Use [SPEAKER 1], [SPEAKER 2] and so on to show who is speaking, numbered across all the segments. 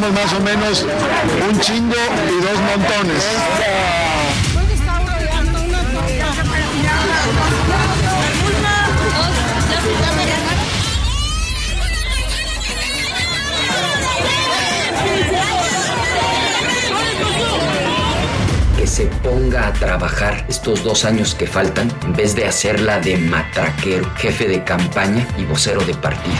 [SPEAKER 1] Más o menos un chingo y dos montones.
[SPEAKER 2] que se ponga a trabajar estos dos años que faltan en vez de hacerla de matraquero, jefe de campaña y vocero de partido.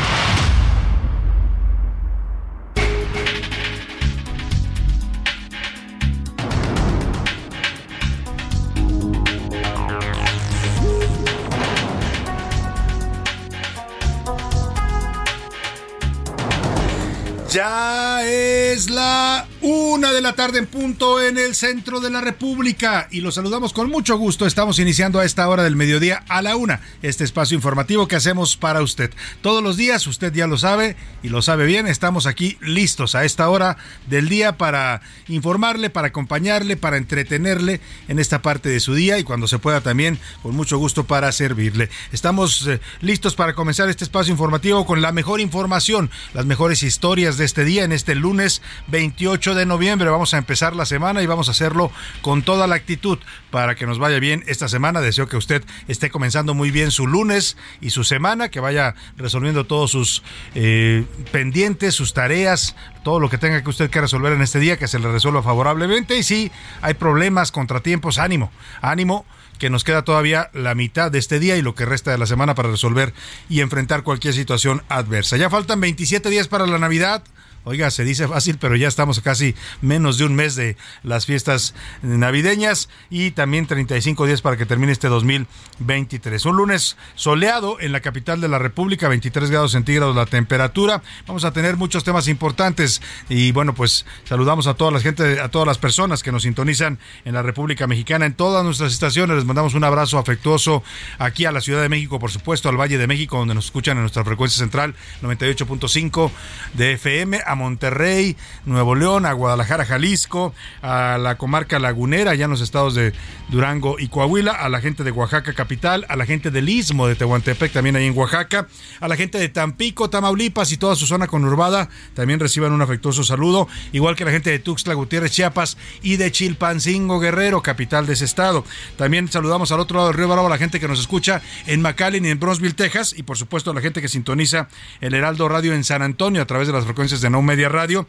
[SPEAKER 3] La tarde en punto en el centro de la República y los saludamos con mucho gusto. Estamos iniciando a esta hora del mediodía a la una este espacio informativo que hacemos para usted. Todos los días, usted ya lo sabe y lo sabe bien, estamos aquí listos a esta hora del día para informarle, para acompañarle, para entretenerle en esta parte de su día y cuando se pueda también con mucho gusto para servirle. Estamos eh, listos para comenzar este espacio informativo con la mejor información, las mejores historias de este día en este lunes 28 de noviembre. Vamos a empezar la semana y vamos a hacerlo con toda la actitud para que nos vaya bien esta semana. Deseo que usted esté comenzando muy bien su lunes y su semana, que vaya resolviendo todos sus eh, pendientes, sus tareas, todo lo que tenga que usted que resolver en este día, que se le resuelva favorablemente. Y si hay problemas, contratiempos, ánimo, ánimo que nos queda todavía la mitad de este día y lo que resta de la semana para resolver y enfrentar cualquier situación adversa. Ya faltan 27 días para la Navidad. Oiga, se dice fácil, pero ya estamos casi menos de un mes de las fiestas navideñas y también 35 días para que termine este 2023. Un lunes soleado en la capital de la República, 23 grados centígrados la temperatura. Vamos a tener muchos temas importantes y bueno, pues saludamos a toda la gente, a todas las personas que nos sintonizan en la República Mexicana, en todas nuestras estaciones. Les mandamos un abrazo afectuoso aquí a la Ciudad de México, por supuesto, al Valle de México, donde nos escuchan en nuestra frecuencia central 98.5 de FM, a Monterrey, Nuevo León, a Guadalajara, Jalisco, a la comarca lagunera, allá en los estados de Durango y Coahuila, a la gente de Oaxaca capital, a la gente del Istmo de Tehuantepec, también ahí en Oaxaca, a la gente de Tampico, Tamaulipas y toda su zona conurbada, también reciban un afectuoso saludo, igual que la gente de Tuxtla Gutiérrez, Chiapas y de Chilpancingo, Guerrero, capital de ese estado. También saludamos al otro lado del río Bravo a la gente que nos escucha en McAllen y en Bronzeville, Texas, y por supuesto a la gente que sintoniza el Heraldo Radio en San Antonio a través de las frecuencias de Media Radio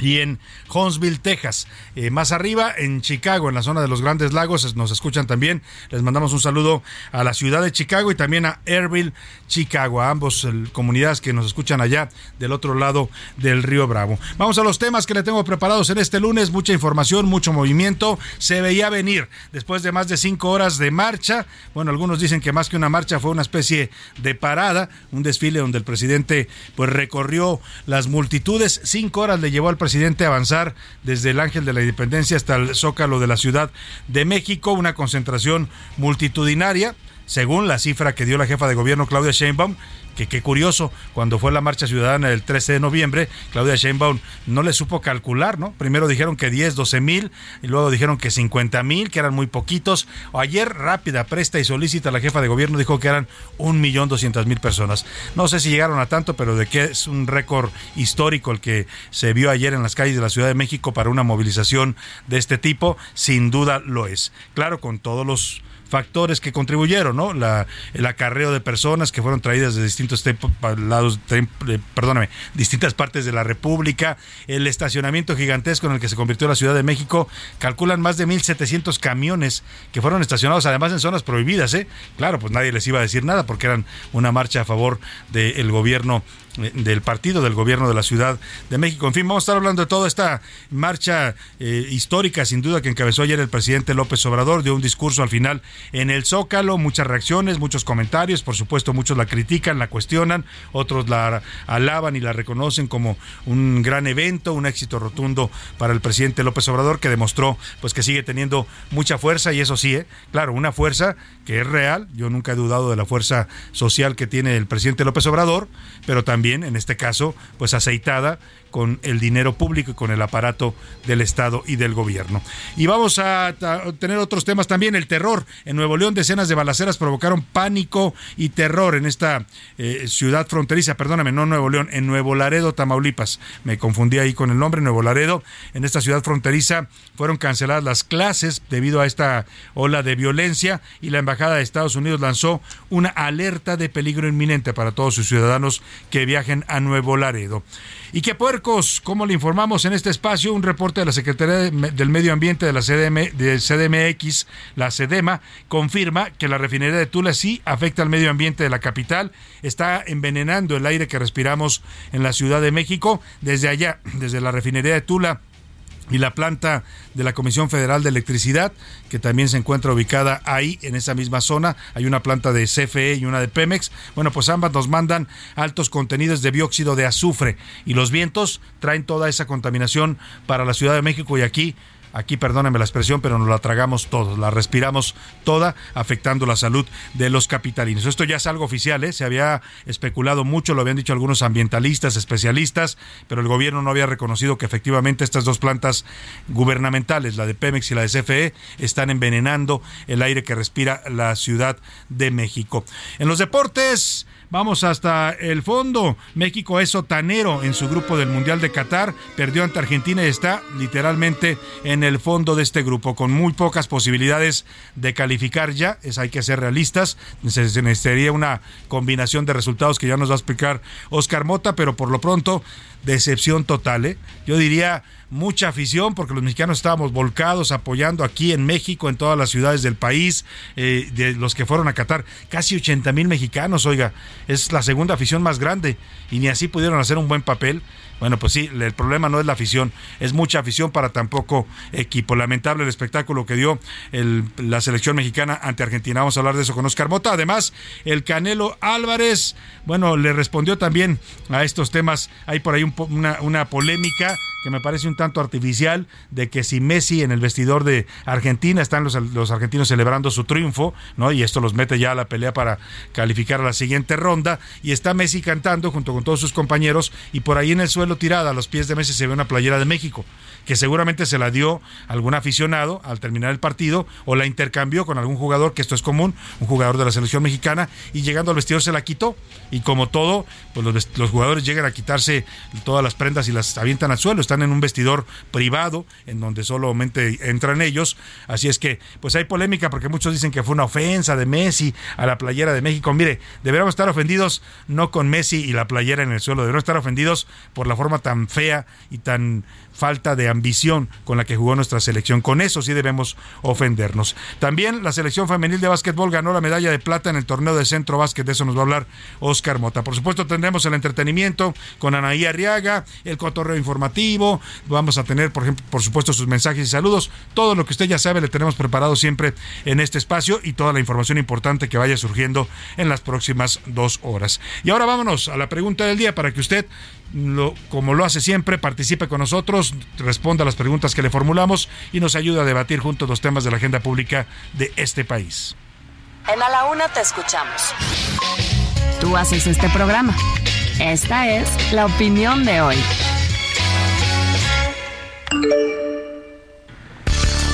[SPEAKER 3] y en Huntsville, Texas. Eh, más arriba, en Chicago, en la zona de los Grandes Lagos, nos escuchan también. Les mandamos un saludo a la ciudad de Chicago y también a Airville, Chicago, a ambos comunidades que nos escuchan allá del otro lado del río Bravo. Vamos a los temas que le tengo preparados en este lunes. Mucha información, mucho movimiento. Se veía venir después de más de cinco horas de marcha. Bueno, algunos dicen que más que una marcha fue una especie de parada, un desfile donde el presidente pues recorrió las multitudes. Cinco horas le llevó al presidente avanzar desde el Ángel de la Independencia hasta el Zócalo de la Ciudad de México, una concentración multitudinaria según la cifra que dio la jefa de gobierno Claudia Sheinbaum, que qué curioso, cuando fue la marcha ciudadana del 13 de noviembre, Claudia Sheinbaum no le supo calcular, ¿no? Primero dijeron que 10, 12 mil, y luego dijeron que 50 mil, que eran muy poquitos. Ayer, rápida, presta y solicita, la jefa de gobierno dijo que eran un millón doscientas mil personas. No sé si llegaron a tanto, pero de que es un récord histórico el que se vio ayer en las calles de la Ciudad de México para una movilización de este tipo, sin duda lo es. Claro, con todos los factores que contribuyeron, ¿no? La, el acarreo de personas que fueron traídas de distintos lados, eh, perdóname, distintas partes de la República, el estacionamiento gigantesco en el que se convirtió la Ciudad de México, calculan más de 1.700 camiones que fueron estacionados, además en zonas prohibidas, ¿eh? Claro, pues nadie les iba a decir nada porque eran una marcha a favor del gobierno del partido del gobierno de la Ciudad de México. En fin, vamos a estar hablando de toda esta marcha eh, histórica, sin duda, que encabezó ayer el presidente López Obrador, dio un discurso al final en el Zócalo, muchas reacciones, muchos comentarios, por supuesto muchos la critican, la cuestionan, otros la alaban y la reconocen como un gran evento, un éxito rotundo para el presidente López Obrador, que demostró pues que sigue teniendo mucha fuerza y eso sí, ¿eh? claro, una fuerza que es real, yo nunca he dudado de la fuerza social que tiene el presidente López Obrador, pero también en este caso, pues aceitada con el dinero público y con el aparato del Estado y del gobierno. Y vamos a tener otros temas también, el terror. En Nuevo León decenas de balaceras provocaron pánico y terror en esta eh, ciudad fronteriza, perdóname, no Nuevo León, en Nuevo Laredo, Tamaulipas. Me confundí ahí con el nombre, Nuevo Laredo. En esta ciudad fronteriza fueron canceladas las clases debido a esta ola de violencia y la Embajada de Estados Unidos lanzó una alerta de peligro inminente para todos sus ciudadanos que viajen a Nuevo Laredo. Y qué puercos, como le informamos en este espacio, un reporte de la Secretaría del Medio Ambiente de la CDM, de CDMX, la CEDEMA, confirma que la refinería de Tula sí afecta al medio ambiente de la capital, está envenenando el aire que respiramos en la Ciudad de México. Desde allá, desde la refinería de Tula, y la planta de la Comisión Federal de Electricidad, que también se encuentra ubicada ahí, en esa misma zona. Hay una planta de CFE y una de Pemex. Bueno, pues ambas nos mandan altos contenidos de dióxido de azufre y los vientos traen toda esa contaminación para la Ciudad de México y aquí Aquí perdónenme la expresión, pero nos la tragamos todos, la respiramos toda, afectando la salud de los capitalinos. Esto ya es algo oficial, ¿eh? se había especulado mucho, lo habían dicho algunos ambientalistas, especialistas, pero el gobierno no había reconocido que efectivamente estas dos plantas gubernamentales, la de Pemex y la de CFE, están envenenando el aire que respira la Ciudad de México. En los deportes, Vamos hasta el fondo. México es sotanero en su grupo del Mundial de Qatar. Perdió ante Argentina y está literalmente en el fondo de este grupo, con muy pocas posibilidades de calificar ya. Es, hay que ser realistas. Se necesitaría una combinación de resultados que ya nos va a explicar Oscar Mota, pero por lo pronto, decepción total. ¿eh? Yo diría mucha afición porque los mexicanos estábamos volcados apoyando aquí en México, en todas las ciudades del país, eh, de los que fueron a Qatar, casi 80 mil mexicanos, oiga, es la segunda afición más grande y ni así pudieron hacer un buen papel. Bueno, pues sí, el problema no es la afición, es mucha afición para tan poco equipo. Lamentable el espectáculo que dio la selección mexicana ante Argentina. Vamos a hablar de eso con Oscar Mota. Además, el Canelo Álvarez, bueno, le respondió también a estos temas. Hay por ahí una, una polémica que me parece un tanto artificial de que si Messi en el vestidor de Argentina están los, los, argentinos celebrando su triunfo, ¿no? Y esto los mete ya a la pelea para calificar a la siguiente ronda y está Messi cantando junto con todos sus compañeros y por ahí en el suelo tirada a los pies de Messi se ve una playera de México que seguramente se la dio algún aficionado al terminar el partido o la intercambió con algún jugador, que esto es común, un jugador de la selección mexicana, y llegando al vestidor se la quitó. Y como todo, pues los, jugadores llegan a quitarse todas las prendas y las avientan al suelo. Están en un vestidor privado, en donde solamente entran ellos. Así es que, pues hay polémica porque muchos dicen que fue una ofensa de Messi a la playera de México. Mire, deberíamos estar ofendidos no con Messi y la playera en el suelo, deberíamos estar ofendidos por la forma tan fea y tan falta de ambición con la que jugó nuestra selección. Con eso sí debemos ofendernos. También la selección femenil de básquetbol ganó la medalla de plata en el torneo de centro básquet. De eso nos va a hablar Oscar Mota. Por supuesto, tendremos el entretenimiento con Anaí Arriaga, el cotorreo informativo. Vamos a tener, por ejemplo, por supuesto, sus mensajes y saludos. Todo lo que usted ya sabe le tenemos preparado siempre en este espacio y toda la información importante que vaya surgiendo en las próximas dos horas. Y ahora vámonos a la pregunta del día para que usted como lo hace siempre, participe con nosotros, responda a las preguntas que le formulamos y nos ayude a debatir juntos los temas de la agenda pública de este país.
[SPEAKER 4] En A la Una te escuchamos.
[SPEAKER 5] Tú
[SPEAKER 6] haces este programa. Esta es la opinión de hoy.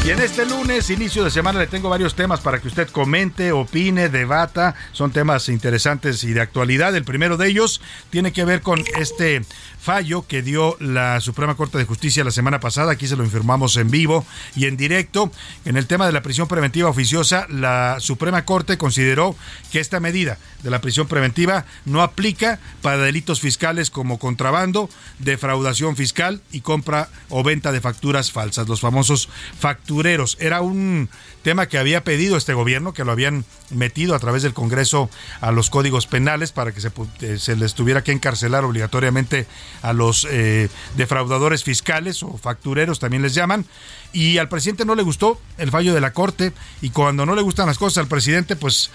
[SPEAKER 3] Y en este lunes, inicio de semana, le tengo varios temas para que usted comente, opine, debata. Son temas interesantes y de actualidad. El primero de ellos tiene que ver con este fallo que dio la Suprema Corte de Justicia la semana pasada. Aquí se lo informamos en vivo y en directo. En el tema de la prisión preventiva oficiosa, la Suprema Corte consideró que esta medida de la prisión preventiva no aplica para delitos fiscales como contrabando, defraudación fiscal y compra o venta de facturas falsas, los famosos Era un tema que había pedido este gobierno, que lo habían metido a través del Congreso a los códigos penales para que se, eh, se les tuviera que encarcelar obligatoriamente a los eh, defraudadores fiscales o factureros también les llaman. Y al presidente no le gustó el fallo de la Corte y cuando no le gustan las cosas al presidente, pues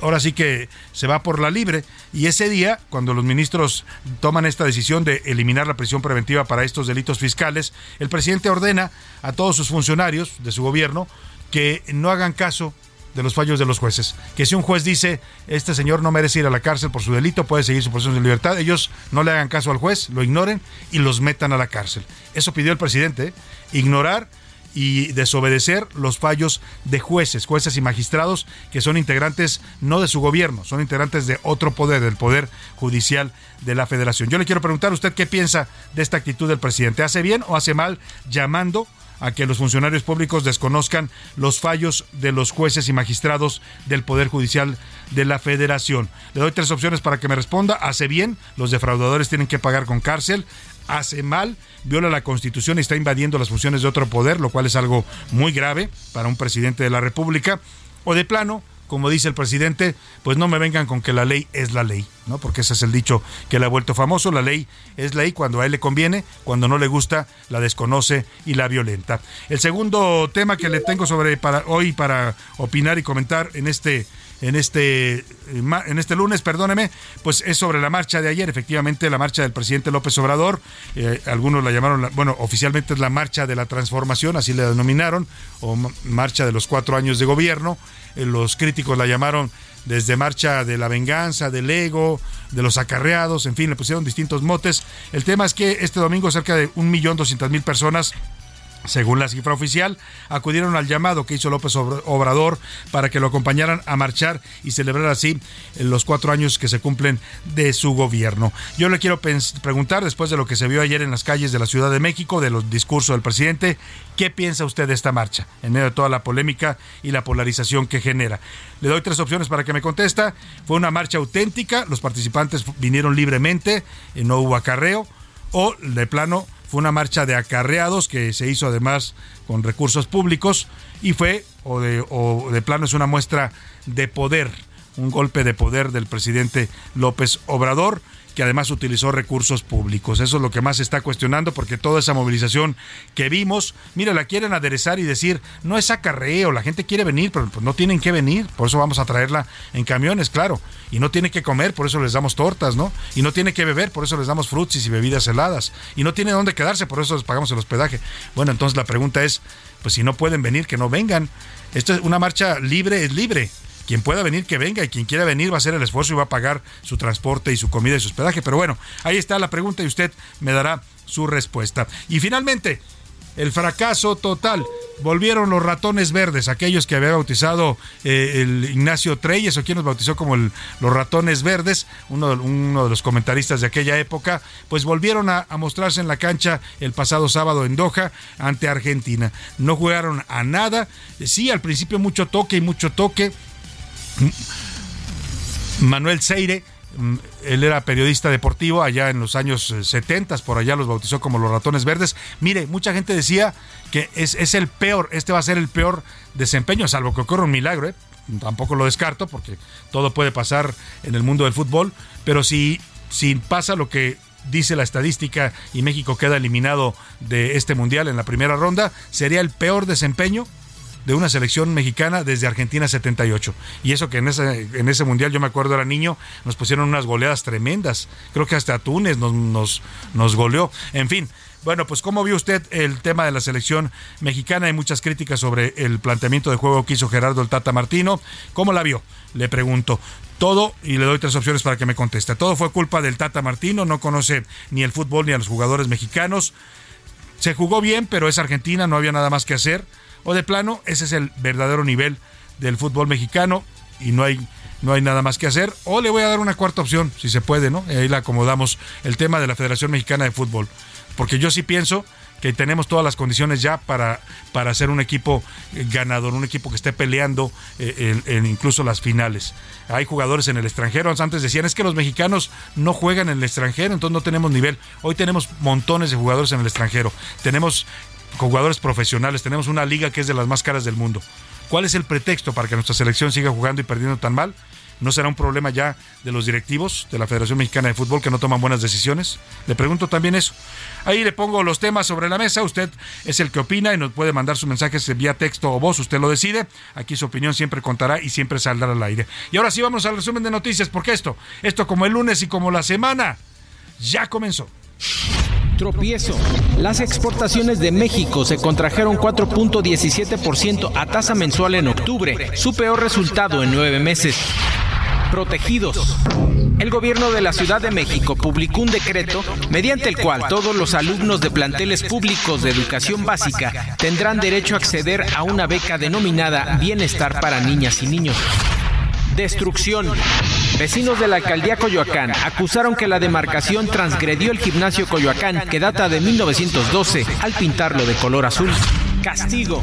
[SPEAKER 3] ahora sí que se va por la libre. Y ese día, cuando los ministros toman esta decisión de eliminar la prisión preventiva para estos delitos fiscales, el presidente ordena a todos sus funcionarios de su gobierno que no hagan caso de los fallos de los jueces. Que si un juez dice, este señor no merece ir a la cárcel por su delito, puede seguir su proceso de libertad, ellos no le hagan caso al juez, lo ignoren y los metan a la cárcel. Eso pidió el presidente, ignorar y desobedecer los fallos de jueces, jueces y magistrados que son integrantes no de su gobierno, son integrantes de otro poder, del poder judicial de la federación. Yo le quiero preguntar a usted qué piensa de esta actitud del presidente. ¿Hace bien o hace mal llamando a que los funcionarios públicos desconozcan los fallos de los jueces y magistrados del Poder Judicial de la Federación. Le doy tres opciones para que me responda. Hace bien, los defraudadores tienen que pagar con cárcel. Hace mal, viola la Constitución y está invadiendo las funciones de otro poder, lo cual es algo muy grave para un presidente de la República. O de plano, como dice el presidente, pues no me vengan con que la ley es la ley, ¿no? Porque ese es el dicho que le ha vuelto famoso, la ley es ley cuando a él le conviene, cuando no le gusta, la desconoce y la violenta. El segundo tema que le tengo sobre para hoy para opinar y comentar en este en este en este lunes, perdóneme, pues es sobre la marcha de ayer, efectivamente la marcha del presidente López Obrador, eh, algunos la llamaron, bueno, oficialmente es la marcha de la transformación, así le denominaron, o marcha de los cuatro años de gobierno, eh, los críticos la llamaron desde marcha de la venganza, del ego, de los acarreados, en fin, le pusieron distintos motes. El tema es que este domingo cerca de un millón doscientas mil personas según la cifra oficial, acudieron al llamado que hizo López Obrador para que lo acompañaran a marchar y celebrar así los cuatro años que se cumplen de su gobierno. Yo le quiero preguntar, después de lo que se vio ayer en las calles de la Ciudad de México, de los discursos del presidente, ¿qué piensa usted de esta marcha en medio de toda la polémica y la polarización que genera? Le doy tres opciones para que me contesta. Fue una marcha auténtica, los participantes vinieron libremente, no hubo acarreo, o de plano fue una marcha de acarreados que se hizo además con recursos públicos y fue, o de, o de plano es una muestra de poder, un golpe de poder del presidente López Obrador que además utilizó recursos públicos. Eso es lo que más se está cuestionando porque toda esa movilización que vimos, mira, la quieren aderezar y decir, no es acarreo, la gente quiere venir, pero pues no tienen que venir, por eso vamos a traerla en camiones, claro, y no tiene que comer, por eso les damos tortas, ¿no? Y no tiene que beber, por eso les damos frutsis y bebidas heladas, y no tiene dónde quedarse, por eso les pagamos el hospedaje. Bueno, entonces la pregunta es, pues si no pueden venir, que no vengan. Esto es una marcha libre, es libre quien pueda venir, que venga, y quien quiera venir va a hacer el esfuerzo y va a pagar su transporte y su comida y su hospedaje. Pero bueno, ahí está la pregunta y usted me dará su respuesta. Y finalmente, el fracaso total. Volvieron los ratones verdes, aquellos que había bautizado eh, el Ignacio Treyes, o quien nos bautizó como los ratones verdes, uno, uno, de los comentaristas de aquella época, pues volvieron a, a, mostrarse en la cancha el pasado sábado en Doha ante Argentina. No jugaron a nada, sí, al principio mucho toque y mucho toque, Manuel Seire, él era periodista deportivo allá en los años 70, eh, por allá los bautizó como los ratones verdes. Mire, mucha gente decía que es, el peor, este va a ser el peor desempeño, salvo que ocurra un milagro, ¿eh? tampoco lo descarto porque todo puede pasar en el mundo del fútbol, pero si, si pasa lo que dice la estadística y México queda eliminado de este mundial en la primera ronda, sería el peor desempeño de una selección mexicana desde Argentina 78. Y eso que en ese, en ese mundial, yo me acuerdo, era niño, nos pusieron unas goleadas tremendas. Creo que hasta Túnez nos, nos, nos goleó. En fin, bueno, pues ¿cómo vio usted el tema de la selección mexicana? Hay muchas críticas sobre el planteamiento de juego que hizo Gerardo el Tata Martino. ¿Cómo la vio? Le pregunto. Todo, y le doy tres opciones para que me conteste. Todo fue culpa del Tata Martino, no conoce ni el fútbol ni a los jugadores mexicanos. Se jugó bien, pero es Argentina, no había nada más que hacer. O de plano, ese es el verdadero nivel del fútbol mexicano y no hay no hay nada más que hacer. O le voy a dar una cuarta opción, si se puede, ¿no? Ahí la acomodamos, el tema de la Federación Mexicana de Fútbol. Porque yo sí pienso que tenemos todas las condiciones ya para, para ser un equipo eh, ganador, un equipo que esté peleando eh, en, incluso las finales. Hay jugadores en el extranjero, antes decían, es que los mexicanos no juegan en el extranjero, entonces no tenemos nivel. Hoy tenemos montones de jugadores en el extranjero, tenemos jugadores profesionales, tenemos una liga que es de las más caras del mundo. ¿Cuál es el pretexto para que nuestra selección siga jugando y perdiendo tan mal? ¿No será un problema ya de los directivos de la Federación Mexicana de Fútbol que no toman buenas decisiones? Le pregunto también eso. Ahí le pongo los temas sobre la mesa. Usted es el que opina y nos puede mandar sus mensajes vía texto o voz. Usted lo decide. Aquí su opinión siempre contará y siempre saldrá al aire. Y ahora sí vamos al resumen de noticias, porque esto, esto como el lunes y como la semana, ya comenzó.
[SPEAKER 5] Tropiezo. Las exportaciones de México se contrajeron 4.17% a tasa mensual en octubre, su peor resultado en nueve meses protegidos. El gobierno de la Ciudad de México publicó un decreto mediante el cual todos los alumnos de planteles públicos de educación básica tendrán derecho a acceder a una beca denominada Bienestar para Niñas y Niños. Destrucción. Vecinos de la alcaldía Coyoacán acusaron que la demarcación transgredió el gimnasio Coyoacán, que data de 1912, al pintarlo de color azul. Castigo.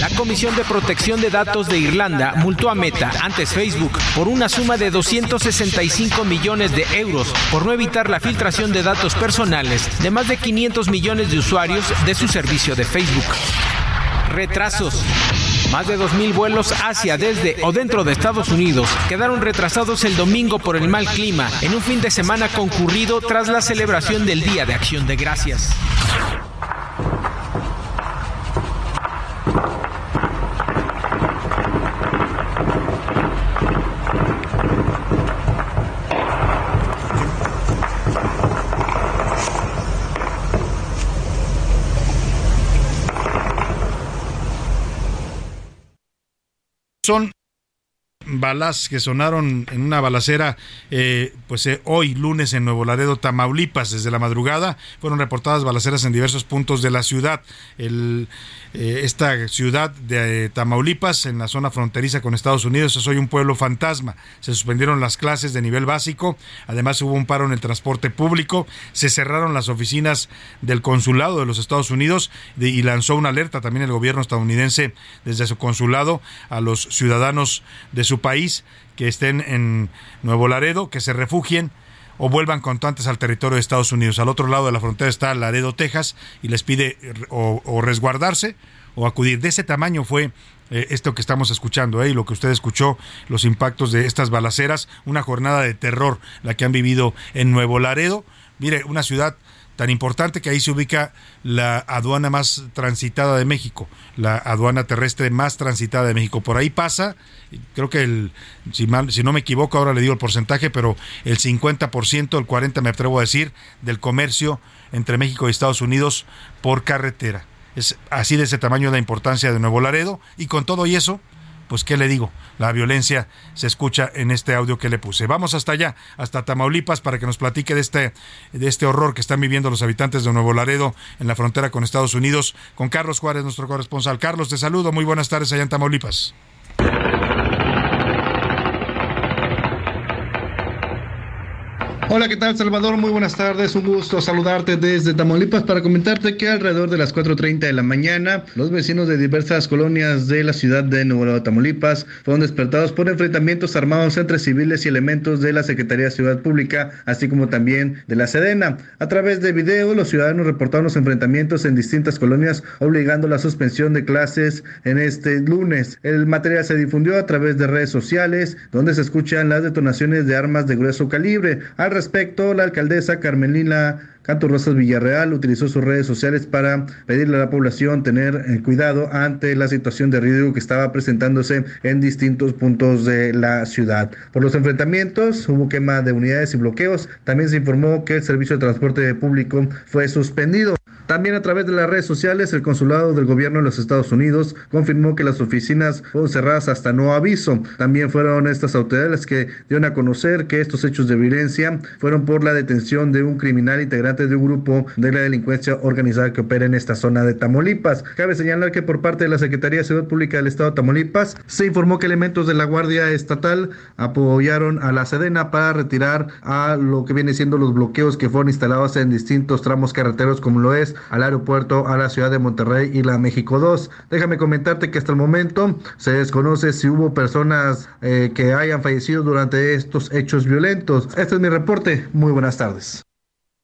[SPEAKER 5] La Comisión de Protección de Datos de Irlanda multó a Meta, antes Facebook, por una suma de 265 millones de euros por no evitar la filtración de datos personales de más de 500 millones de usuarios de su servicio de Facebook. Retrasos. Más de 2.000 vuelos hacia, desde o dentro de Estados Unidos quedaron retrasados el domingo por el mal clima, en un fin de semana concurrido tras la celebración del Día de Acción de Gracias.
[SPEAKER 3] Son balas que sonaron en una balacera eh, pues eh, hoy lunes en Nuevo Laredo, Tamaulipas, desde la madrugada. Fueron reportadas balaceras en diversos puntos de la ciudad. Eh, esta ciudad de Tamaulipas, en la zona fronteriza con Estados Unidos, es hoy un pueblo fantasma. Se suspendieron las clases de nivel básico, además hubo un paro en el transporte público, se cerraron las oficinas del consulado de los Estados Unidos y lanzó una alerta también el gobierno estadounidense desde su consulado a los ciudadanos de su país que estén en Nuevo Laredo, que se refugien o vuelvan cuanto antes al territorio de Estados Unidos. Al otro lado de la frontera está Laredo, Texas, y les pide o, resguardarse o acudir. De ese tamaño fue eh, esto que estamos escuchando, eh, y lo que usted escuchó, los impactos de estas balaceras, una jornada de terror la que han vivido en Nuevo Laredo. Mire, una ciudad tan importante que ahí se ubica la aduana más transitada de México, la aduana terrestre más transitada de México. Por ahí pasa, creo que el, si, si no me equivoco, ahora le digo el porcentaje, pero el 50%, el 40% me atrevo a decir, del comercio entre México y Estados Unidos por carretera. Es así de ese tamaño la importancia de Nuevo Laredo y con todo y eso, pues qué le digo, la violencia se escucha en este audio que le puse. Vamos hasta allá, hasta Tamaulipas, para que nos platique de este, de este horror que están viviendo los habitantes de Nuevo Laredo en la frontera con Estados Unidos, con Carlos Juárez, nuestro corresponsal. Carlos, te saludo, muy buenas tardes allá en Tamaulipas.
[SPEAKER 7] Hola, ¿qué tal Salvador? Muy buenas tardes, un gusto saludarte desde Tamaulipas para comentarte que alrededor de las 4.30 de la mañana los vecinos de diversas colonias de la ciudad de Nuevo Tamaulipas fueron despertados por enfrentamientos armados entre civiles y elementos de la Secretaría de Ciudad Pública, así como también de la Sedena. A través de video, los ciudadanos reportaron los enfrentamientos en distintas colonias, obligando la suspensión de clases en este lunes. El material se difundió a través de redes sociales, donde se escuchan las detonaciones de armas de grueso calibre. Al respecto, la alcaldesa Carmelina Canto Rosas Villarreal utilizó sus redes sociales para pedirle a la población tener eh, cuidado ante la situación de riesgo que estaba presentándose en distintos puntos de la ciudad. Por los enfrentamientos hubo quema de unidades y bloqueos. También se informó que el servicio de transporte público fue suspendido. También a través de las redes sociales, el consulado del gobierno de los Estados Unidos confirmó que las oficinas fueron cerradas hasta no aviso. También fueron estas autoridades que dieron a conocer que estos hechos de violencia fueron por la detención de un criminal integrante de un grupo de la delincuencia organizada que opera en esta zona de Tamaulipas. Cabe señalar que por parte de la Secretaría de Seguridad Pública del Estado de Tamaulipas se informó que elementos de la Guardia Estatal apoyaron a la Sedena para retirar a lo que viene siendo los bloqueos que fueron instalados en distintos tramos carreteros como lo es al aeropuerto, a la ciudad de Monterrey y la México 2. Déjame comentarte que hasta el momento se desconoce si hubo personas eh, que hayan fallecido durante estos hechos violentos. Este es mi reporte. Muy buenas tardes.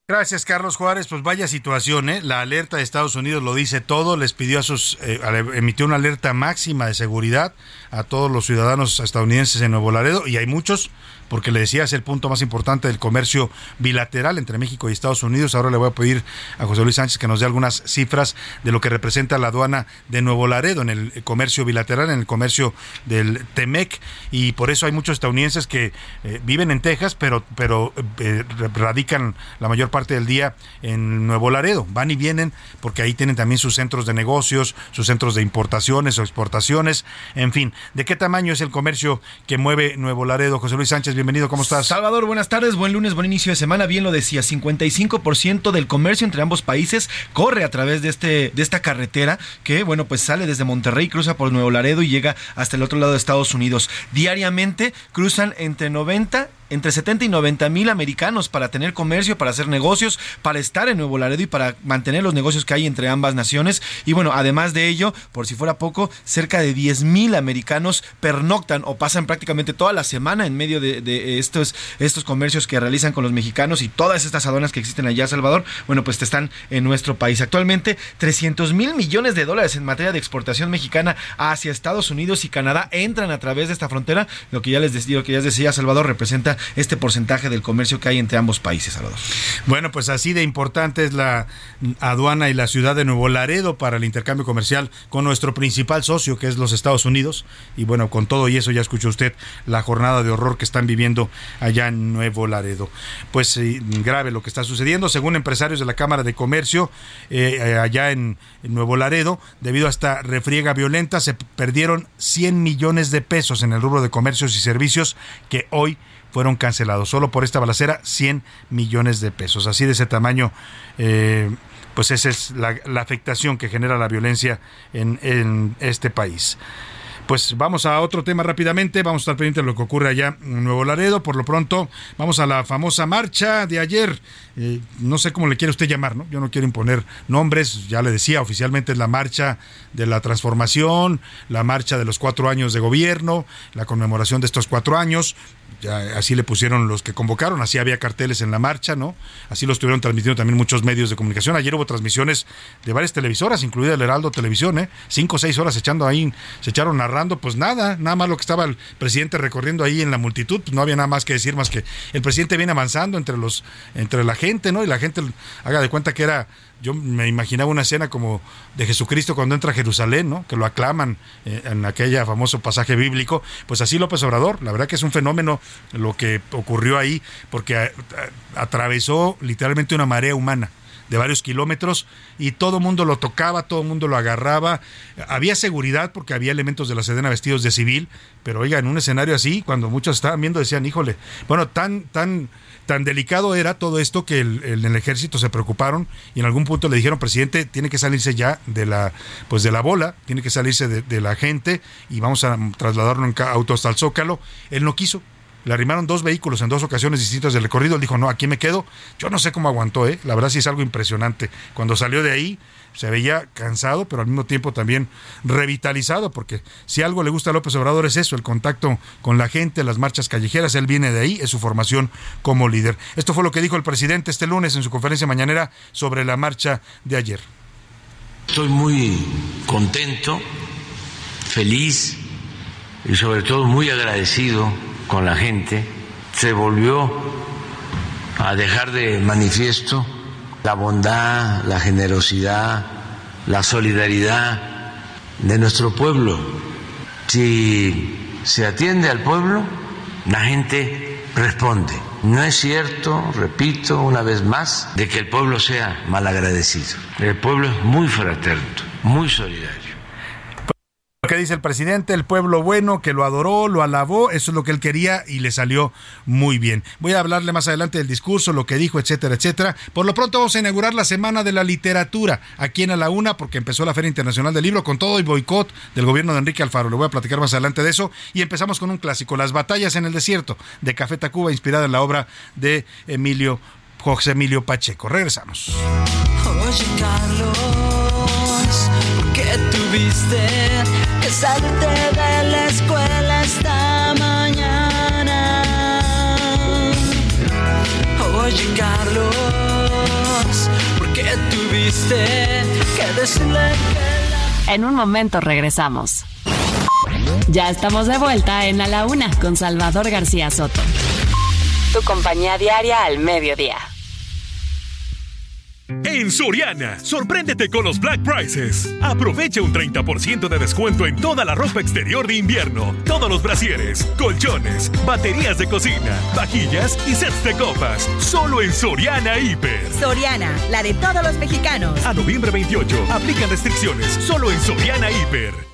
[SPEAKER 3] Gracias, Carlos Juárez. Pues vaya situación, ¿eh? La alerta de Estados Unidos lo dice todo. Les pidió a sus. Eh, emitió una alerta máxima de seguridad a todos los ciudadanos estadounidenses en Nuevo Laredo, y hay muchos porque le decía es el punto más importante del comercio bilateral entre México y Estados Unidos. Ahora le voy a pedir a José Luis Sánchez que nos dé algunas cifras de lo que representa la aduana de Nuevo Laredo en el comercio bilateral, en el comercio del Temec, y por eso hay muchos estadounidenses que eh, viven en Texas, pero, pero eh, radican la mayor parte del día en Nuevo Laredo. Van y vienen porque ahí tienen también sus centros de negocios, sus centros de importaciones o exportaciones, en fin. ¿De qué tamaño es el comercio que mueve Nuevo Laredo? José Luis Sánchez, bienvenido, ¿cómo estás?
[SPEAKER 8] Salvador, buenas tardes, buen lunes, buen inicio de semana. Bien lo decía, 55% del comercio entre ambos países corre a través de, este, de esta carretera que, bueno, pues sale desde Monterrey, cruza por Nuevo Laredo y llega hasta el otro lado de Estados Unidos. Diariamente cruzan entre 90 entre 70 y 90 mil americanos para tener comercio, para hacer negocios, para estar en Nuevo Laredo y para mantener los negocios que hay entre ambas naciones. Y bueno, además de ello, por si fuera poco, cerca de 10 mil americanos pernoctan o pasan prácticamente toda la semana en medio de, estos, estos comercios que realizan con los mexicanos y todas estas aduanas que existen allá, Salvador. Bueno, pues están en nuestro país. Actualmente, 300 mil millones de dólares en materia de exportación mexicana hacia Estados Unidos y Canadá entran a través de esta frontera. Lo que ya les decía, lo que ya les decía Salvador, representa este porcentaje del comercio que hay entre ambos países, Salvador.
[SPEAKER 3] Bueno, pues así de importante es la aduana y la ciudad de Nuevo Laredo para el intercambio comercial con nuestro principal socio, que es los Estados Unidos. Y bueno, con todo y eso ya escuchó usted la jornada de horror que están viviendo allá en Nuevo Laredo. Pues grave lo que está sucediendo. Según empresarios de la Cámara de Comercio, eh, eh, allá en, en Nuevo Laredo, debido a esta refriega violenta, se perdieron 100 millones de pesos en el rubro de comercios y servicios que hoy fueron cancelados. Solo por esta balacera, 100 millones de pesos. Así de ese tamaño, eh, pues esa es la, afectación que genera la violencia en, en este país. Pues vamos a otro tema rápidamente, vamos a estar pendientes de lo que ocurre allá en Nuevo Laredo. Por lo pronto, vamos a la famosa marcha de ayer. Eh, no sé cómo le quiere usted llamar, ¿no? Yo no quiero imponer nombres, ya le decía, oficialmente es la marcha de la transformación, la marcha de los cuatro años de gobierno, la conmemoración de estos cuatro años así le pusieron los que convocaron, así había carteles en la marcha, ¿no? Así lo estuvieron transmitiendo también muchos medios de comunicación. Ayer hubo transmisiones de varias televisoras, incluida el Heraldo Televisión, ¿eh? Cinco o seis horas echando ahí, se echaron narrando, pues nada, nada más lo que estaba el presidente recorriendo ahí en la multitud, pues no había nada más que decir más que el presidente viene avanzando entre los, entre la gente, ¿no? Y la gente haga de cuenta que era yo me imaginaba una escena como de Jesucristo cuando entra a Jerusalén, ¿no? Que lo aclaman eh, en aquella famoso pasaje bíblico. Pues así López Obrador, la verdad que es un fenómeno lo que ocurrió ahí, porque atravesó literalmente una marea humana de varios kilómetros y todo mundo lo tocaba, todo mundo lo agarraba. Había seguridad porque había elementos de la Sedena vestidos de civil, pero oiga, en un escenario así, cuando muchos estaban viendo decían, híjole, bueno, tan, tan Tan delicado era todo esto que el, el ejército se preocuparon y en algún punto le dijeron, presidente, tiene que salirse ya de la, pues de la bola, tiene que salirse de, la gente y vamos a trasladarlo en auto hasta el Zócalo. Él no quiso, le arrimaron dos vehículos en dos ocasiones distintas del recorrido. Él dijo, no, aquí me quedo. Yo no sé cómo aguantó, ¿eh? La verdad sí es algo impresionante. Cuando salió de ahí, se veía cansado, pero al mismo tiempo también revitalizado, porque si algo le gusta a López Obrador es eso, el contacto con la gente, las marchas callejeras, él viene de ahí, es su formación como líder. Esto fue lo que dijo el presidente este lunes en su conferencia mañanera sobre la marcha de ayer.
[SPEAKER 9] Estoy muy contento, feliz y sobre todo muy agradecido con la gente. Se volvió a dejar de manifiesto la bondad, la generosidad, la solidaridad de nuestro pueblo. Si se atiende al pueblo, la gente responde. No es cierto, repito una vez más, de que el pueblo sea malagradecido. El pueblo es muy fraterno, muy solidario.
[SPEAKER 3] Lo que dice el presidente, el pueblo bueno que lo adoró, lo alabó, eso es lo que él quería y le salió muy bien. Voy a hablarle más adelante del discurso, lo que dijo, etcétera, etcétera. Por lo pronto vamos a inaugurar la Semana de la Literatura aquí en A la Una, porque empezó la Feria Internacional del Libro con todo el boicot del gobierno de Enrique Alfaro. Le voy a platicar más adelante de eso. Y empezamos con un clásico, Las batallas en el desierto, de Café Tacuba, inspirada en la obra de Emilio José Emilio Pacheco. Regresamos.
[SPEAKER 10] Oye, Carlos, ¿por qué tuviste que salirte de la escuela esta mañana? Oye, Carlos, ¿por qué tuviste que decirle que
[SPEAKER 6] En un momento regresamos. Ya estamos de vuelta en A la Una con Salvador García Soto. Tu compañía diaria al mediodía.
[SPEAKER 11] En Soriana, sorpréndete con los Black Prices. Aprovecha un 30% de descuento en toda la ropa exterior de invierno, todos los brasieres, colchones, baterías de cocina, vajillas y sets de copas. Solo en Soriana Hiper.
[SPEAKER 12] Soriana, la de todos los mexicanos.
[SPEAKER 11] A noviembre 28, aplican restricciones. Solo en Soriana Hiper.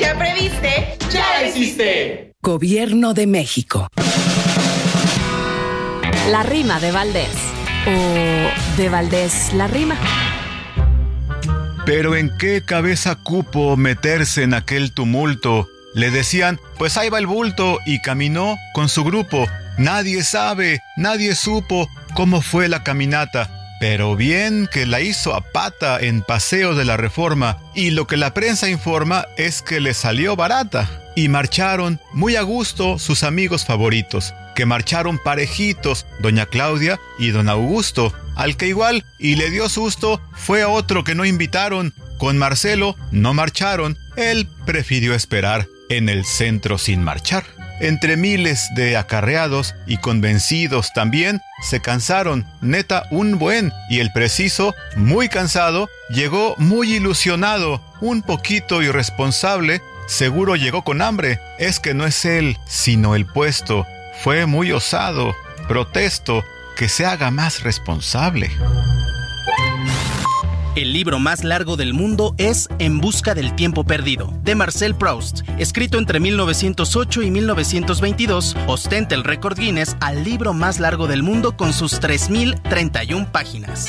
[SPEAKER 12] ¿Ya previste?
[SPEAKER 13] ¡Ya la hiciste!
[SPEAKER 14] Gobierno de México.
[SPEAKER 6] La rima de Valdés. O de Valdés la rima.
[SPEAKER 15] Pero en qué cabeza cupo meterse en aquel tumulto. Le decían, pues ahí va el bulto, y caminó con su grupo. Nadie sabe, nadie supo cómo fue la caminata. Pero bien que la hizo a pata en Paseo de la Reforma, y lo que la prensa informa es que le salió barata. Y marcharon muy a gusto sus amigos favoritos, que marcharon parejitos, doña Claudia y don Augusto. Al que igual y le dio susto fue otro que no invitaron. Con Marcelo no marcharon, él prefirió esperar en el centro sin marchar. Entre miles de acarreados y convencidos también se cansaron, neta un buen, y el preciso, muy cansado, llegó muy ilusionado, un poquito irresponsable, seguro llegó con hambre, es que no es él, sino el puesto, fue muy osado, protesto, que se haga más responsable.
[SPEAKER 16] El libro más largo del mundo es En Busca del Tiempo Perdido, de Marcel Proust. Escrito entre 1908 y 1922, ostenta el récord Guinness al libro más largo del mundo con sus 3.031 páginas.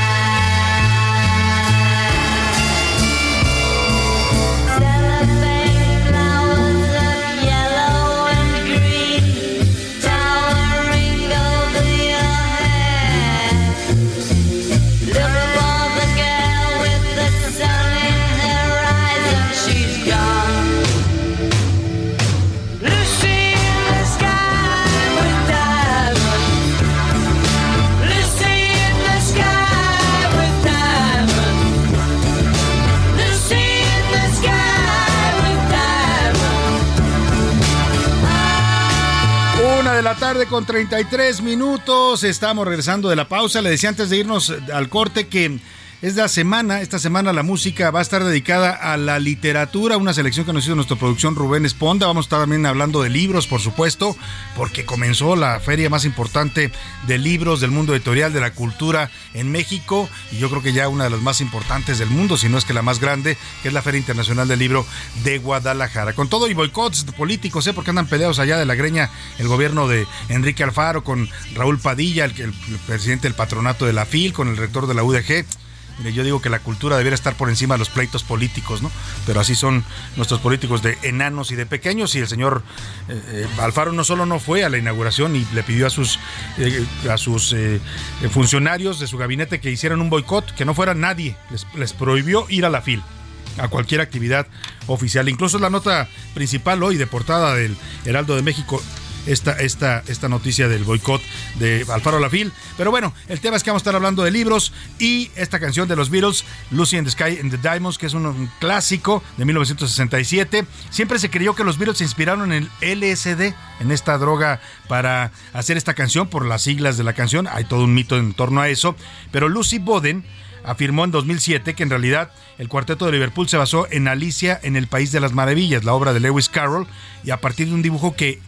[SPEAKER 3] Tarde con 33 minutos. Estamos regresando de la pausa. Le decía antes de irnos al corte que es la semana, esta semana la música va a estar dedicada a la literatura, una selección que nos hizo nuestra producción Rubén Esponda. Vamos a estar también hablando de libros, por supuesto, porque comenzó la feria más importante de libros del mundo editorial, de la cultura en México, y yo creo que ya una de las más importantes del mundo, si no es que la más grande, que es la Feria Internacional del Libro de Guadalajara. Con todo y boicots políticos, ¿eh? porque andan peleados allá de la greña el gobierno de Enrique Alfaro con Raúl Padilla, el, el presidente del patronato de la FIL, con el rector de la UDG. Mire, yo digo que la cultura debería estar por encima de los pleitos políticos, ¿no? Pero así son nuestros políticos de enanos y de pequeños. Y el señor eh, eh, Alfaro no solo no fue a la inauguración y le pidió a sus, eh, a sus funcionarios de su gabinete que hicieran un boicot, que no fuera nadie. Les, prohibió ir a la FIL a cualquier actividad oficial. Incluso la nota principal hoy de portada del Heraldo de México esta, esta, esta noticia del boicot de Alfaro Lafil. Pero bueno, el tema es que vamos a estar hablando de libros y esta canción de los Beatles, Lucy in the Sky and the Diamonds, que es un, clásico de 1967. Siempre se creyó que los Beatles se inspiraron en el LSD, en esta droga para hacer esta canción, por las siglas de la canción. Hay todo un mito en torno a eso. Pero Lucy Boden afirmó en 2007 que en realidad el cuarteto de Liverpool se basó en Alicia en el País de las Maravillas, la obra de Lewis Carroll, y a partir de un dibujo que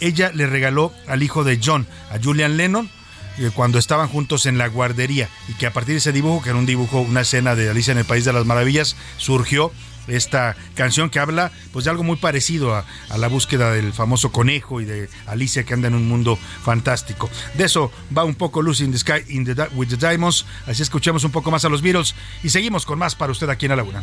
[SPEAKER 3] ella le regaló al hijo de John, a Julian Lennon, eh, cuando estaban juntos en la guardería, y que a partir de ese dibujo, que era un dibujo, una escena de Alicia en el País de las Maravillas, surgió esta canción que habla pues de algo muy parecido a, la búsqueda del famoso conejo y de Alicia que anda en un mundo fantástico. De eso va un poco Lucy in the Sky in the, with the Diamonds, así escuchamos un poco más a los Beatles y seguimos con más para usted aquí en la Laguna.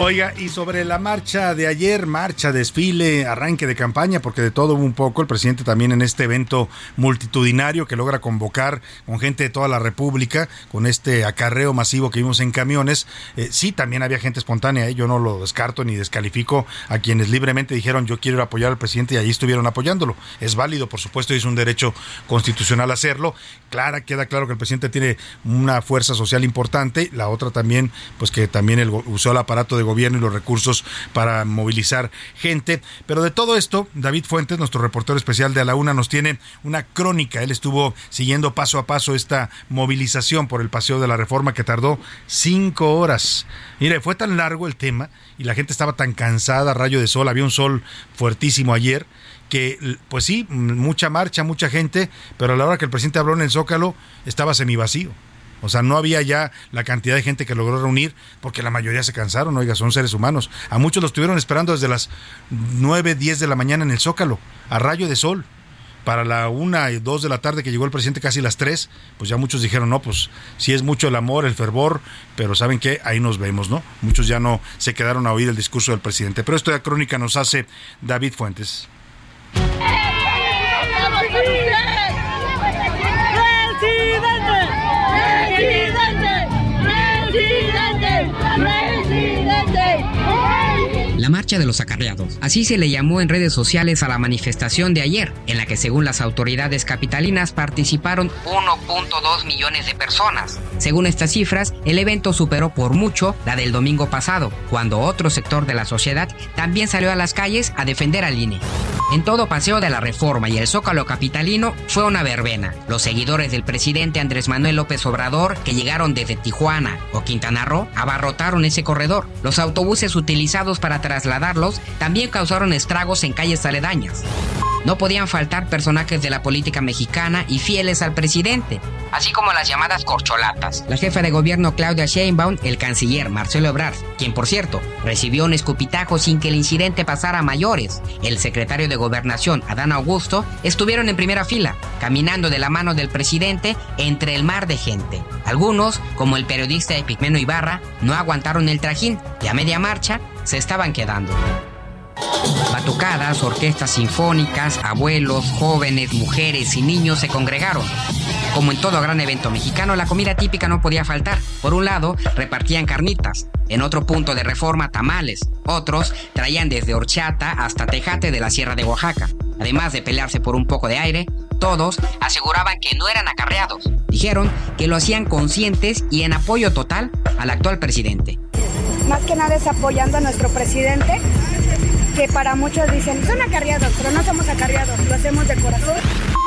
[SPEAKER 3] Oiga, y sobre la marcha de ayer, marcha, desfile, arranque de campaña, porque de todo un poco, el presidente también en este evento multitudinario que logra convocar con gente de toda la República, con este acarreo masivo que vimos en camiones, eh, sí, también había gente espontánea, ¿eh? yo no lo descarto ni descalifico a quienes libremente dijeron yo quiero ir apoyar al presidente y allí estuvieron apoyándolo. Es válido, por supuesto, y es un derecho constitucional hacerlo. Clara, queda claro que el presidente tiene una fuerza social importante, la otra también, pues que también el, usó el aparato de gobierno y los recursos para movilizar gente. Pero de todo esto, David Fuentes, nuestro reportero especial de A la Una, nos tiene una crónica. Él estuvo siguiendo paso a paso esta movilización por el Paseo de la Reforma que tardó cinco horas. Mire, fue tan largo el tema y la gente estaba tan cansada, rayo de sol, había un sol fuertísimo ayer que pues sí, mucha marcha, mucha gente, pero a la hora que el presidente habló en el Zócalo estaba semivacío. O sea, no había ya la cantidad de gente que logró reunir porque la mayoría se cansaron, oiga, son seres humanos. A muchos los estuvieron esperando desde las 9, 10 de la mañana en el Zócalo, a rayo de sol. Para la una y dos de la tarde que llegó el presidente casi las tres, pues ya muchos dijeron, no, pues sí es mucho el amor, el fervor, pero ¿saben qué? Ahí nos vemos, ¿no? Muchos ya no se quedaron a oír el discurso del presidente. Pero esto de crónica nos hace David Fuentes.
[SPEAKER 17] La marcha de los acarreados. Así se le llamó en redes sociales a la manifestación de ayer, en la que según las autoridades capitalinas participaron 1.2 millones de personas. Según estas cifras, el evento superó por mucho la del domingo pasado, cuando otro sector de la sociedad también salió a las calles a defender al INE. En todo paseo de la reforma y el zócalo capitalino fue una verbena. Los seguidores del presidente Andrés Manuel López Obrador, que llegaron desde Tijuana o Quintana Roo, abarrotaron ese corredor. Los autobuses utilizados para trasladarlos también causaron estragos en calles aledañas. No podían faltar personajes de la política mexicana y fieles al presidente, así como las llamadas corcholatas. La jefa de gobierno Claudia Sheinbaum, el canciller Marcelo Ebrard, quien por cierto recibió un escupitajo sin que el incidente pasara a mayores. El secretario de Gobernación, Adán Augusto, estuvieron en primera fila, caminando de la mano del presidente entre el mar de gente. Algunos, como el periodista Epigmeno Ibarra, no aguantaron el trajín y a media marcha se estaban quedando. Batucadas, orquestas sinfónicas, abuelos, jóvenes, mujeres y niños se congregaron. Como en todo gran evento mexicano, la comida típica no podía faltar. Por un lado, repartían carnitas. En otro punto de reforma, tamales. Otros traían desde horchata hasta tejate de la Sierra de Oaxaca. Además de pelearse por un poco de aire, todos aseguraban que no eran acarreados. Dijeron que lo hacían conscientes y en apoyo total al actual presidente.
[SPEAKER 18] Más que nada es apoyando a nuestro presidente, que para muchos dicen, son acarreados, pero no somos acarreados, lo hacemos de corazón.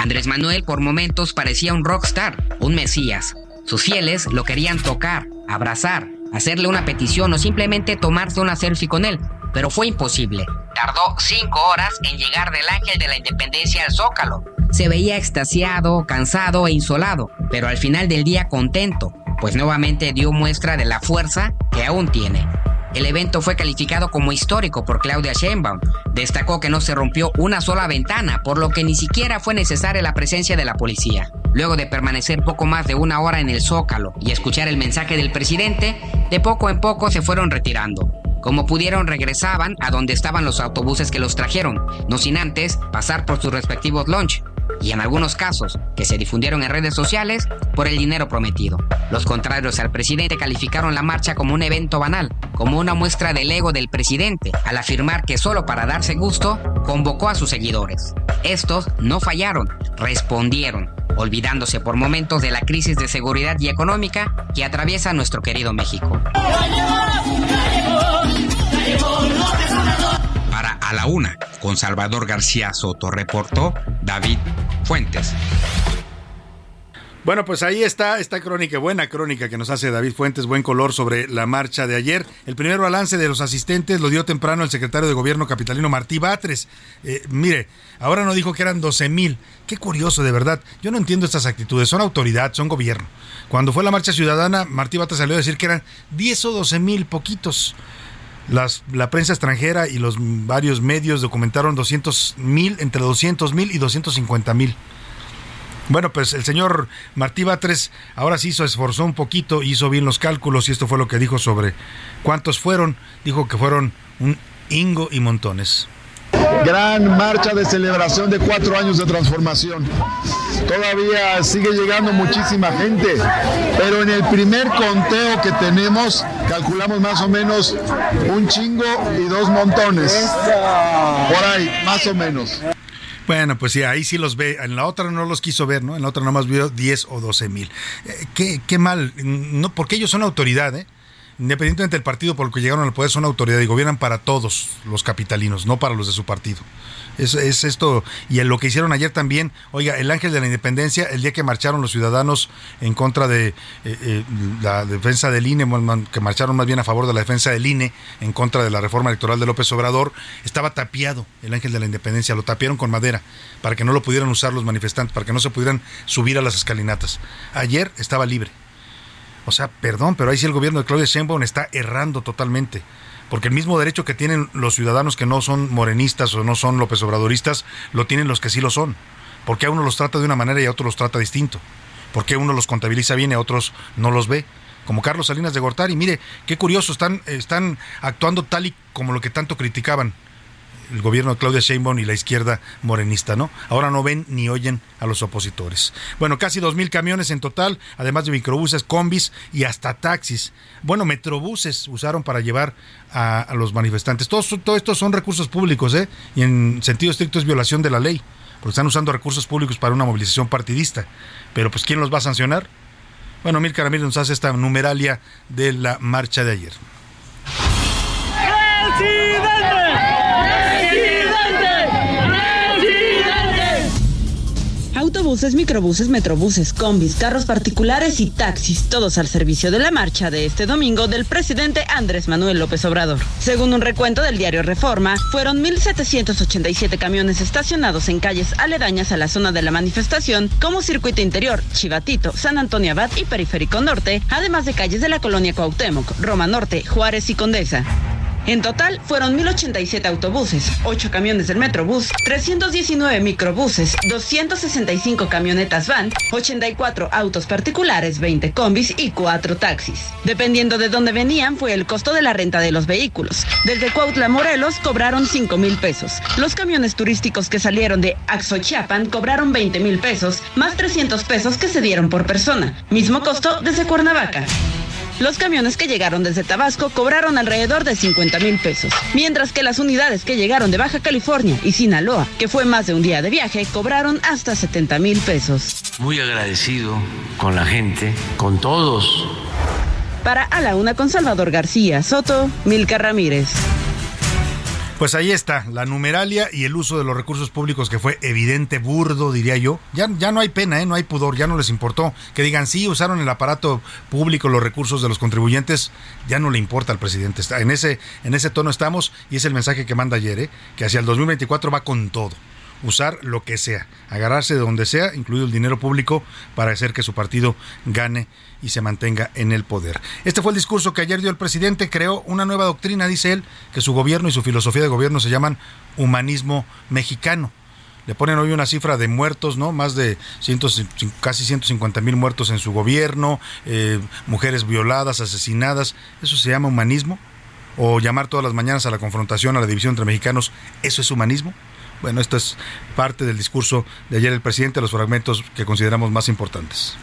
[SPEAKER 17] Andrés Manuel por momentos parecía un rockstar, un mesías. Sus fieles lo querían tocar, abrazar, hacerle una petición o simplemente tomarse una selfie con él, pero fue imposible. Tardó cinco horas en llegar del Ángel de la Independencia al Zócalo. Se veía extasiado, cansado e insolado, pero al final del día contento, pues nuevamente dio muestra de la fuerza que aún tiene. El evento fue calificado como histórico por Claudia Sheinbaum. Destacó que no se rompió una sola ventana, por lo que ni siquiera fue necesaria la presencia de la policía. Luego de permanecer poco más de una hora en el Zócalo y escuchar el mensaje del presidente, de poco en poco se fueron retirando. Como pudieron regresaban a donde estaban los autobuses que los trajeron, no sin antes pasar por sus respectivos lunch y en algunos casos, que se difundieron en redes sociales, por el dinero prometido. Los contrarios al presidente calificaron la marcha como un evento banal, como una muestra del ego del presidente, al afirmar que solo para darse gusto, convocó a sus seguidores. Estos no fallaron, respondieron, olvidándose por momentos de la crisis de seguridad y económica que atraviesa nuestro querido México. A la Una, con Salvador García Soto, reportó David Fuentes.
[SPEAKER 3] Bueno, pues ahí está esta crónica, buena crónica que nos hace David Fuentes, buen color sobre la marcha de ayer. El primer balance de los asistentes lo dio temprano el secretario de Gobierno capitalino Martí Batres. Eh, mire, ahora no dijo que eran 12 mil. Qué curioso, de verdad. Yo no entiendo estas actitudes. Son autoridad, son gobierno. Cuando fue la marcha ciudadana, Martí Batres salió a decir que eran 10 o 12 mil, poquitos. Las, la prensa extranjera y los varios medios documentaron 200 mil, entre 200 mil y 250 mil. Bueno, pues el señor Martí Batres ahora sí se esforzó un poquito, hizo bien los cálculos y esto fue lo que dijo sobre cuántos fueron. Dijo que fueron un ingo y montones.
[SPEAKER 1] Gran marcha de celebración de cuatro años de transformación. Todavía sigue llegando muchísima gente, pero en el primer conteo que tenemos calculamos más o menos un chingo y dos montones. Por ahí, más o menos.
[SPEAKER 3] Bueno, pues sí, ahí sí los ve. En la otra no los quiso ver, ¿no? En la otra nomás vio 10 o 12 mil. Eh, qué, qué mal, no, porque ellos son autoridad, ¿eh? Independientemente del partido por el que llegaron al poder, son autoridad y gobiernan para todos los capitalinos, no para los de su partido. Es, es esto, y lo que hicieron ayer también, oiga, el ángel de la independencia, el día que marcharon los ciudadanos en contra de eh, eh, la defensa del INE, que marcharon más bien a favor de la defensa del INE, en contra de la reforma electoral de López Obrador, estaba tapiado el ángel de la independencia, lo tapiaron con madera para que no lo pudieran usar los manifestantes, para que no se pudieran subir a las escalinatas. Ayer estaba libre. O sea, perdón, pero ahí sí el gobierno de Claudia Sheinbaum está errando totalmente. Porque el mismo derecho que tienen los ciudadanos que no son morenistas o no son López Obradoristas, lo tienen los que sí lo son. Porque a uno los trata de una manera y a otros los trata distinto. Porque uno los contabiliza bien y a otros no los ve. Como Carlos Salinas de Gortari. Mire, qué curioso, están, están actuando tal y como lo que tanto criticaban el gobierno de Claudia Sheinbaum y la izquierda morenista, ¿no? Ahora no ven ni oyen a los opositores. Bueno, casi dos mil camiones en total, además de microbuses, combis y hasta taxis. Bueno, metrobuses usaron para llevar a, los manifestantes. Todo, todo esto son recursos públicos, ¿eh? Y en sentido estricto es violación de la ley, porque están usando recursos públicos para una movilización partidista. Pero pues ¿quién los va a sancionar? Bueno, Mil nos hace esta numeralia de la marcha de ayer.
[SPEAKER 19] Autobuses, microbuses, metrobuses, combis, carros particulares y taxis, todos al servicio de la marcha de este domingo del presidente Andrés Manuel López Obrador. Según un recuento del diario Reforma, fueron 1.787 camiones estacionados en calles aledañas a la zona de la manifestación, como Circuito Interior, Chivatito, San Antonio Abad y Periférico Norte, además de calles de la colonia Cuauhtémoc, Roma Norte, Juárez y Condesa. En total fueron 1.087 autobuses, 8 camiones del Metrobús, 319 microbuses, 265 camionetas van, 84 autos particulares, 20 combis y 4 taxis. Dependiendo de dónde venían fue el costo de la renta de los vehículos. Desde Cuautla, Morelos cobraron 5 mil pesos. Los camiones turísticos que salieron de Axochiapan cobraron 20 mil pesos, más 300 pesos que se dieron por persona. Mismo costo desde Cuernavaca. Los camiones que llegaron desde Tabasco cobraron alrededor de 50 mil pesos, mientras que las unidades que llegaron de Baja California y Sinaloa, que fue más de un día de viaje, cobraron hasta 70 mil pesos.
[SPEAKER 9] Muy agradecido con la gente, con todos.
[SPEAKER 19] Para A la Una con Salvador García Soto, Milka Ramírez.
[SPEAKER 3] Pues ahí está, la numeralia y el uso de los recursos públicos que fue evidente, burdo, diría yo. Ya, ya no hay pena, ¿eh? no hay pudor, ya no les importó. Que digan, sí, usaron el aparato público, los recursos de los contribuyentes, ya no le importa al presidente. Está, en, ese, en ese tono estamos y es el mensaje que manda ayer, ¿eh? que hacia el 2024 va con todo usar lo que sea, agarrarse de donde sea, incluido el dinero público, para hacer que su partido gane y se mantenga en el poder. Este fue el discurso que ayer dio el presidente, creó una nueva doctrina, dice él, que su gobierno y su filosofía de gobierno se llaman humanismo mexicano. Le ponen hoy una cifra de muertos, ¿no? Más de cientos, casi 150 mil muertos en su gobierno, eh, mujeres violadas, asesinadas. ¿Eso se llama humanismo? ¿O llamar todas las mañanas a la confrontación, a la división entre mexicanos? ¿Eso es humanismo? Bueno, esto es parte del discurso de ayer el presidente, los fragmentos que consideramos más importantes.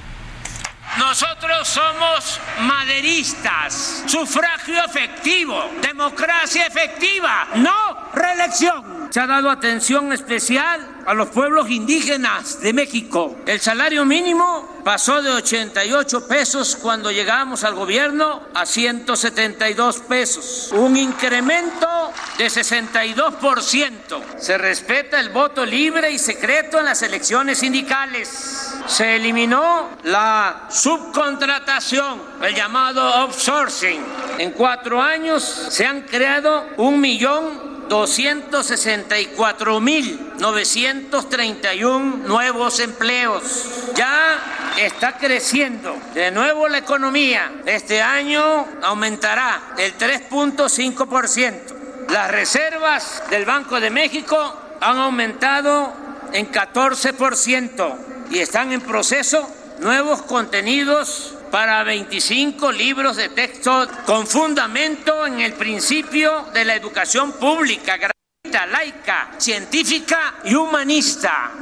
[SPEAKER 20] Nosotros somos maderistas, sufragio efectivo, democracia efectiva, no reelección. Se ha dado atención especial a los pueblos indígenas de México. El salario mínimo pasó de 88 pesos cuando llegamos al gobierno a 172 pesos, un incremento de 62%. Se respeta el voto libre y secreto en las elecciones sindicales. Se eliminó la subcontratación, el llamado outsourcing. En cuatro años se han creado un millón 264.931 nuevos empleos. Ya está creciendo de nuevo la economía. Este año aumentará el 3.5%. Las reservas del Banco de México han aumentado en 14% y están en proceso nuevos contenidos para 25 libros de texto con fundamento en el principio de la educación pública, gratuita, laica, científica y humanista.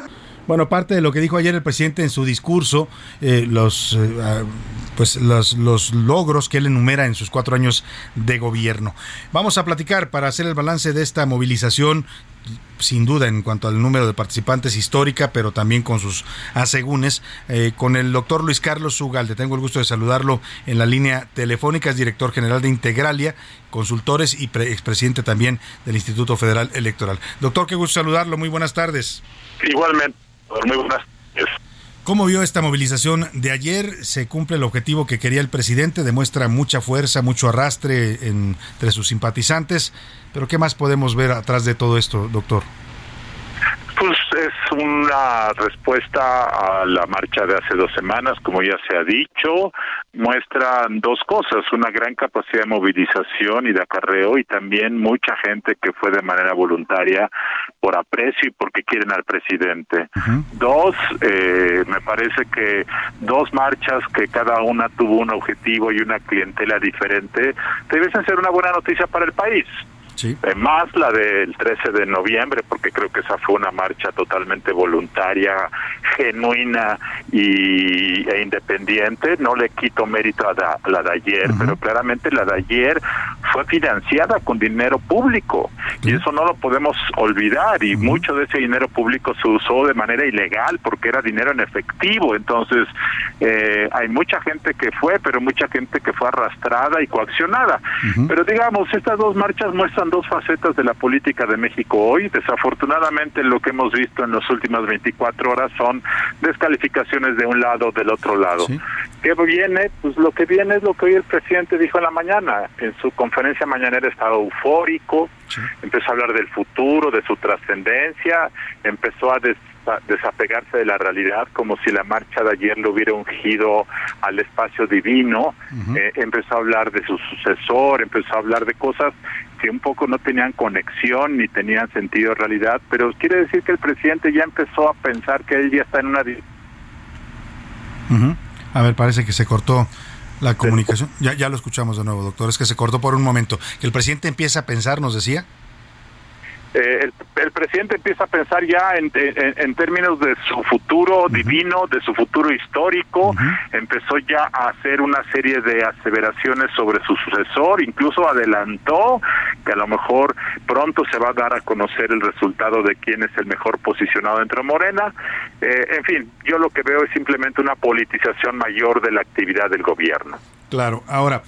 [SPEAKER 3] Bueno, parte de lo que dijo ayer el presidente en su discurso, eh, los, eh, ah, pues los, los logros que él enumera en sus cuatro años de gobierno. Vamos a platicar para hacer el balance de esta movilización sin duda en cuanto al número de participantes histórica, pero también con sus asegúnes, eh, con el doctor Luis Carlos Ugalde. Tengo el gusto de saludarlo en la línea telefónica, es director general de Integralia, consultores y pre- expresidente también del Instituto Federal Electoral. Doctor, qué gusto saludarlo, muy buenas tardes.
[SPEAKER 21] Igualmente, muy buenas.
[SPEAKER 3] ¿Cómo vio esta movilización de ayer? ¿Se cumple el objetivo que quería el presidente? Demuestra mucha fuerza, mucho arrastre en- entre sus simpatizantes. Pero ¿qué más podemos ver atrás de todo esto, doctor?
[SPEAKER 21] Pues es una respuesta a la marcha de hace dos semanas, como ya se ha dicho, muestran dos cosas, una gran capacidad de movilización y de acarreo y también mucha gente que fue de manera voluntaria por aprecio y porque quieren al presidente. Dos, eh, me parece que dos marchas que cada una tuvo un objetivo y una clientela diferente, debiesen ser una buena noticia para el país. Eh, más la del 13 de noviembre, porque creo que esa fue una marcha totalmente voluntaria, genuina y, e independiente. No le quito mérito a la de ayer, pero claramente la de ayer fue financiada con dinero público y eso no lo podemos olvidar y mucho de ese dinero público se usó de manera ilegal porque era dinero en efectivo. Entonces, eh, hay mucha gente que fue, pero mucha gente que fue arrastrada y coaccionada. Pero digamos, estas dos marchas muestran dos facetas de la política de México hoy. Desafortunadamente, lo que hemos visto en las últimas 24 horas son descalificaciones de un lado o del otro lado. ¿Qué viene? Pues lo que viene es lo que hoy el presidente dijo en la mañana. En su conferencia mañanera estaba eufórico, empezó a hablar del futuro, de su trascendencia, empezó a desapegarse de la realidad como si la marcha de ayer lo hubiera ungido al espacio divino, Eh, empezó a hablar de su sucesor, empezó a hablar de cosas que un poco no tenían conexión ni tenían sentido de realidad, pero quiere decir que el presidente ya empezó a pensar que él ya está en una
[SPEAKER 3] Ujú. A ver, parece que se cortó la comunicación. Ya, ya lo escuchamos de nuevo, doctor. Es que se cortó por un momento. Que el presidente empieza a pensar, nos decía.
[SPEAKER 21] Eh, el, el presidente empieza a pensar ya en, en- en términos de su futuro divino, de su futuro histórico, empezó ya a hacer una serie de aseveraciones sobre su sucesor, incluso adelantó que a lo mejor pronto se va a dar a conocer el resultado de quién es el mejor posicionado entre Morena. Eh, en fin, yo lo que veo es simplemente una politización mayor de la actividad del gobierno.
[SPEAKER 3] Claro, ahora,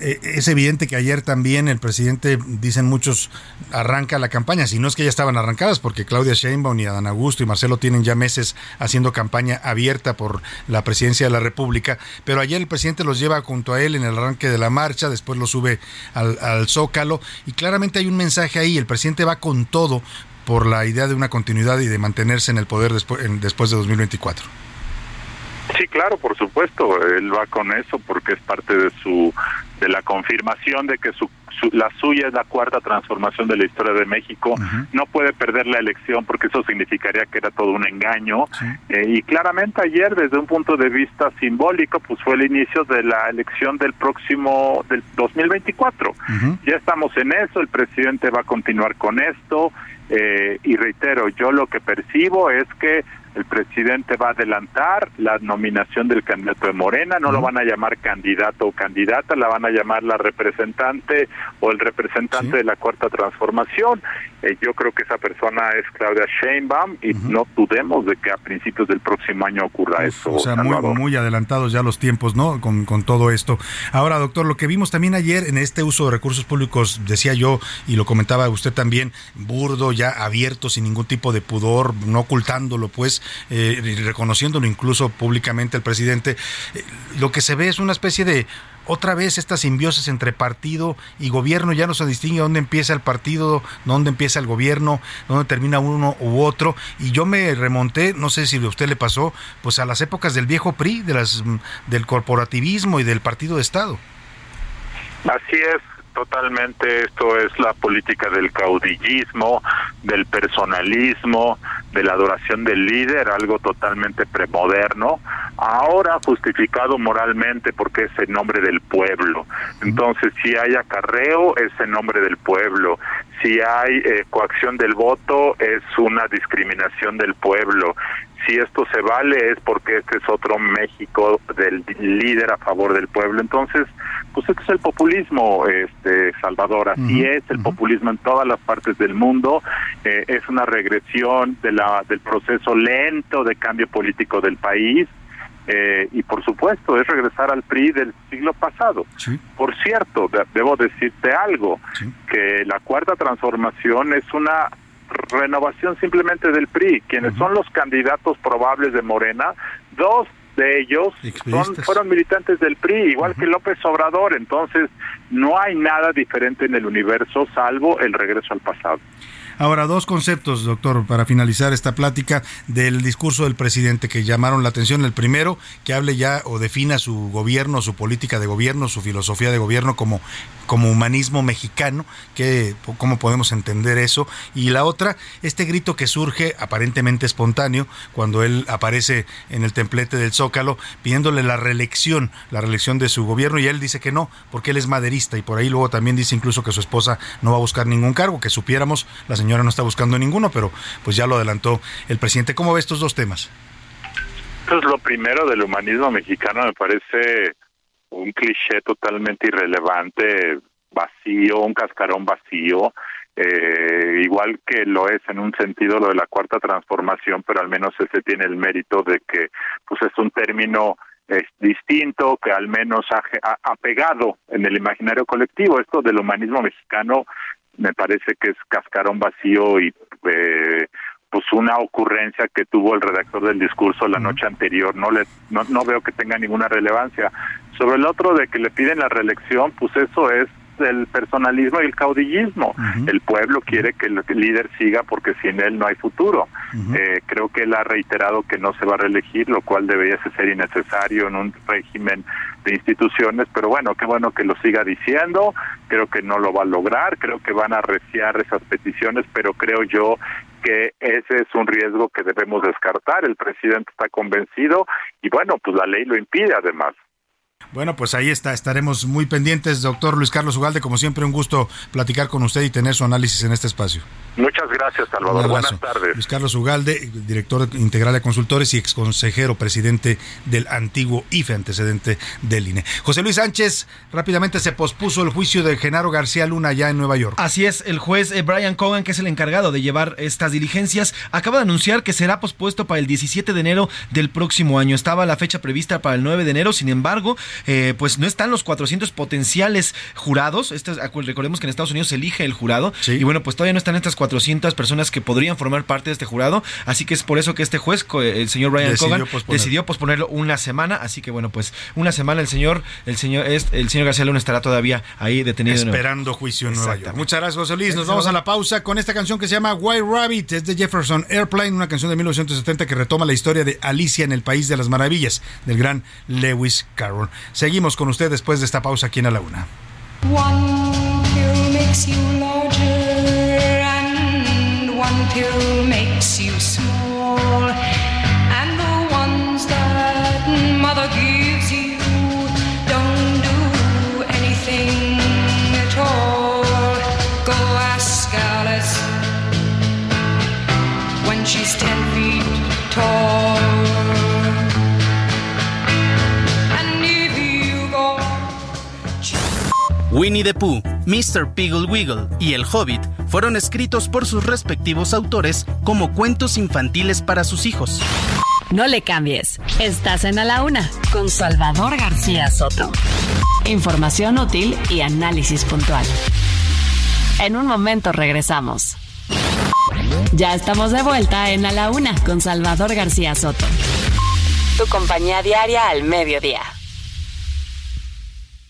[SPEAKER 3] es evidente que ayer también el presidente, dicen muchos, arranca la campaña, si no es que ya estaban arrancadas, porque Claudia Sheinbaum y Adán Augusto y Marcelo tienen ya meses haciendo campaña abierta por la presidencia de la República, pero ayer el presidente los lleva junto a él en el arranque de la marcha, después lo sube al, al Zócalo, y claramente hay un mensaje ahí, el presidente va con todo por la idea de una continuidad y de mantenerse en el poder después, en- después de 2024.
[SPEAKER 21] Sí, claro, por supuesto, él va con eso porque es parte de su de la confirmación de que su, su- la suya es la cuarta transformación de la historia de México. No puede perder la elección porque eso significaría que era todo un engaño. Eh, y claramente ayer, desde un punto de vista simbólico, pues fue el inicio de la elección del próximo del 2024. Ya estamos en eso, el presidente va a continuar con esto. eh, y reitero, yo lo que percibo es que el presidente va a adelantar la nominación del candidato de Morena, no lo van a llamar candidato o candidata, la van a llamar la representante o el representante de la cuarta transformación. Eh, yo creo que esa persona es Claudia Sheinbaum y no dudemos de que a principios del próximo año ocurra eso.
[SPEAKER 3] O sea, muy, muy adelantados ya los tiempos, ¿no? Con, con todo esto. Ahora, doctor, lo que vimos también ayer en este uso de recursos públicos, decía yo, y lo comentaba usted también, burdo, ya abierto, sin ningún tipo de pudor, no ocultándolo, pues, eh, reconociéndolo incluso públicamente el presidente. Eh, lo que se ve es una especie de otra vez esta simbiosis entre partido y gobierno ya no se distingue dónde empieza el partido, dónde empieza el gobierno, dónde termina uno u otro. Y yo me remonté, no sé si a usted le pasó, pues a las épocas del viejo PRI, de las, del corporativismo y del partido de Estado.
[SPEAKER 21] Así es, totalmente. Esto es la política del caudillismo, del personalismo, de la adoración del líder, algo totalmente premoderno. Ahora justificado moralmente porque es el nombre del pueblo. Entonces, si hay acarreo, es en nombre del pueblo. Si hay eh, coacción del voto, es una discriminación del pueblo si esto se vale es porque este es otro México del líder a favor del pueblo. Entonces, pues este es el populismo, este Salvador, así es el populismo en todas las partes del mundo. Eh, es una regresión de la del proceso lento de cambio político del país. Eh, y por supuesto es regresar al PRI del siglo pasado. Por cierto, de- debo decirte algo, que la cuarta transformación es una renovación simplemente del PRI. Quienes son los candidatos probables de Morena, dos de ellos son, fueron militantes del PRI, igual que López Obrador. Entonces, no hay nada diferente en el universo salvo el regreso al pasado.
[SPEAKER 3] Ahora, dos conceptos, doctor, para finalizar esta plática del discurso del presidente que llamaron la atención. El primero, que hable ya o defina su gobierno, su política de gobierno, su filosofía de gobierno como, como humanismo mexicano, que, cómo podemos entender eso. Y la otra, este grito que surge aparentemente espontáneo cuando él aparece en el templete del Zócalo pidiéndole la reelección, la reelección de su gobierno y él dice que no, porque él es maderista y por ahí luego también dice incluso que su esposa no va a buscar ningún cargo, que supiéramos, la señora no está buscando ninguno, pero pues ya lo adelantó el presidente. ¿Cómo ve estos dos temas?
[SPEAKER 21] Eso es lo primero del humanismo mexicano, me parece un cliché totalmente irrelevante, vacío, un cascarón vacío, eh, igual que lo es en un sentido lo de la cuarta transformación, pero al menos ese tiene el mérito de que pues es un término es distinto que al menos ha, ha- ha pegado en el imaginario colectivo. Esto del humanismo mexicano me parece que es cascarón vacío y eh, pues una ocurrencia que tuvo el redactor del discurso la noche anterior. No le no, no veo que tenga ninguna relevancia. Sobre el otro de que le piden la reelección, pues eso es el personalismo y el caudillismo. El pueblo quiere que el líder siga porque sin él no hay futuro. Eh, creo que él ha reiterado que no se va a reelegir, lo cual debería ser innecesario en un régimen de instituciones, pero bueno, qué bueno que lo siga diciendo, creo que no lo va a lograr, creo que van a arreciar esas peticiones, pero creo yo que ese es un riesgo que debemos descartar, el presidente está convencido y bueno, pues la ley lo impide además.
[SPEAKER 3] Bueno, pues ahí está, estaremos muy pendientes, doctor Luis Carlos Ugalde, como siempre un gusto platicar con usted y tener su análisis en este espacio.
[SPEAKER 21] Muchas gracias, Salvador. Buenas tardes.
[SPEAKER 3] Luis Carlos Ugalde, director integral de consultores y exconsejero presidente del antiguo IFE, antecedente del INE. José Luis Sánchez, rápidamente se pospuso el juicio de Genaro García Luna allá en Nueva York.
[SPEAKER 8] Así es, el juez eh, Brian Cogan, que es el encargado de llevar estas diligencias, acaba de anunciar que será pospuesto para el 17 de enero del próximo año. Estaba la fecha prevista para el 9 de enero, sin embargo, eh, pues no están los 400 potenciales jurados. Este, recordemos que en Estados Unidos se elige el jurado. Y bueno, pues todavía no están estas 400 personas que podrían formar parte de este jurado. Así que es por eso que este juez, el señor Brian
[SPEAKER 3] Decidió
[SPEAKER 8] Cogan, decidió posponerlo una semana. Así que bueno, pues una semana el señor, el señor, es- el señor García Luna estará todavía ahí detenido. en-
[SPEAKER 3] Esperando juicio en Nueva York. Muchas gracias, José Luis. Nos vamos a la pausa con esta canción que se llama White Rabbit. Es de Jefferson Airplane, una canción de 1970 que retoma la historia de Alicia en el País de las Maravillas, del gran Lewis Carroll. Seguimos con usted después de esta pausa aquí en A la Una.
[SPEAKER 22] One pill makes you
[SPEAKER 16] Winnie the Pooh, Mr. Piggle Wiggle y El Hobbit fueron escritos por sus respectivos autores como cuentos infantiles para sus hijos.
[SPEAKER 6] No le cambies. Estás en A la Una con Salvador García Soto. Información útil y análisis puntual. En un momento regresamos. Ya estamos de vuelta en A la Una con Salvador García Soto.
[SPEAKER 4] Tu compañía diaria al mediodía.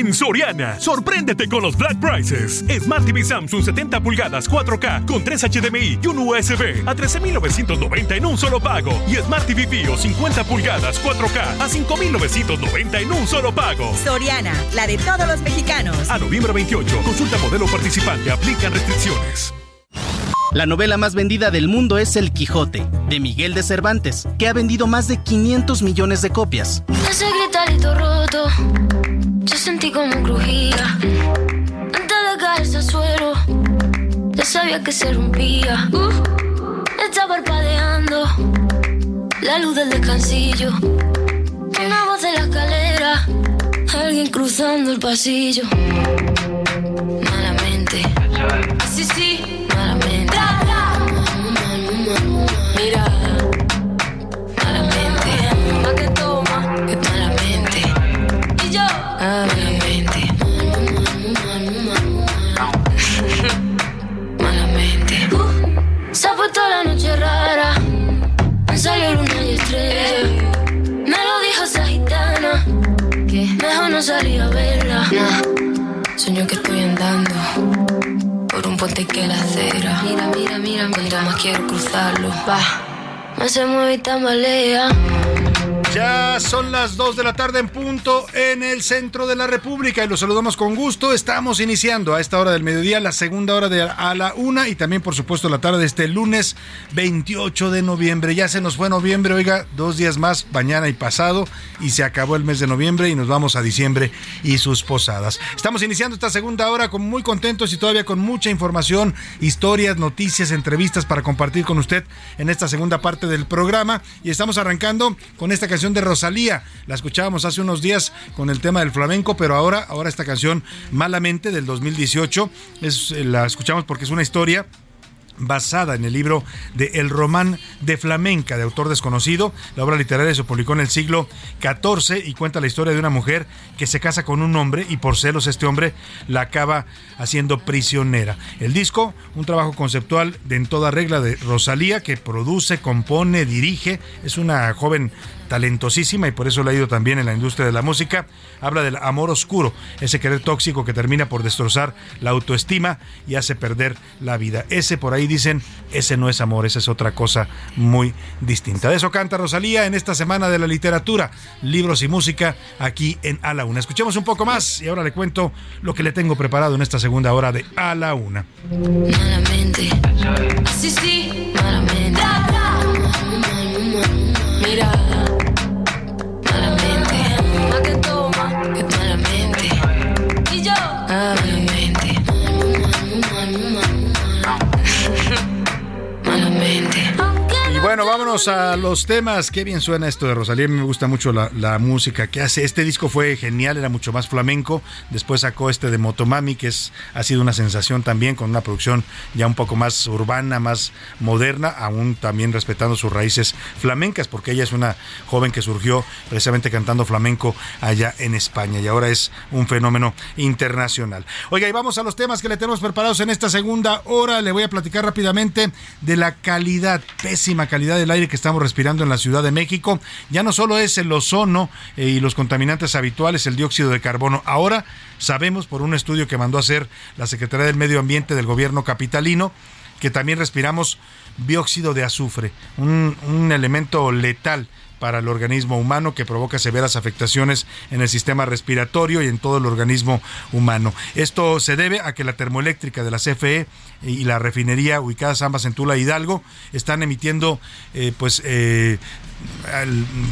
[SPEAKER 11] En Soriana, sorpréndete con los Black Prices. Smart TV Samsung 70 pulgadas 4K con 3 HDMI y un USB a 13,990 en un solo pago. Y Smart TV Vio 50 pulgadas 4K a 5,990 en un solo pago.
[SPEAKER 12] Soriana, la de todos los mexicanos.
[SPEAKER 11] A noviembre 28, consulta modelo participante, aplican restricciones.
[SPEAKER 16] La novela más vendida del mundo es El Quijote, de Miguel de Cervantes, que ha vendido más de 500 millones de copias.
[SPEAKER 23] Ese gritarito roto, yo sentí como crujía. Antes de caerse al suelo, ya sabía que se rompía. Uh, está parpadeando la luz del descansillo. Una voz de la escalera, alguien cruzando el pasillo. Malamente, sí, sí, malamente. Mira, no salir a verla. Nah. Sueño que estoy andando por un puente que la acera. Mira, mira, mira, mira. más quiero cruzarlo. Va. Me se mueve y tambalea.
[SPEAKER 3] Ya son las 2 de la tarde en punto en el centro de la República y los saludamos con gusto. Estamos iniciando a esta hora del mediodía, la segunda hora de a la una y también, por supuesto, la tarde de este lunes 28 de noviembre. Ya se nos fue noviembre, oiga, dos días más, mañana y pasado, y se acabó el mes de noviembre y nos vamos a diciembre y sus posadas. Estamos iniciando esta segunda hora con muy contentos y todavía con mucha información, historias, noticias, entrevistas para compartir con usted en esta segunda parte del programa. Y estamos arrancando con esta canción de Rosalía. La escuchábamos hace unos días con el tema del flamenco, pero ahora, ahora esta canción Malamente del 2018 es, eh, la escuchamos porque es una historia basada en el libro de El Román de Flamenca, de autor desconocido. La obra literaria se publicó en el siglo XIV y cuenta la historia de una mujer que se casa con un hombre y por celos este hombre la acaba haciendo prisionera. El disco, un trabajo conceptual de en toda regla de Rosalía, que produce, compone, dirige. Es una joven talentosísima y por eso le ha ido también en la industria de la música. Habla del amor oscuro, ese querer tóxico que termina por destrozar la autoestima y hace perder la vida. Ese por ahí dicen, ese no es amor, esa es otra cosa muy distinta. De eso canta Rosalía en esta semana de la literatura, libros y música aquí en A la Una. Escuchemos un poco más y ahora le cuento lo que le tengo preparado en esta segunda hora de A la Una. Vámonos a los temas. Qué bien suena esto de Rosalía. Me gusta mucho la, la música que hace. Este disco fue genial, era mucho más flamenco. Después sacó este de Motomami, que es, ha sido una sensación también, con una producción ya un poco más urbana, más moderna, aún también respetando sus raíces flamencas, porque ella es una joven que surgió precisamente cantando flamenco allá en España y ahora es un fenómeno internacional. Oiga, y vamos a los temas que le tenemos preparados en esta segunda hora. Le voy a platicar rápidamente de la calidad, pésima calidad del aire que estamos respirando en la Ciudad de México. Ya no solo es el ozono eh, y los contaminantes habituales, el dióxido de carbono. Ahora sabemos por un estudio que mandó a hacer la Secretaría del Medio Ambiente del gobierno capitalino que también respiramos dióxido de azufre, un, un elemento letal para el organismo humano que provoca severas afectaciones en el sistema respiratorio y en todo el organismo humano. Esto se debe a que la termoeléctrica de la CFE y la refinería ubicadas ambas en Tula e Hidalgo están emitiendo eh, pues eh,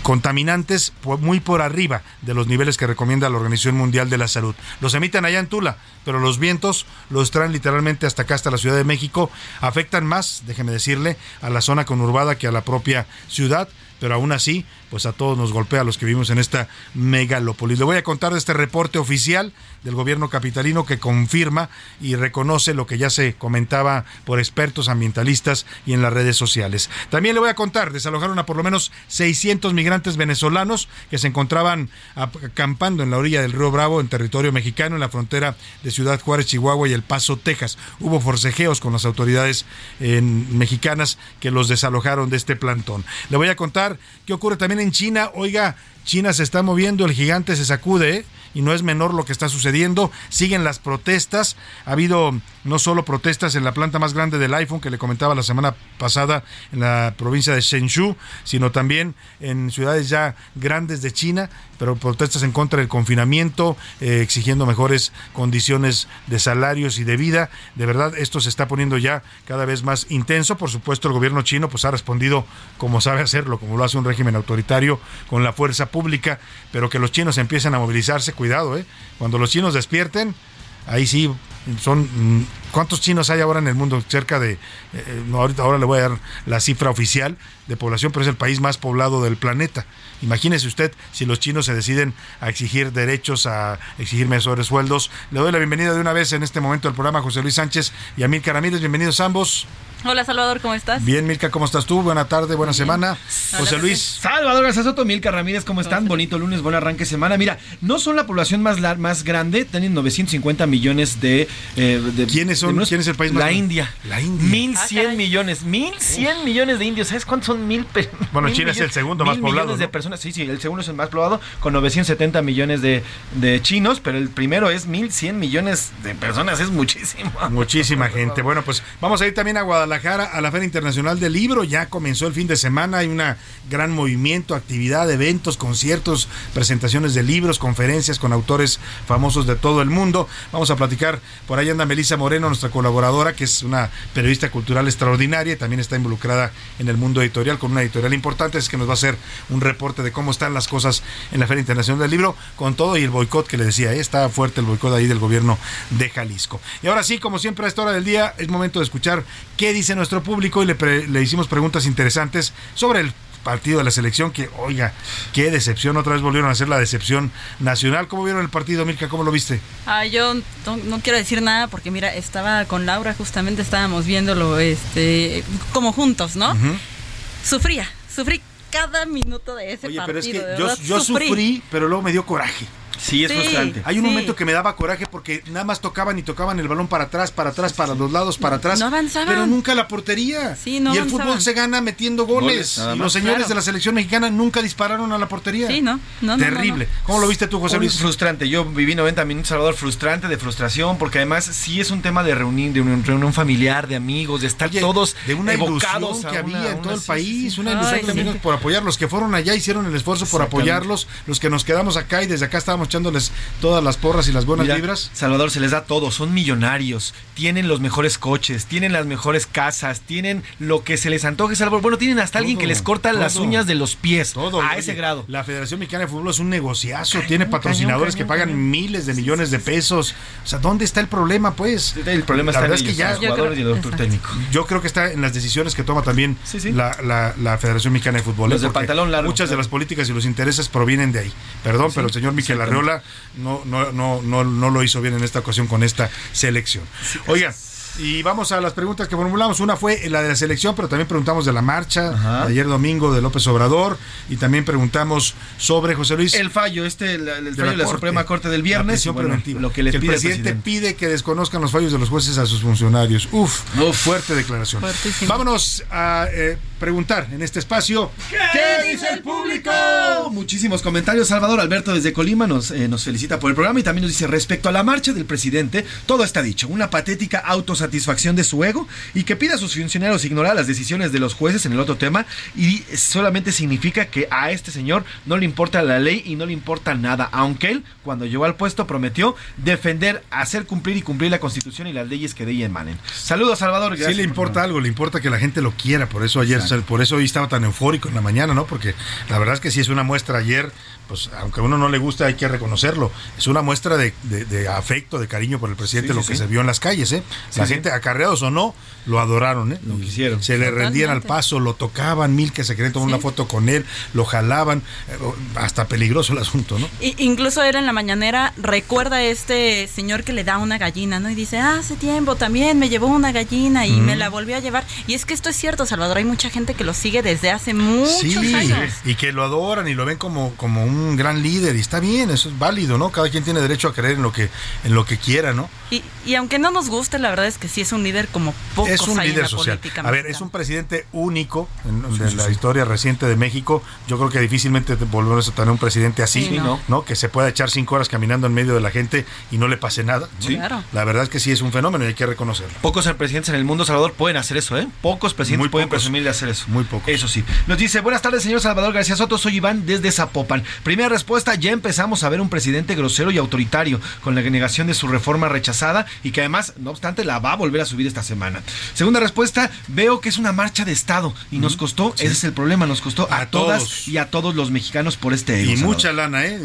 [SPEAKER 3] contaminantes muy por arriba de los niveles que recomienda la Organización Mundial de la Salud. Los emiten allá en Tula, pero los vientos los traen literalmente hasta acá, hasta la Ciudad de México. Afectan más, déjeme decirle, a la zona conurbada que a la propia ciudad pero aún así, pues a todos nos golpea a los que vivimos en esta megalópolis. Le voy a contar de este reporte oficial del gobierno capitalino que confirma y reconoce lo que ya se comentaba por expertos ambientalistas y en las redes sociales. También le voy a contar, desalojaron a por lo menos 600 migrantes venezolanos que se encontraban acampando en la orilla del río Bravo, en territorio mexicano, en la frontera de Ciudad Juárez, Chihuahua y El Paso, Texas. Hubo forcejeos con las autoridades eh, mexicanas que los desalojaron de este plantón. Le voy a contar qué ocurre también en China. Oiga, China se está moviendo, el gigante se sacude, ¿eh? y no es menor lo que está sucediendo. Siguen las protestas. Ha habido no solo protestas en la planta más grande del iPhone que le comentaba la semana pasada en la provincia de Shenzhou, sino también en ciudades ya grandes de China, pero protestas en contra del confinamiento, eh, exigiendo mejores condiciones de salarios y de vida. De verdad, esto se está poniendo ya cada vez más intenso. Por supuesto, el gobierno chino pues ha respondido como sabe hacerlo, como lo hace un régimen autoritario con la fuerza pública, pero que los chinos empiecen a movilizarse, cuidado, ¿eh? Cuando los chinos despierten, ahí sí son mm, cuántos chinos hay ahora en el mundo cerca de eh, no, ahorita ahora le voy a dar la cifra oficial de población pero es el país más poblado del planeta. Imagínese usted si los chinos se deciden a exigir derechos a exigir mejores sueldos. Le doy la bienvenida de una vez en este momento al programa a José Luis Sánchez y a Milka Ramírez. Bienvenidos ambos.
[SPEAKER 24] Hola Salvador, ¿cómo estás?
[SPEAKER 3] bien Milka cómo estás tú buena tarde buena semana. José Luis.
[SPEAKER 8] Salvador García Soto, Milka Ramírez, ¿cómo están? Bonito lunes, buen arranque de semana. Mira, no son la población más, más grande, tienen 950 millones de... eh, de
[SPEAKER 3] ¿Quiénes son?
[SPEAKER 8] de
[SPEAKER 3] ¿Quién es el país más
[SPEAKER 8] La? India.
[SPEAKER 3] La India.
[SPEAKER 8] 1100 millones, 1100 millones de indios. ¿Sabes cuántos son mil?
[SPEAKER 3] Bueno,
[SPEAKER 8] mil
[SPEAKER 3] China es el segundo
[SPEAKER 8] mil
[SPEAKER 3] más poblado,
[SPEAKER 8] millones de personas. Sí, sí, el segundo es el más poblado, con 970 millones de, de chinos, pero el primero es 1100 millones de personas, es muchísimo.
[SPEAKER 3] Muchísima gente. Bueno, pues vamos a ir también a Guadalajara, a la Feria Internacional del Libro. Ya comenzó el fin de semana, hay un gran movimiento, actividad, eventos, conciertos, presentaciones de libros, conferencias con autores famosos de todo el mundo. Vamos a platicar, por ahí anda Melissa Moreno, nuestra colaboradora, que es una periodista cultural extraordinaria y también está involucrada en el mundo editorial con una editorial importante, es que nos va a hacer un reporte de cómo están las cosas en la Feria Internacional del Libro, con todo y el boicot que le decía, ¿eh? está fuerte el boicot ahí del gobierno de Jalisco. Y ahora sí, como siempre a esta hora del día, es momento de escuchar qué dice nuestro público y le, pre- le hicimos preguntas interesantes sobre el partido de la selección que, oiga, qué decepción, otra vez volvieron a hacer la decepción nacional. ¿Cómo vieron el partido, Mirka? ¿Cómo lo viste?
[SPEAKER 24] Ah, yo no, no quiero decir nada porque mira, estaba con Laura, justamente estábamos viéndolo este como juntos, ¿no? Sufría, sufrí cada minuto de ese
[SPEAKER 3] Oye,
[SPEAKER 24] partido.
[SPEAKER 3] pero es que
[SPEAKER 24] de
[SPEAKER 3] yo,
[SPEAKER 24] verdad,
[SPEAKER 3] yo sufrí, pero luego me dio coraje.
[SPEAKER 8] Sí, es frustrante.
[SPEAKER 3] Hay un
[SPEAKER 24] Sí.
[SPEAKER 3] momento que me daba coraje porque nada más tocaban y tocaban el balón para atrás, para atrás, para los lados, para atrás.
[SPEAKER 24] No avanzaban.
[SPEAKER 3] Pero nunca la portería.
[SPEAKER 24] Sí, no
[SPEAKER 3] y el
[SPEAKER 24] avanzaban.
[SPEAKER 3] fútbol se gana metiendo goles. Y los señores
[SPEAKER 24] Claro.
[SPEAKER 3] de la selección mexicana nunca dispararon a la portería.
[SPEAKER 24] Sí, no, no, no,
[SPEAKER 3] Terrible.
[SPEAKER 24] no,
[SPEAKER 3] ¿Cómo lo viste tú, José
[SPEAKER 8] Un
[SPEAKER 3] Luis?
[SPEAKER 8] frustrante. Yo viví 90 minutos, Salvador, frustrante, de frustración, porque además sí es un tema de reunión, de una reunión familiar, de amigos, de estar
[SPEAKER 3] Oye,
[SPEAKER 8] todos
[SPEAKER 3] de una
[SPEAKER 8] evocados
[SPEAKER 3] ilusión que
[SPEAKER 8] a
[SPEAKER 3] había
[SPEAKER 8] una-
[SPEAKER 3] en todo
[SPEAKER 8] una-
[SPEAKER 3] el
[SPEAKER 8] sí,
[SPEAKER 3] país,
[SPEAKER 8] sí,
[SPEAKER 3] una ilusión
[SPEAKER 24] Ay,
[SPEAKER 3] por apoyar. Los que fueron allá hicieron el esfuerzo por apoyarlos, los que nos quedamos acá y desde acá estábamos echándoles todas las porras y las buenas
[SPEAKER 8] Mira,
[SPEAKER 3] vibras.
[SPEAKER 8] Salvador, se les da todo, son millonarios, tienen los mejores coches, tienen las mejores casas, tienen lo que se les antoje, Salvador. Bueno, tienen hasta alguien que les corta las uñas de los pies.
[SPEAKER 3] Todo,
[SPEAKER 8] a
[SPEAKER 3] oye,
[SPEAKER 8] ese grado.
[SPEAKER 3] La Federación Mexicana de Fútbol es un negociazo, tiene patrocinadores
[SPEAKER 8] cañón,
[SPEAKER 3] que pagan
[SPEAKER 8] cañón.
[SPEAKER 3] miles de millones de pesos. O sea, ¿dónde está el problema, pues?
[SPEAKER 8] El problema
[SPEAKER 3] La
[SPEAKER 8] está en
[SPEAKER 3] verdad es que ya-
[SPEAKER 8] los jugadores y el doctor técnico.
[SPEAKER 3] Yo creo que está en las decisiones que toma también
[SPEAKER 8] Sí, sí.
[SPEAKER 3] La, la- la Federación Mexicana de Fútbol.
[SPEAKER 8] Los
[SPEAKER 3] ¿eh?
[SPEAKER 8] de
[SPEAKER 3] Porque
[SPEAKER 8] pantalón largo,
[SPEAKER 3] Muchas de las políticas y los intereses provienen de ahí. Perdón, pero el señor Miquel
[SPEAKER 8] exactamente.
[SPEAKER 3] No, no, no, no, no lo hizo bien en esta ocasión con esta selección. Oigan. Y vamos a las preguntas que formulamos. Una fue la de la selección, pero también preguntamos de la marcha
[SPEAKER 8] Ajá.
[SPEAKER 3] de ayer domingo de López Obrador y también preguntamos sobre José Luis.
[SPEAKER 8] El fallo, este, el, el
[SPEAKER 3] de
[SPEAKER 8] fallo de la
[SPEAKER 3] Corte,
[SPEAKER 8] Suprema Corte del
[SPEAKER 3] la
[SPEAKER 8] viernes. bueno,
[SPEAKER 3] preventiva.
[SPEAKER 8] Lo que
[SPEAKER 3] el
[SPEAKER 8] pide el
[SPEAKER 3] presidente,
[SPEAKER 8] presidente.
[SPEAKER 3] pide que desconozcan los fallos de los jueces a sus funcionarios. Uf,
[SPEAKER 8] Uf.
[SPEAKER 3] fuerte declaración.
[SPEAKER 24] Fuertísimo.
[SPEAKER 3] Vámonos a eh, preguntar en este espacio. ¿Qué dice el público?
[SPEAKER 8] Muchísimos comentarios. Salvador Alberto desde Colima nos, eh, nos felicita por el programa y también nos dice respecto a la marcha del presidente, todo está dicho. Una patética autosatisfacción de su ego y que pida a sus funcionarios ignorar las decisiones de los jueces en el otro tema y solamente significa que a este señor no le importa la ley y no le importa nada, aunque él cuando llegó al puesto prometió defender, hacer cumplir y cumplir la constitución y las leyes que de ella emanen. Saludos Salvador.
[SPEAKER 3] Sí
[SPEAKER 8] gracias
[SPEAKER 3] le
[SPEAKER 8] por-
[SPEAKER 3] importa algo, le importa que la gente lo quiera, por eso ayer, por eso hoy estaba tan eufórico en la mañana, ¿no? Porque la verdad es que sí es una muestra ayer, pues aunque a uno no le gusta hay que reconocerlo, es una muestra de, de- de afecto, de cariño por el presidente,
[SPEAKER 8] Sí, sí,
[SPEAKER 3] lo que
[SPEAKER 8] sí.
[SPEAKER 3] se vio en las calles, ¿eh? la gente, acarreados o no, lo adoraron, ¿eh?
[SPEAKER 8] Lo quisieron.
[SPEAKER 3] Se le rendían al paso, lo tocaban, mil que se querían tomar una foto con él, lo jalaban, eh, hasta peligroso el asunto, ¿no?
[SPEAKER 24] Y- incluso era en la mañanera, recuerda a este señor que le da una gallina, ¿no? Y dice, "Ah, hace tiempo también me llevó una gallina y
[SPEAKER 3] Mm.
[SPEAKER 24] me la volvió a llevar. Y es que esto es cierto, Salvador, hay mucha gente que lo sigue desde hace muchos
[SPEAKER 3] Sí,
[SPEAKER 24] años.
[SPEAKER 3] y que lo adoran y lo ven como, como un gran líder y está bien, eso es válido, ¿no? Cada quien tiene derecho a creer en lo que, en lo que quiera, ¿no?
[SPEAKER 24] Y, y aunque no nos guste, la verdad es que sí es un líder como pocos
[SPEAKER 3] es un líder social. A ver, es un presidente único en, de la historia reciente de México. Yo creo que difícilmente te- volvemos a tener un presidente así,
[SPEAKER 24] Sí,
[SPEAKER 3] ¿no?
[SPEAKER 24] no.
[SPEAKER 3] Que se pueda echar cinco horas caminando en medio de la gente y no le pase nada.
[SPEAKER 24] Claro.
[SPEAKER 3] La verdad es que sí es un fenómeno y hay que reconocerlo.
[SPEAKER 8] Pocos presidentes en el mundo, Salvador, pueden hacer eso, ¿eh? Pocos presidentes
[SPEAKER 3] Muy
[SPEAKER 8] pueden
[SPEAKER 3] pocos.
[SPEAKER 8] presumir de hacer eso.
[SPEAKER 3] Muy pocos.
[SPEAKER 8] Eso sí. Nos dice, buenas tardes, señor Salvador García Soto, soy Iván desde Zapopan. Primera respuesta, ya empezamos a ver un presidente grosero y autoritario, con la negación de su reforma rechazada y que además, no obstante, la va a volver a subir esta semana. Segunda respuesta, veo que es una marcha de Estado y nos costó, ese es el problema, nos costó a,
[SPEAKER 3] A
[SPEAKER 8] todas
[SPEAKER 3] todos.
[SPEAKER 8] y a todos los mexicanos por este ego,
[SPEAKER 3] Y
[SPEAKER 8] Salvador.
[SPEAKER 3] mucha lana, ¿eh?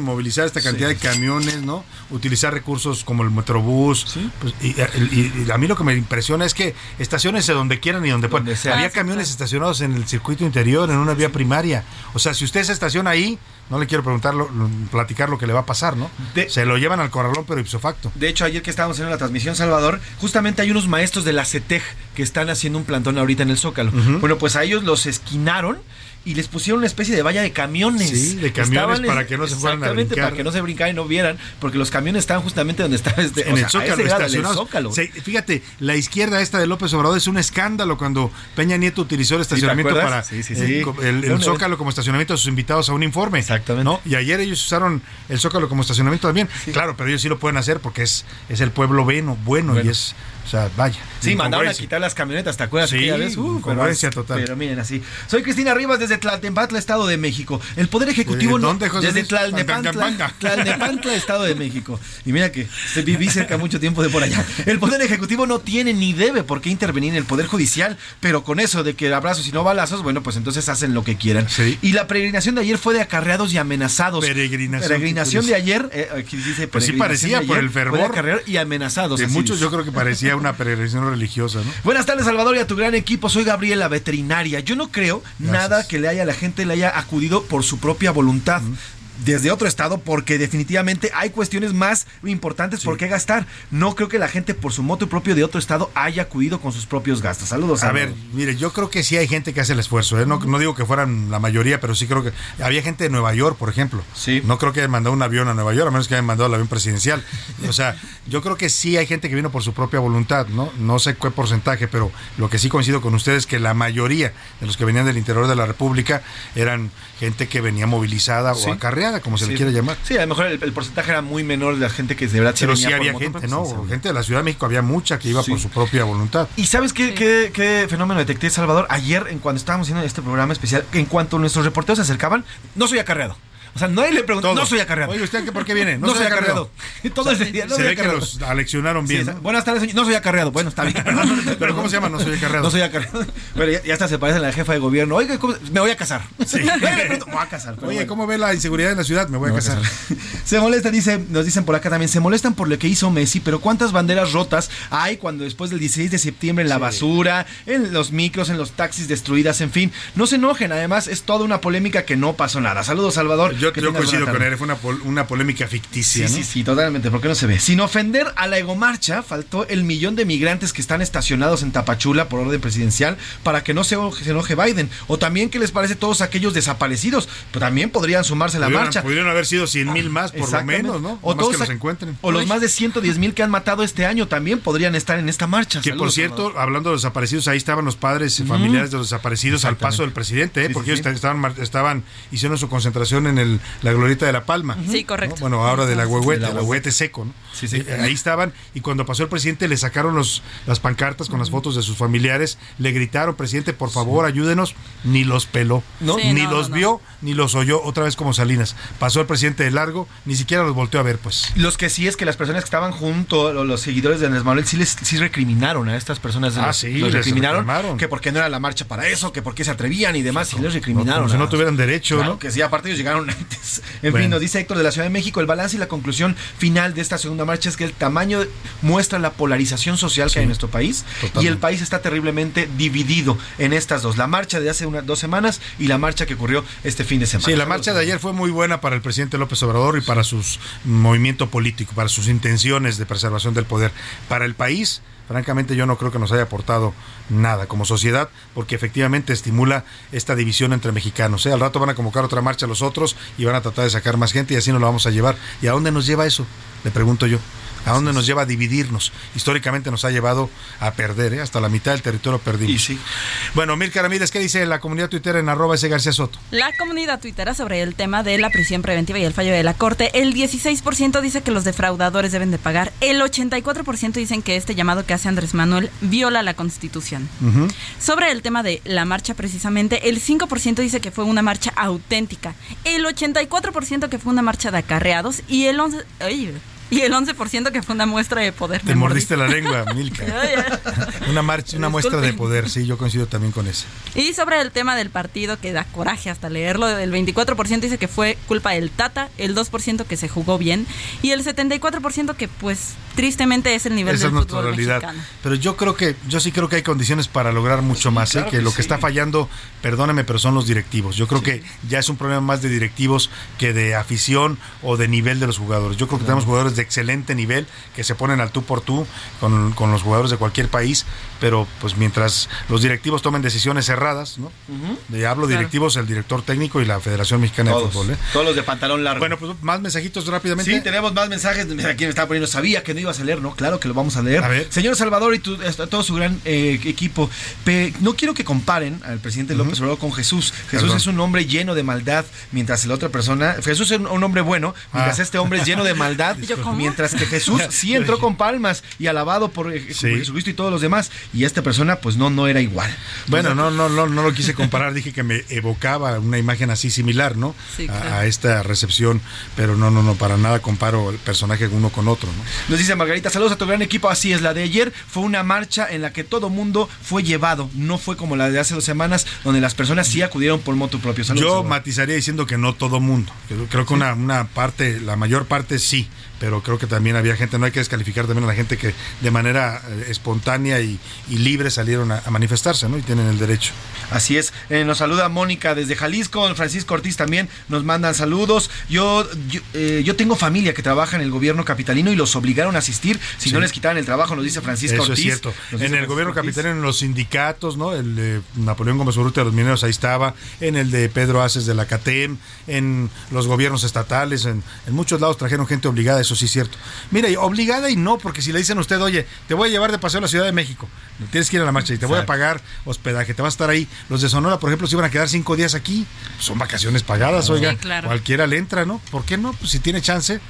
[SPEAKER 3] Movilizar esta cantidad de camiones, ¿no? Utilizar recursos como el Metrobús. Pues, y, y- y a mí lo que me impresiona es que estaciones donde quieran y donde puedan.
[SPEAKER 8] Sea.
[SPEAKER 3] Había
[SPEAKER 24] sí,
[SPEAKER 3] camiones estacionados en el circuito interior, en una vía primaria. O sea, si usted se estaciona ahí, no le quiero preguntar, lo- lo- platicar lo que le va a pasar, ¿no?
[SPEAKER 8] De-
[SPEAKER 3] se lo llevan al corralón, pero ipso facto.
[SPEAKER 8] De hecho, ayer que estábamos haciendo la transmisión, Salvador, justamente hay unos maestros de la CETEG que están haciendo un plantón ahorita en el Zócalo. Bueno, pues a ellos los esquinaron y les pusieron una especie de valla de camiones.
[SPEAKER 3] Sí, de camiones para que no se fueran a
[SPEAKER 8] exactamente,
[SPEAKER 3] brincar.
[SPEAKER 8] para que no se brincaran y no vieran, porque los camiones estaban justamente donde estaba este,
[SPEAKER 3] en
[SPEAKER 8] o
[SPEAKER 3] el
[SPEAKER 8] sea,
[SPEAKER 3] Zócalo,
[SPEAKER 8] el.
[SPEAKER 3] Se- fíjate, la izquierda esta de López Obrador es un escándalo cuando Peña Nieto utilizó el
[SPEAKER 8] ¿te
[SPEAKER 3] estacionamiento para?
[SPEAKER 8] Sí, sí,
[SPEAKER 3] eh, el, Zócalo como estacionamiento a sus invitados a un informe.
[SPEAKER 8] Exactamente.
[SPEAKER 3] ¿no? Y ayer ellos usaron el Zócalo como estacionamiento también. Claro, pero ellos sí lo pueden hacer porque es, es el pueblo bueno, bueno,
[SPEAKER 8] Bueno.
[SPEAKER 3] y es, sea, vaya.
[SPEAKER 8] Sí, mandaron a quitar las camionetas, ¿te acuerdas?
[SPEAKER 3] Sí,
[SPEAKER 8] vez?
[SPEAKER 3] Incongruencia
[SPEAKER 8] pero,
[SPEAKER 3] total.
[SPEAKER 8] Pero miren así. Soy Cristina Rivas desde Tlalnepantla, Estado de México. El Poder Ejecutivo...
[SPEAKER 3] ¿De dónde, José
[SPEAKER 8] Desde? Tlalnepantla. Tlalnepantla, Estado de México. Y mira que se viví cerca mucho tiempo de por allá. El Poder Ejecutivo no tiene ni debe por qué intervenir en el Poder Judicial, pero con eso de que abrazos y no balazos, bueno, pues entonces hacen lo que quieran.
[SPEAKER 3] Sí.
[SPEAKER 8] Y la peregrinación de ayer fue de acarreados y amenazados.
[SPEAKER 3] Peregrinación,
[SPEAKER 8] Peregrinación de ayer, eh, aquí dice
[SPEAKER 3] Pues sí
[SPEAKER 8] peregrinación
[SPEAKER 3] parecía
[SPEAKER 8] de
[SPEAKER 3] por el
[SPEAKER 8] fue de
[SPEAKER 3] fervor.
[SPEAKER 8] acarreados y amenazados.
[SPEAKER 3] De muchos
[SPEAKER 8] dice.
[SPEAKER 3] yo creo que parecía una peregrinación religiosa, ¿no?
[SPEAKER 8] Buenas tardes, Salvador, y a tu gran equipo. Soy Gabriela, veterinaria. Yo no creo
[SPEAKER 3] Gracias.
[SPEAKER 8] nada que le haya, la gente le haya acudido por su propia voluntad. Desde otro estado porque definitivamente hay cuestiones más importantes por qué gastar. No creo que la gente por su moto propio de otro estado haya acudido con sus propios gastos. Saludos.
[SPEAKER 3] A
[SPEAKER 8] Álvaro.
[SPEAKER 3] ver, mire, yo creo que sí hay gente que hace el esfuerzo. ¿eh? No, no digo que fueran la mayoría, pero sí creo que había gente de Nueva York, por ejemplo.
[SPEAKER 8] Sí.
[SPEAKER 3] No creo que hayan mandado un avión a Nueva York, a menos que hayan mandado el avión presidencial. O sea, yo creo que sí hay gente que vino por su propia voluntad, ¿no? No sé qué porcentaje, pero lo que sí coincido con ustedes es que la mayoría de los que venían del interior de la República eran gente que venía movilizada
[SPEAKER 8] Sí.
[SPEAKER 3] o acarreada, como se
[SPEAKER 8] Sí.
[SPEAKER 3] le quiere llamar.
[SPEAKER 8] Sí, a lo mejor el, el porcentaje era muy menor de la gente que de verdad se
[SPEAKER 3] Pero
[SPEAKER 8] venía
[SPEAKER 3] sí
[SPEAKER 8] por
[SPEAKER 3] había
[SPEAKER 8] moto
[SPEAKER 3] gente,
[SPEAKER 8] propia,
[SPEAKER 3] ¿no?
[SPEAKER 8] sí.
[SPEAKER 3] Gente de la Ciudad de México había mucha que iba
[SPEAKER 8] Sí.
[SPEAKER 3] por su propia voluntad.
[SPEAKER 8] ¿Y sabes qué, qué- qué fenómeno detecté, Salvador? Ayer, en cuando estábamos haciendo este programa especial, en cuanto nuestros reporteros se acercaban, no soy acarreado. O sea, nadie le preguntó, no soy acarreado.
[SPEAKER 3] Oye, ¿usted por qué viene?
[SPEAKER 8] No, soy acarreado. Todo ese día, no
[SPEAKER 3] se
[SPEAKER 8] soy
[SPEAKER 3] ve que
[SPEAKER 8] acarreado.
[SPEAKER 3] los aleccionaron bien.
[SPEAKER 8] Sí,
[SPEAKER 3] ¿no?
[SPEAKER 8] Buenas tardes, señor. No soy acarreado. Bueno, está bien.
[SPEAKER 3] Pero ¿cómo se llama? No soy acarreado.
[SPEAKER 8] No soy acarreado. Bueno, ya, ya hasta se parece a la jefa de gobierno. Oiga, ¿cómo- me voy a casar.
[SPEAKER 3] Sí.
[SPEAKER 8] Me voy a casar.
[SPEAKER 3] Oye,
[SPEAKER 8] bueno.
[SPEAKER 3] ¿cómo ve la inseguridad en la ciudad? Me voy a
[SPEAKER 8] Me voy a
[SPEAKER 3] casar.
[SPEAKER 8] Se molesta, dice, nos dicen por acá también, se molestan por lo que hizo Messi, pero ¿cuántas banderas rotas hay cuando después del 16 de septiembre en la basura, en los micros, en los taxis destruidas, en fin? No se enojen, además es toda una polémica que no pasó nada. Saludos, Salvador.
[SPEAKER 3] Yo,
[SPEAKER 8] que
[SPEAKER 3] yo coincido con él, fue una, pol- una polémica ficticia.
[SPEAKER 8] Sí,
[SPEAKER 3] ¿no?
[SPEAKER 8] sí, sí, totalmente, ¿por qué no se ve? Sin ofender a la egomarcha, faltó el millón de migrantes que están estacionados en Tapachula por orden presidencial para que no se, se enoje Biden. O también, ¿qué les parece todos aquellos desaparecidos? Pues también podrían sumarse a la
[SPEAKER 3] Pudieron,
[SPEAKER 8] marcha.
[SPEAKER 3] pudieron haber sido 100 mil más, por lo menos, ¿no?
[SPEAKER 8] O
[SPEAKER 3] más
[SPEAKER 8] todos
[SPEAKER 3] que los encuentren.
[SPEAKER 8] O los más de 110 mil que han matado este año también podrían estar en esta marcha.
[SPEAKER 3] Que por cierto,
[SPEAKER 8] Salvador.
[SPEAKER 3] hablando de los desaparecidos, ahí estaban los padres y familiares de los desaparecidos al paso del presidente, ¿eh?
[SPEAKER 8] Sí,
[SPEAKER 3] porque
[SPEAKER 8] sí,
[SPEAKER 3] ellos
[SPEAKER 8] sí.
[SPEAKER 3] estaban, estaban, hicieron su concentración en el, la glorieta de la Palma.
[SPEAKER 24] Sí, correcto.
[SPEAKER 3] ¿no? Bueno, ahora de la huehuete,
[SPEAKER 8] la
[SPEAKER 3] huehuete seco, ¿no?
[SPEAKER 8] Sí, sí.
[SPEAKER 3] Eh, Ahí estaban, y cuando pasó el presidente le sacaron los, las pancartas con las fotos de sus familiares, le gritaron, presidente, por favor, ayúdenos, ni los peló,
[SPEAKER 8] No.
[SPEAKER 24] Sí,
[SPEAKER 3] ni
[SPEAKER 24] no,
[SPEAKER 3] los
[SPEAKER 24] no.
[SPEAKER 3] vio, ni los oyó, otra vez como Salinas. Pasó el presidente de largo, ni siquiera los volteó a ver, pues.
[SPEAKER 8] Los que sí es que las personas que estaban junto, lo- los seguidores de Andrés Manuel, sí les sí recriminaron a estas personas.
[SPEAKER 3] Ah,
[SPEAKER 8] los,
[SPEAKER 3] sí,
[SPEAKER 8] los recriminaron. Que por qué no era la marcha para eso, que por qué se atrevían y demás. Y les recriminaron.
[SPEAKER 3] Como si no tuvieran derecho,
[SPEAKER 8] Claro
[SPEAKER 3] ¿no?
[SPEAKER 8] que sí, aparte ellos llegaron En
[SPEAKER 3] Bueno.
[SPEAKER 8] fin, nos dice Héctor de la Ciudad de México, el balance y la conclusión final de esta segunda marcha es que el tamaño muestra la polarización social que hay en nuestro país y el país está terriblemente dividido en estas dos. La marcha de hace unas dos semanas y la marcha que ocurrió este fin de semana.
[SPEAKER 3] Sí, la marcha de ayer fue muy buena para el presidente López Obrador y para su movimiento político, para sus intenciones de preservación del poder. Para el país, francamente yo no creo que nos haya aportado nada como sociedad, porque efectivamente estimula esta división entre mexicanos. ¿eh? Al rato van a convocar otra marcha los otros y van a tratar de sacar más gente y así nos lo vamos a llevar. ¿Y a dónde nos lleva eso? Le pregunto yo. ¿A dónde nos lleva a dividirnos? Históricamente nos ha llevado a perder, ¿eh? hasta la mitad del territorio perdimos.
[SPEAKER 8] Y sí.
[SPEAKER 3] Bueno, Mirka Ramírez, ¿qué dice la comunidad tuitera en arroba ese García Soto?
[SPEAKER 24] La comunidad tuitera sobre el tema de la prisión preventiva y el fallo de la Corte, el 16% dice que los defraudadores deben de pagar, el 84% dicen que este llamado que hace Andrés Manuel viola la Constitución. Sobre el tema de la marcha precisamente, el 5% dice que fue una marcha auténtica, el 84% que fue una marcha de acarreados y el 11%, ay, y el 11% que fue una muestra de poder.
[SPEAKER 3] Te mordiste la lengua, Milka. Una marcha, una muestra de poder, sí, yo coincido también con eso.
[SPEAKER 24] Y sobre el tema del partido, que da coraje hasta leerlo, el 24% dice que fue culpa del Tata, el 2% que se jugó bien y el 74% que pues tristemente es el nivel
[SPEAKER 3] Esa
[SPEAKER 24] del
[SPEAKER 3] es nuestra
[SPEAKER 24] fútbol
[SPEAKER 3] realidad.
[SPEAKER 24] mexicano.
[SPEAKER 3] Pero yo creo que, yo sí creo que hay condiciones para lograr mucho más, ¿eh?
[SPEAKER 8] claro
[SPEAKER 3] que,
[SPEAKER 8] que
[SPEAKER 3] lo que está fallando, perdóname, pero son los directivos. Yo creo que ya es un problema más de directivos que de afición o de nivel de los jugadores. Yo creo que tenemos jugadores de excelente nivel que se ponen al tú por tú con, con los jugadores de cualquier país, pero pues mientras los directivos tomen decisiones erradas, ¿no? Hablo
[SPEAKER 8] Claro.
[SPEAKER 3] directivos, el director técnico y la Federación Mexicana de Fútbol, ¿eh?
[SPEAKER 8] todos los de pantalón largo.
[SPEAKER 3] Bueno, pues más mensajitos rápidamente.
[SPEAKER 8] Sí, tenemos más mensajes. Mira, Aquí me estaba poniendo, sabía que no ibas a leer, ¿no? Claro que lo vamos a leer.
[SPEAKER 3] A ver.
[SPEAKER 8] Señor Salvador y tu- todo su gran eh, equipo, pe- no quiero que comparen al presidente López Obrador con Jesús. Jesús
[SPEAKER 3] Perdón.
[SPEAKER 8] es un hombre lleno de maldad, mientras la otra persona, Jesús es un, hombre bueno, mientras
[SPEAKER 3] Ah.
[SPEAKER 8] este hombre es lleno de maldad,
[SPEAKER 24] ¿Yo cómo?
[SPEAKER 8] mientras que Jesús sí entró con palmas y alabado por, eh, por
[SPEAKER 3] Sí.
[SPEAKER 8] Jesucristo y todos los demás, y esta persona pues no, no era igual.
[SPEAKER 3] Bueno, no, no, no, no lo quise comparar, dije que me evocaba una imagen así similar, ¿no?
[SPEAKER 24] Sí,
[SPEAKER 3] A-
[SPEAKER 24] claro.
[SPEAKER 3] a, esta recepción, pero no, no, no, para nada comparo el personaje uno con otro, ¿no?
[SPEAKER 8] Nos dice Margarita, saludos a tu gran equipo. Así es, la de ayer fue una marcha en la que todo mundo fue llevado. No fue como la de hace dos semanas, donde las personas sí acudieron por moto propio. Saludos,
[SPEAKER 3] Yo matizaría diciendo que no todo mundo. Creo, creo que una, una parte, la mayor parte sí, pero creo que también había gente, no hay que descalificar también a la gente que de manera eh, espontánea y, y libre salieron a, a manifestarse, ¿no? Y tienen el derecho.
[SPEAKER 8] Así es. Eh, nos saluda Mónica desde Jalisco. Francisco Ortiz también nos mandan saludos. Yo, yo, eh, yo tengo familia que trabaja en el gobierno capitalino y los obligaron a asistir. Si
[SPEAKER 3] Sí.
[SPEAKER 8] no les quitaran el trabajo, nos dice Francisco
[SPEAKER 3] Eso
[SPEAKER 8] Ortiz.
[SPEAKER 3] es cierto. En el
[SPEAKER 8] Francisco
[SPEAKER 3] gobierno
[SPEAKER 8] Ortiz.
[SPEAKER 3] capitalino, en los sindicatos, ¿no? El de Napoleón Gómez Urrutia de los mineros, ahí estaba. En el de Pedro Aces de la CATEM. En los gobiernos estatales. En, en muchos lados trajeron gente obligada, eso sí es cierto. Mira, obligada y no, porque si le dicen a usted, oye, te voy a llevar de paseo a la Ciudad de México, tienes que ir a la marcha y te voy a pagar hospedaje, te vas a estar ahí. Los de Sonora, por ejemplo, se iban a quedar cinco días aquí. Son vacaciones pagadas,
[SPEAKER 24] Sí,
[SPEAKER 3] oiga.
[SPEAKER 24] claro.
[SPEAKER 3] Cualquiera le entra, ¿no? ¿Por qué no? Pues si tiene chance.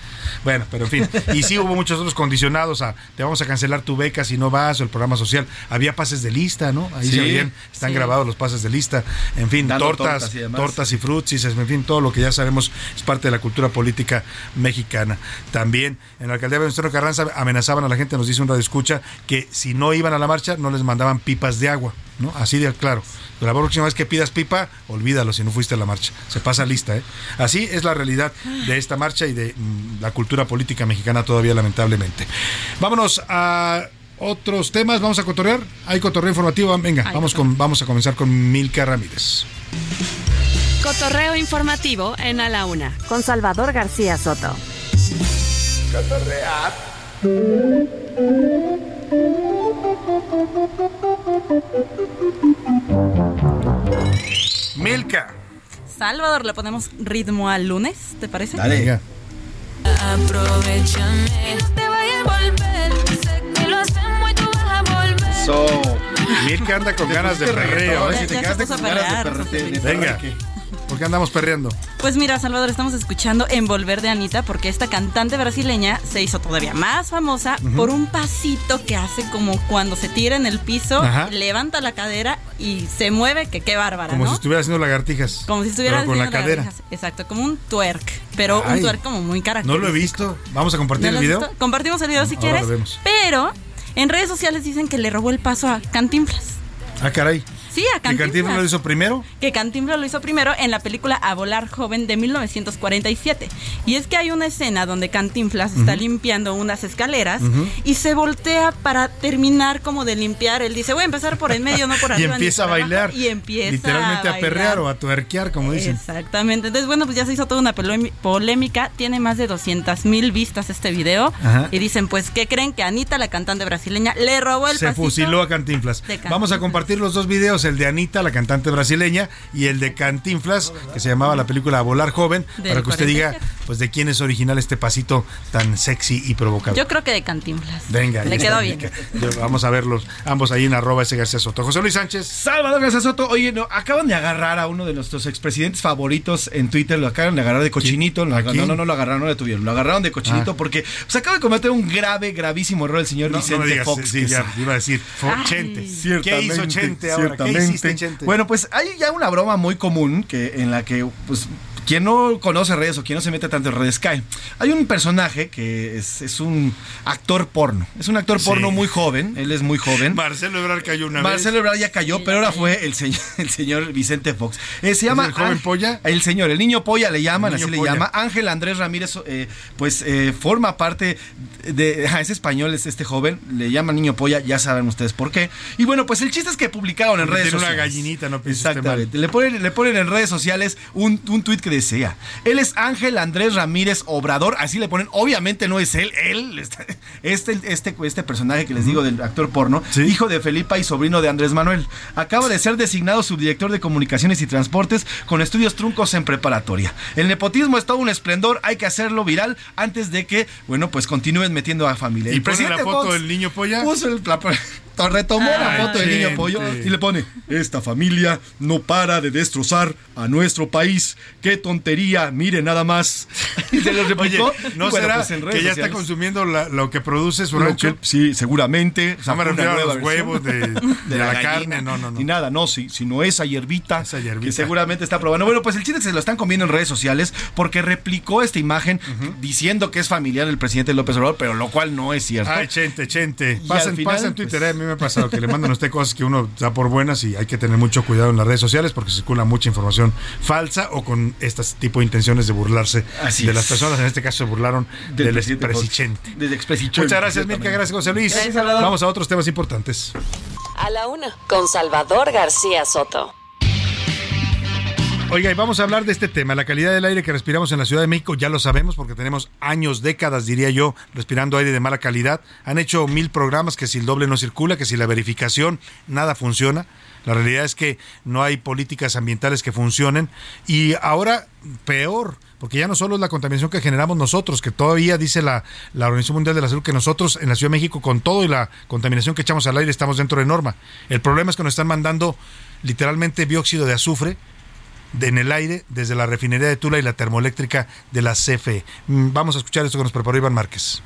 [SPEAKER 3] Bueno, pero en fin. Y sí hubo muchos otros condicionados a te vamos a cancelar tu beca si no vas o el programa social. Había pases de lista, ¿no? Ahí
[SPEAKER 8] Sí.
[SPEAKER 3] se veían, están
[SPEAKER 8] Sí.
[SPEAKER 3] grabados los pases de lista. En fin,
[SPEAKER 8] Dando
[SPEAKER 3] tortas,
[SPEAKER 8] tortas y
[SPEAKER 3] tortas y frutsis, en fin, todo lo que ya sabemos es parte de la cultura política mexicana. También en la alcaldía de Venustiano Carranza amenazaban a la gente, nos dice un radio escucha, que si no iban a la marcha no les mandaban pipas de agua, ¿no? Así de claro. La próxima vez que pidas pipa, olvídalo si no fuiste a la marcha. Se pasa lista, ¿eh? Así es la realidad de esta marcha y de mm, la cultura política mexicana todavía, lamentablemente. Vámonos a otros temas. Vamos a cotorrear. Hay cotorreo informativo. Venga,
[SPEAKER 6] Hay
[SPEAKER 3] vamos, con, vamos a comenzar con Milka Ramírez.
[SPEAKER 6] Cotorreo informativo en A la Una con Salvador García Soto.
[SPEAKER 3] Milka.
[SPEAKER 24] Salvador, le ponemos ritmo al lunes, ¿te parece?
[SPEAKER 3] Venga.
[SPEAKER 23] Aprovechame, no te vayas a volver. Sé que lo hacemos y tú vas a volver.
[SPEAKER 3] Milka anda con ganas de perreo. ¿eh?
[SPEAKER 24] Ya- ya se puso a perrear.
[SPEAKER 3] Venga. ¿Por qué andamos perreando?
[SPEAKER 24] Pues mira, Salvador, estamos escuchando Envolver de Anita porque esta cantante brasileña se hizo todavía más famosa por un pasito que hace como cuando se tira en el piso,
[SPEAKER 3] Ajá.
[SPEAKER 24] levanta la cadera y se mueve, que qué bárbara,
[SPEAKER 3] Como
[SPEAKER 24] ¿no?
[SPEAKER 3] si estuviera haciendo lagartijas.
[SPEAKER 24] Como si estuviera
[SPEAKER 3] Pero con la
[SPEAKER 24] haciendo
[SPEAKER 3] cadera.
[SPEAKER 24] lagartijas. Exacto, como un twerk, pero
[SPEAKER 3] Ay.
[SPEAKER 24] un twerk como muy
[SPEAKER 3] No
[SPEAKER 24] característico.
[SPEAKER 3] lo he visto. Vamos a compartir
[SPEAKER 24] ¿No
[SPEAKER 3] el video.
[SPEAKER 24] visto? Compartimos el video si
[SPEAKER 3] Ahora
[SPEAKER 24] quieres.
[SPEAKER 3] lo vemos.
[SPEAKER 24] Pero en redes sociales dicen que le robó el paso a Cantinflas.
[SPEAKER 3] Ah, caray.
[SPEAKER 24] Sí, a
[SPEAKER 3] ¿Que Cantinflas
[SPEAKER 24] Cantinflas.
[SPEAKER 3] lo hizo primero?
[SPEAKER 24] que Cantinflas lo hizo primero en la película A Volar Joven de 1947. Y es que hay una escena donde Cantinflas está limpiando unas escaleras y se voltea para terminar como de limpiar. Él dice, voy a empezar por el medio, no por
[SPEAKER 3] Y
[SPEAKER 24] arriba. ni
[SPEAKER 3] empieza a
[SPEAKER 24] por abajo".
[SPEAKER 3] bailar.
[SPEAKER 24] Y empieza
[SPEAKER 3] Literalmente a, perrear o a tuerquear, como dicen.
[SPEAKER 24] Exactamente. Entonces, bueno, pues ya se hizo toda una polémica. Tiene más de 200 mil vistas este video.
[SPEAKER 3] Ajá.
[SPEAKER 24] Y dicen, pues, ¿qué creen? Que Anita, la cantante brasileña, le robó el
[SPEAKER 3] Se
[SPEAKER 24] pasito.
[SPEAKER 3] fusiló a Cantinflas.
[SPEAKER 24] Cantinflas.
[SPEAKER 3] Vamos a compartir los dos videos, el de Anita, la cantante brasileña, y el de Cantinflas, que se llamaba la película A Volar Joven,
[SPEAKER 24] Del
[SPEAKER 3] para que usted diga,
[SPEAKER 24] 47.
[SPEAKER 3] pues, de quién es original este pasito tan sexy y provocador.
[SPEAKER 24] Yo creo que de Cantinflas.
[SPEAKER 3] Venga,
[SPEAKER 24] Le quedó bien.
[SPEAKER 3] Yo- Vamos a verlos ambos ahí en arroba ese García Soto. José Luis Sánchez.
[SPEAKER 8] Salvador García Soto, oye, no, acaban de agarrar a uno de nuestros expresidentes favoritos en Twitter, lo acaban de agarrar de cochinito. Lo no, no, no lo agarraron, no lo detuvieron, lo agarraron de cochinito
[SPEAKER 3] Ah.
[SPEAKER 8] porque pues, acaba de cometer un grave, gravísimo error el señor
[SPEAKER 3] No, no
[SPEAKER 8] Vicente
[SPEAKER 3] me digas,
[SPEAKER 8] Fox.
[SPEAKER 3] sí,
[SPEAKER 8] que
[SPEAKER 3] ya, iba a decir, Chente. ¿Qué hizo Chente ahora? ¿Qué Hiciste?
[SPEAKER 8] Bueno, pues hay ya una broma muy común que en la que pues quien no conoce redes o quien no se mete tanto en redes cae. Hay un personaje que es, es un actor porno. Es un actor
[SPEAKER 3] Sí.
[SPEAKER 8] porno muy joven. Él es muy joven.
[SPEAKER 3] Marcelo Ebrard cayó una
[SPEAKER 8] Marcelo
[SPEAKER 3] vez.
[SPEAKER 8] Ebrard ya cayó, pero ahora fue el señor, el señor Vicente Fox. Eh, se llama
[SPEAKER 3] el joven
[SPEAKER 8] Ángel-
[SPEAKER 3] polla?
[SPEAKER 8] El señor, el niño polla le llaman, así le llama. Ángel Andrés Ramírez, eh, pues eh, forma parte de. ah, es español, es este joven. Le llaman niño polla, ya saben ustedes por qué. Y bueno, pues el chiste es que publicaron en
[SPEAKER 3] Porque
[SPEAKER 8] redes
[SPEAKER 3] tiene una
[SPEAKER 8] sociales.
[SPEAKER 3] gallinita, no pienses usted mal.
[SPEAKER 8] Exactamente. Le ponen, le ponen en redes sociales un, un tuit que decía: Él es Ángel Andrés Ramírez Obrador. Así le ponen. Obviamente no es él. Él, está- este, este, este personaje que les digo del actor porno, hijo de Felipa y sobrino de Andrés Manuel. Acaba de ser designado subdirector de comunicaciones y transportes con estudios truncos en preparatoria. El nepotismo es todo un esplendor. Hay que hacerlo viral antes de que, bueno, pues continúen metiendo a familia.
[SPEAKER 3] Y
[SPEAKER 8] El
[SPEAKER 3] la foto
[SPEAKER 8] Fox
[SPEAKER 3] del niño polla.
[SPEAKER 8] Puso el, la- retomó la foto del niño pollo y le pone, esta familia no para de destrozar a nuestro país. Qué tontería, mire nada más. Y se lo
[SPEAKER 3] Oye,
[SPEAKER 8] replicó.
[SPEAKER 3] ¿no
[SPEAKER 8] Y bueno,
[SPEAKER 3] será
[SPEAKER 8] pues en redes
[SPEAKER 3] que ya está consumiendo la- lo que produce su rancho?
[SPEAKER 8] sí, seguramente.
[SPEAKER 3] No me refiero a los
[SPEAKER 8] versión
[SPEAKER 3] huevos de, de la, carne, no, no, no.
[SPEAKER 8] Ni nada, no, si, sino esa hierbita,
[SPEAKER 3] hierbita.
[SPEAKER 8] que seguramente está probando. Bueno, pues el chiste se lo están comiendo en redes sociales porque replicó esta imagen diciendo que es familiar del presidente López Obrador, pero lo cual no es cierto.
[SPEAKER 3] Ay, chente, chente.
[SPEAKER 8] Y al final,
[SPEAKER 3] pasa en Twitter,
[SPEAKER 8] pues-
[SPEAKER 3] eh, me ha pasado que le mandan a usted cosas que uno da por buenas y hay que tener mucho cuidado en las redes sociales porque circula mucha información falsa o con este tipo de intenciones de burlarse
[SPEAKER 8] Así
[SPEAKER 3] de
[SPEAKER 8] es.
[SPEAKER 3] las personas. En este caso se burlaron
[SPEAKER 8] Del
[SPEAKER 3] del, expresidente. Muchas gracias, Mirka. Gracias, José Luis.
[SPEAKER 6] Gracias.
[SPEAKER 3] Vamos a otros temas importantes.
[SPEAKER 6] A la una, con Salvador García Soto.
[SPEAKER 3] Oiga, y vamos a hablar de este tema, la calidad del aire que respiramos en la Ciudad de México, ya lo sabemos porque tenemos años, décadas, diría yo, respirando aire de mala calidad. Han hecho mil programas que si el doble no circula, que si la verificación, nada funciona. La realidad es que no hay políticas ambientales que funcionen y ahora peor, porque ya no solo es la contaminación que generamos nosotros, que todavía dice la, la Organización Mundial de la Salud que nosotros en la Ciudad de México con todo y la contaminación que echamos al aire estamos dentro de norma. El problema es que nos están mandando literalmente dióxido de azufre de- en el aire desde la refinería de Tula y la termoeléctrica de la CFE. Mm, Vamos a escuchar esto que nos preparó Iván Márquez.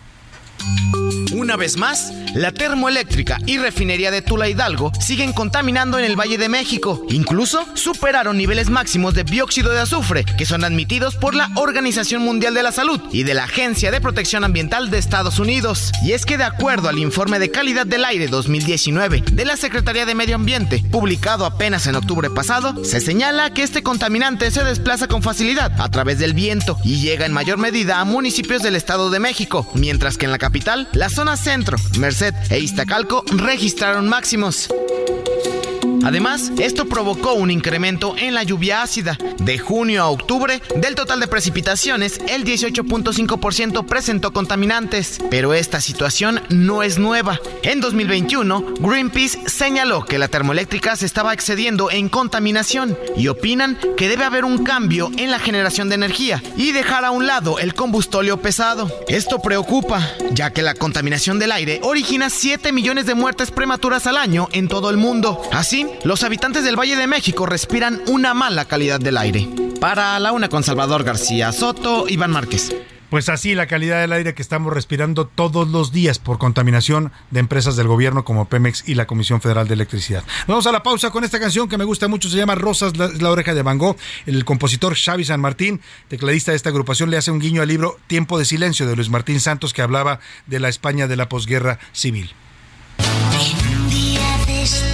[SPEAKER 25] Una vez más, la termoeléctrica y refinería de Tula Hidalgo siguen contaminando en el Valle de México. Incluso superaron niveles máximos de dióxido de azufre que son admitidos por la Organización Mundial de la Salud y de la Agencia de Protección Ambiental de Estados Unidos. Y es que de acuerdo al informe de calidad del aire 2019 de la Secretaría de Medio Ambiente, publicado apenas en octubre pasado, se señala que este contaminante se desplaza con facilidad a través del viento y llega en mayor medida a municipios del Estado de México, mientras que en la capital, la zona centro, Merced e Iztacalco registraron máximos. Además, esto provocó un incremento en la lluvia ácida. De junio a octubre, del total de precipitaciones, el 18.5% presentó contaminantes. Pero esta situación no es nueva. En 2021, Greenpeace señaló que la termoeléctrica se estaba excediendo en contaminación y opinan que debe haber un cambio en la generación de energía y dejar a un lado el combustóleo pesado. Esto preocupa, ya que la contaminación del aire origina 7 millones de muertes prematuras al año en todo el mundo. Así, los habitantes del Valle de México respiran una mala calidad del aire. Para la una con Salvador García Soto, Iván Márquez.
[SPEAKER 3] Pues así la calidad del aire que estamos respirando todos los días por contaminación de empresas del gobierno como Pemex y la Comisión Federal de Electricidad. Vamos a la pausa con esta canción que me gusta mucho, se llama Rosas, la, la oreja de Van Gogh. El compositor Xavi San Martín, tecladista de esta agrupación, le hace un guiño al libro Tiempo de Silencio de Luis Martín Santos que hablaba de la España de la posguerra civil.
[SPEAKER 10] Un día de en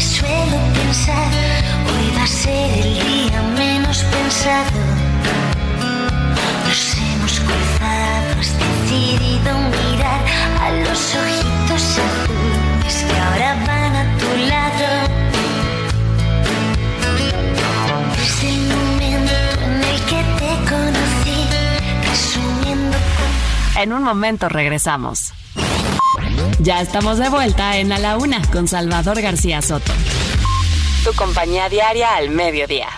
[SPEAKER 10] suelo pensar, hoy va a ser el día menos pensado. Nos hemos cruzado, has decidido mirar a los ojitos azules que ahora van a tu lado. Desde el momento en el que te conocí, resumiendo
[SPEAKER 6] En un momento regresamos. Ya estamos de vuelta en A la Una con Salvador García Soto. Tu compañía diaria al mediodía.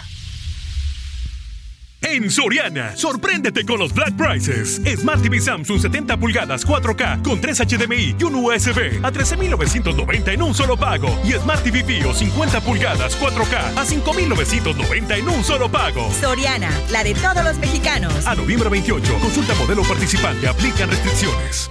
[SPEAKER 11] En Soriana, sorpréndete con los Black Prices. Smart TV Samsung 70 pulgadas 4K con 3 HDMI y un USB a 13.990 en un solo pago. Y Smart TV Fio 50 pulgadas 4K a 5.990 en un solo pago.
[SPEAKER 12] Soriana, la de todos los mexicanos.
[SPEAKER 11] A noviembre 28, consulta modelo participante, aplican restricciones.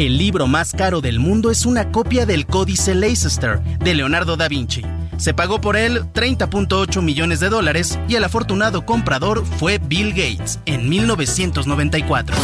[SPEAKER 16] El libro más caro del mundo es una copia del Códice Leicester de Leonardo da Vinci. Se pagó por él 30.8 millones de dólares y el afortunado comprador fue Bill Gates en 1994.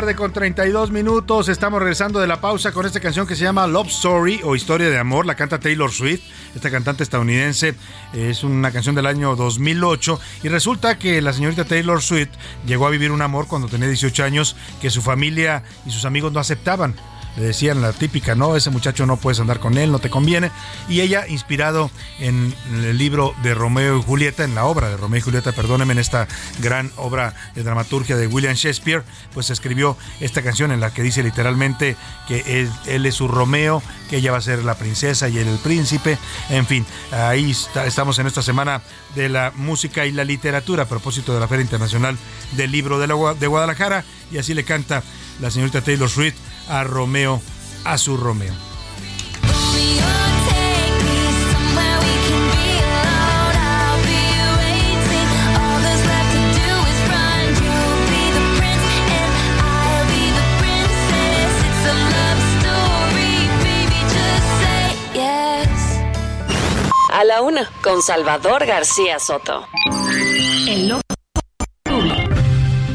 [SPEAKER 3] Tarde con 32 minutos. Estamos regresando de la pausa con esta canción que se llama Love Story o Historia de Amor. La canta Taylor Swift, esta cantante estadounidense. Es una canción del año 2008 y resulta que la señorita Taylor Swift llegó a vivir un amor cuando tenía 18 años que su familia y sus amigos no aceptaban le decían la típica, no, ese muchacho no puedes andar con él, no te conviene. Y ella, inspirado en el libro de Romeo y Julieta, en la obra de Romeo y Julieta, perdónenme, en esta gran obra de dramaturgia de William Shakespeare, pues escribió esta canción en la que dice literalmente que él, es su Romeo, que ella va a ser la princesa y él el príncipe. En fin, ahí está- estamos en esta semana de la música y la literatura a propósito de la Feria Internacional del Libro de, la de Guadalajara. Y así le canta la señorita Taylor Swift a Romeo, a su Romeo.
[SPEAKER 4] A la una, con Salvador García Soto.
[SPEAKER 6] El.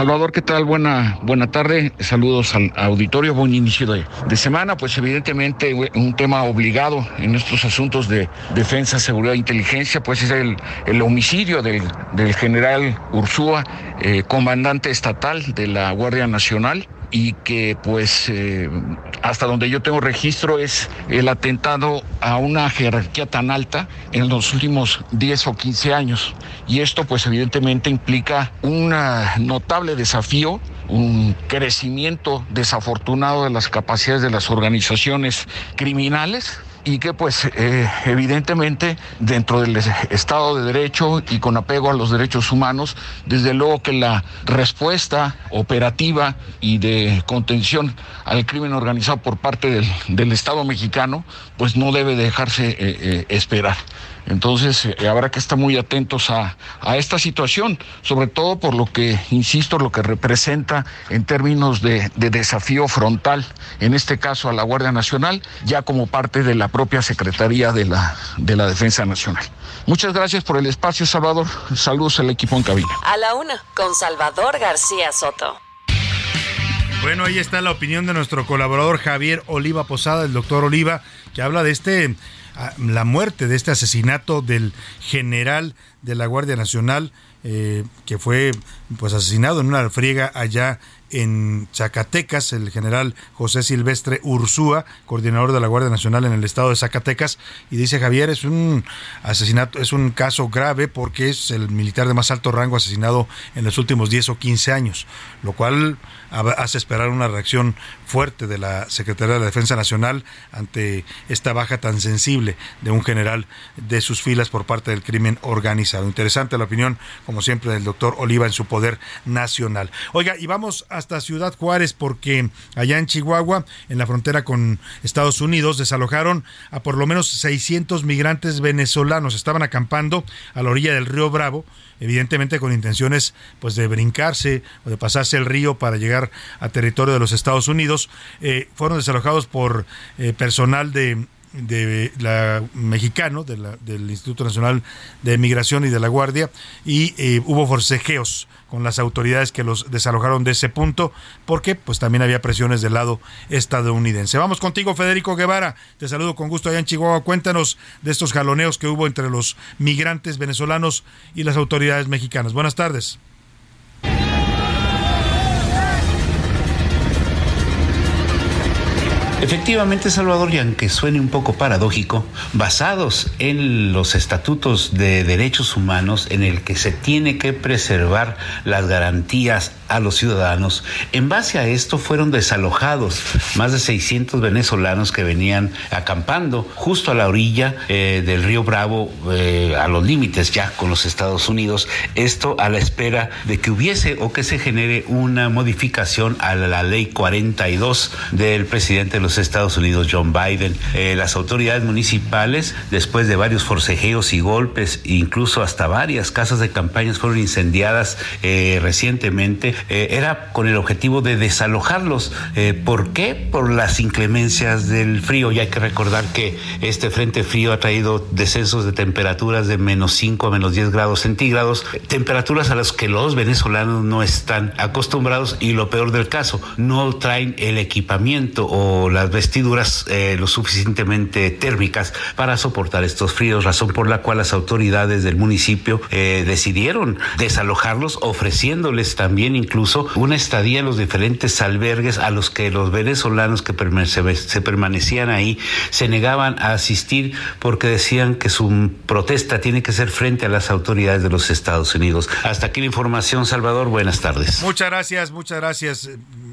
[SPEAKER 26] Salvador, ¿qué tal? Buena, buena tarde. Saludos al auditorio. Buen inicio de, semana. Pues evidentemente un tema obligado en estos asuntos de defensa, seguridad e inteligencia, pues es el, el homicidio del, del general Ursúa, eh, comandante estatal de la Guardia Nacional y que pues eh, hasta donde yo tengo registro es el atentado a una jerarquía tan alta en los últimos 10 o 15 años. Y esto pues evidentemente implica un notable desafío un crecimiento desafortunado de las capacidades de las organizaciones criminales y que pues eh, evidentemente dentro del Estado de Derecho y con apego a los derechos humanos, desde luego que la respuesta operativa y de contención al crimen organizado por parte del, del Estado mexicano pues no debe dejarse eh, eh, esperar. Entonces eh, habrá que estar muy atentos a, a, esta situación, sobre todo por lo que, insisto, lo que representa en términos de, de, desafío frontal, en este caso a la Guardia Nacional, ya como parte de la propia Secretaría de la, de la Defensa Nacional. Muchas gracias por el espacio, Salvador. Saludos al equipo en cabina.
[SPEAKER 4] A la una, con Salvador García Soto.
[SPEAKER 3] Bueno, ahí está la opinión de nuestro colaborador Javier Oliva Posada, el doctor Oliva, que habla de este la muerte de este asesinato del general de la Guardia Nacional eh, que fue pues asesinado en una friega allá en Zacatecas, el general José Silvestre Ursúa, coordinador de la Guardia Nacional en el estado de Zacatecas, y dice Javier, es un asesinato, es un caso grave porque es el militar de más alto rango asesinado en los últimos 10 o 15 años, lo cual hace esperar una reacción fuerte de la Secretaría de la Defensa Nacional ante esta baja tan sensible de un general de sus filas por parte del crimen organizado. Interesante la opinión, como siempre, del doctor Oliva en su poder nacional. Oiga, y vamos hasta Ciudad Juárez porque allá en Chihuahua, en la frontera con Estados Unidos, desalojaron a por lo menos 600 migrantes venezolanos. Estaban acampando a la orilla del río Bravo evidentemente con intenciones pues de brincarse o de pasarse el río para llegar a territorio de los Estados Unidos, eh, fueron desalojados por eh, personal de de la mexicano de la, del Instituto Nacional de Migración y de la Guardia y eh, hubo forcejeos con las autoridades que los desalojaron de ese punto porque pues también había presiones del lado estadounidense. Vamos contigo Federico Guevara, te saludo con gusto allá en Chihuahua. Cuéntanos de estos jaloneos que hubo entre los migrantes venezolanos y las autoridades mexicanas. Buenas tardes.
[SPEAKER 27] Efectivamente, Salvador, y aunque suene un poco paradójico, basados en los estatutos de derechos humanos en el que se tiene que preservar las garantías a los ciudadanos, en base a esto fueron desalojados más de 600 venezolanos que venían acampando justo a la orilla eh, del río Bravo, eh, a los límites ya con los Estados Unidos, esto a la espera de que hubiese o que se genere una modificación a la ley 42 del presidente de los Estados Unidos, John Biden. Eh, las autoridades municipales, después de varios forcejeos y golpes, incluso hasta varias casas de campañas fueron incendiadas eh, recientemente, eh, era con el objetivo de desalojarlos. ¿Por qué? Por las inclemencias del frío. Y hay que recordar que este frente frío ha traído descensos de temperaturas de menos 5 a menos 10 grados centígrados, temperaturas a las que los venezolanos no están acostumbrados y lo peor del caso, no traen el equipamiento o las vestiduras eh, lo suficientemente térmicas para soportar estos fríos, razón por la cual las autoridades del municipio eh, decidieron desalojarlos, ofreciéndoles también incluso una estadía en los diferentes albergues a los que los venezolanos que se permanecían ahí se negaban a asistir porque decían que su protesta tiene que ser frente a las autoridades de los Estados Unidos. Hasta aquí la información, Salvador. Buenas tardes.
[SPEAKER 3] Muchas gracias, muchas gracias.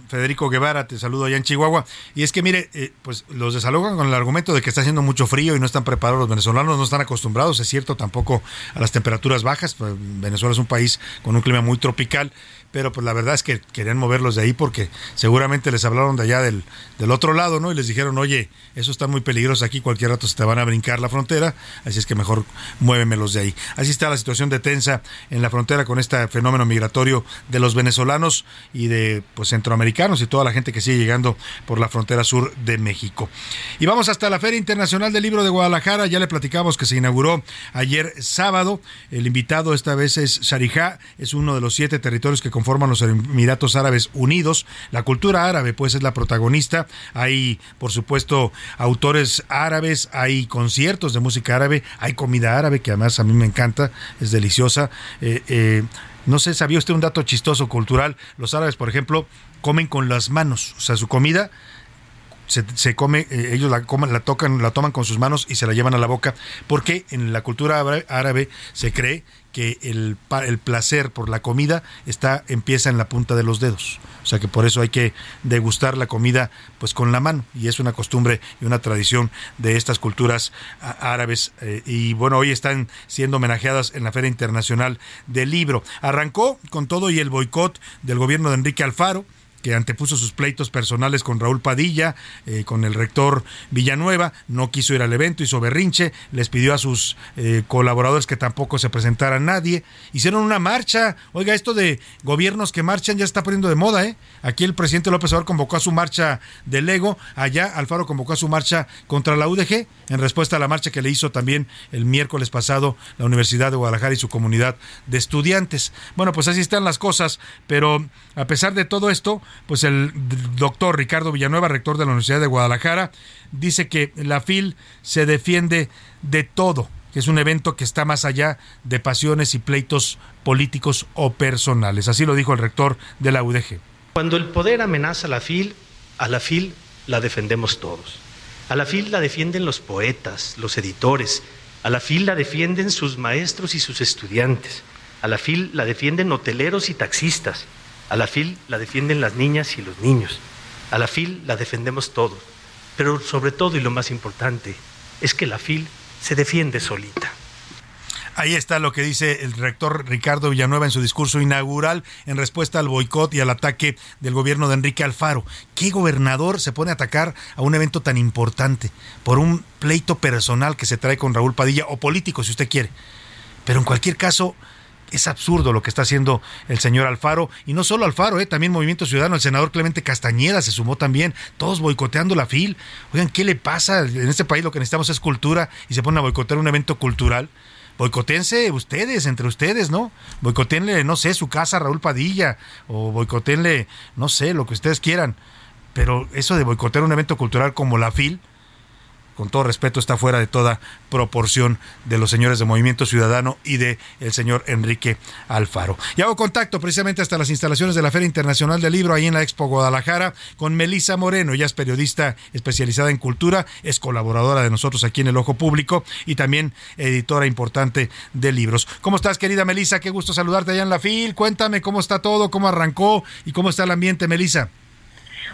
[SPEAKER 3] Federico Guevara, te saludo allá en Chihuahua. Y es que mire, eh, pues los desalojan con el argumento de que está haciendo mucho frío y no están preparados los venezolanos, no están acostumbrados, es cierto, tampoco a las temperaturas bajas. Pues, Venezuela es un país con un clima muy tropical pero pues la verdad es que querían moverlos de ahí porque seguramente les hablaron de allá del, del otro lado, ¿no? Y les dijeron, oye, eso está muy peligroso aquí, cualquier rato se te van a brincar la frontera, así es que mejor muévemelos de ahí. Así está la situación de tensa en la frontera con este fenómeno migratorio de los venezolanos y de pues centroamericanos y toda la gente que sigue llegando por la frontera sur de México. Y vamos hasta la Feria Internacional del Libro de Guadalajara, ya le platicamos que se inauguró ayer sábado, el invitado esta vez es Sharjah, es uno de los siete territorios que conforman los Emiratos Árabes Unidos. La cultura árabe, pues, es la protagonista. Hay, por supuesto, autores árabes, hay conciertos de música árabe, hay comida árabe, que además a mí me encanta, es deliciosa. Eh, eh, no sé, ¿sabía usted un dato chistoso cultural? Los árabes, por ejemplo, comen con las manos, o sea, su comida se, come, eh, ellos la, comen, la tocan, la toman con sus manos y se la llevan a la boca, porque en la cultura árabe se cree que el, el placer por la comida está empieza en la punta de los dedos. O sea que por eso hay que degustar la comida pues con la mano y es una costumbre y una tradición de estas culturas árabes eh, y bueno, hoy están siendo homenajeadas en la Feria Internacional del Libro. Arrancó con todo y el boicot del gobierno de Enrique Alfaro que antepuso sus pleitos personales con Raúl Padilla, eh, con el rector Villanueva, no quiso ir al evento, hizo berrinche, les pidió a sus eh, colaboradores que tampoco se presentara nadie, hicieron una marcha, oiga, esto de gobiernos que marchan ya está poniendo de moda, ¿eh? Aquí el presidente López Obrador convocó a su marcha del Lego, allá Alfaro convocó a su marcha contra la UDG, en respuesta a la marcha que le hizo también el miércoles pasado la Universidad de Guadalajara y su comunidad de estudiantes. Bueno, pues así están las cosas, pero a pesar de todo esto, pues el doctor Ricardo Villanueva, rector de la Universidad de Guadalajara, dice que la FIL se defiende de todo, que es un evento que está más allá de pasiones y pleitos políticos o personales. Así lo dijo el rector de la UDG.
[SPEAKER 28] Cuando el poder amenaza a la FIL, a la FIL la defendemos todos. A la FIL la defienden los poetas, los editores, a la FIL la defienden sus maestros y sus estudiantes, a la FIL la defienden hoteleros y taxistas, a la FIL la defienden las niñas y los niños. A la FIL la defendemos todos. Pero sobre todo y lo más importante es que la FIL se defiende solita.
[SPEAKER 3] Ahí está lo que dice el rector Ricardo Villanueva en su discurso inaugural en respuesta al boicot y al ataque del gobierno de Enrique Alfaro. ¿Qué gobernador se pone a atacar a un evento tan importante por un pleito personal que se trae con Raúl Padilla o político, si usted quiere? Pero en cualquier caso, es absurdo lo que está haciendo el señor Alfaro, y no solo Alfaro, ¿eh? también Movimiento Ciudadano, el senador Clemente Castañeda se sumó también, todos boicoteando la FIL. Oigan, ¿qué le pasa? En este país lo que necesitamos es cultura y se ponen a boicotear un evento cultural. Boicotense ustedes, entre ustedes, ¿no? Boicotenle, no sé, su casa Raúl Padilla, o boicotenle, no sé, lo que ustedes quieran. Pero eso de boicotear un evento cultural como la FIL, con todo respeto, está fuera de toda proporción de los señores de Movimiento Ciudadano y de el señor Enrique Alfaro. Y hago contacto precisamente hasta las instalaciones de la Feria Internacional del Libro, ahí en la Expo Guadalajara, con Melisa Moreno. Ella es periodista especializada en cultura, es colaboradora de nosotros aquí en el Ojo Público y también editora importante de libros. ¿Cómo estás, querida Melisa? Qué gusto saludarte allá en la FIL. Cuéntame cómo está todo, cómo arrancó y cómo está el ambiente, Melisa.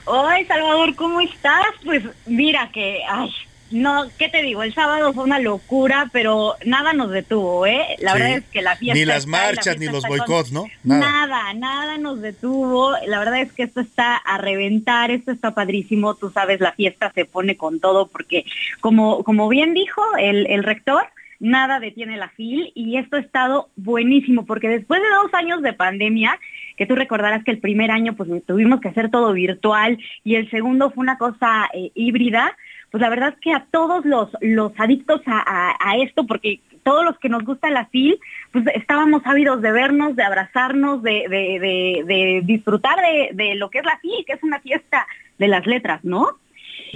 [SPEAKER 29] Hola, Salvador, ¿cómo estás? Pues mira que, ay,
[SPEAKER 30] no, ¿qué te digo? El sábado fue una locura, pero nada nos detuvo, ¿eh? La
[SPEAKER 3] Sí.
[SPEAKER 30] verdad es que la fiesta.
[SPEAKER 3] Ni las
[SPEAKER 30] la
[SPEAKER 3] marchas, ni los
[SPEAKER 30] con-
[SPEAKER 3] boicots, ¿no?
[SPEAKER 30] Nada. nada, nos detuvo. La verdad es que esto está a reventar, esto está padrísimo. Tú sabes, la fiesta se pone con todo porque, como, como bien dijo el, el rector, nada detiene la FIL y esto ha estado buenísimo porque después de dos años de pandemia, que tú recordarás que el primer año pues tuvimos que hacer todo virtual y el segundo fue una cosa eh, híbrida, pues la verdad es que a todos los, los adictos a, a- a esto, porque todos los que nos gusta la FIL, pues estábamos ávidos de vernos, de abrazarnos, de, de- de- de disfrutar de, lo que es la FIL, que es una fiesta de las letras, ¿no?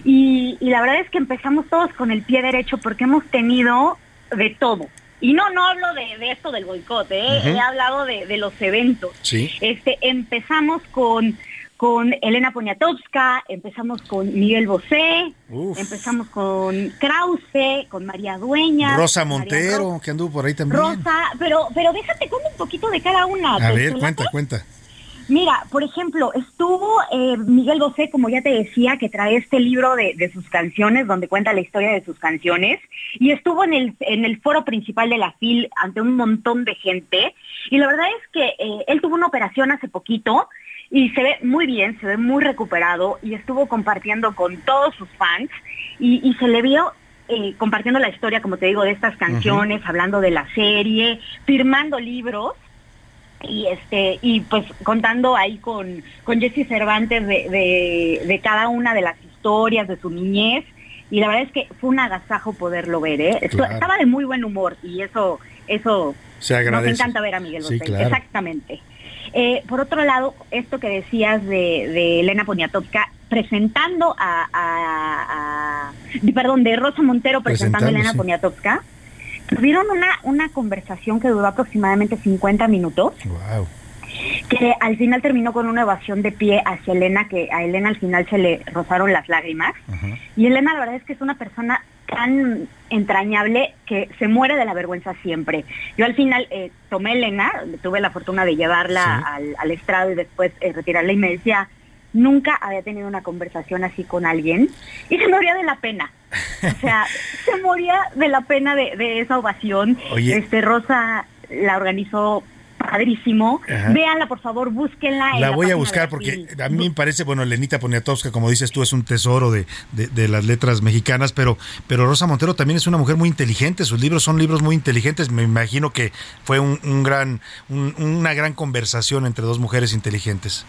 [SPEAKER 30] Y, y la verdad es que empezamos todos con el pie derecho porque hemos tenido de todo. Y no, no hablo de, esto del boicot, ¿eh? He hablado de, de los eventos.
[SPEAKER 3] Sí.
[SPEAKER 30] Este, empezamos con, con Elena Poniatowska, empezamos con Miguel Bosé,
[SPEAKER 3] Uf.
[SPEAKER 30] empezamos con Krause, con María Dueña.
[SPEAKER 3] Rosa Montero, que anduvo por ahí también.
[SPEAKER 30] Rosa, pero, pero déjate con un poquito de cada una.
[SPEAKER 3] A
[SPEAKER 30] ¿te-
[SPEAKER 3] ver, cuenta, cuenta.
[SPEAKER 30] Mira, por ejemplo, estuvo eh, Miguel Bosé, como ya te decía, que trae este libro de, de sus canciones, donde cuenta la historia de sus canciones, y estuvo en el, en el foro principal de la FIL ante un montón de gente, y la verdad es que eh, él tuvo una operación hace poquito, y se ve muy bien, se ve muy recuperado, y estuvo compartiendo con todos sus fans, y, y se le vio eh, compartiendo la historia, como te digo, de estas canciones, hablando de la serie, firmando libros, y este y pues contando ahí con con Jesse Cervantes de, de, de cada una de las historias de su niñez y la verdad es que fue un agasajo poderlo ver ¿eh?
[SPEAKER 3] Claro.
[SPEAKER 30] estaba de muy buen humor y eso eso
[SPEAKER 3] Se
[SPEAKER 30] nos
[SPEAKER 3] agradece.
[SPEAKER 30] encanta ver a Miguel
[SPEAKER 3] Sí,
[SPEAKER 30] Bosé
[SPEAKER 3] claro.
[SPEAKER 30] exactamente Eh, por otro lado esto que decías de, de Elena Poniatowska presentando a, a- a- perdón de Rosa Montero presentando a Elena
[SPEAKER 3] sí.
[SPEAKER 30] Poniatowska tuvieron una una conversación que duró aproximadamente 50 minutos
[SPEAKER 3] Wow.
[SPEAKER 30] Que al final terminó con una ovación de pie hacia Elena, que a Elena al final se le rozaron las lágrimas. Y Elena la verdad es que es una persona tan entrañable que se muere de la vergüenza siempre. Yo al final eh, tomé a Elena, tuve la fortuna de llevarla al, al estrado y después eh, retirarla y me decía, nunca había tenido una conversación así con alguien y se moría de la pena. O sea, se moría de la pena de, de esa ovación.
[SPEAKER 3] Oye.
[SPEAKER 30] Este Rosa la organizó padrísimo.
[SPEAKER 3] Ajá.
[SPEAKER 30] Véanla, por favor, búsquenla. en
[SPEAKER 3] La voy a buscar porque a mí me parece, bueno, Lenita Poniatowska, como dices tú, es un tesoro de, de- de las letras mexicanas, pero, pero Rosa Montero también es una mujer muy inteligente, sus libros son libros muy inteligentes, me imagino que fue un, un gran, un- una gran conversación entre dos mujeres inteligentes.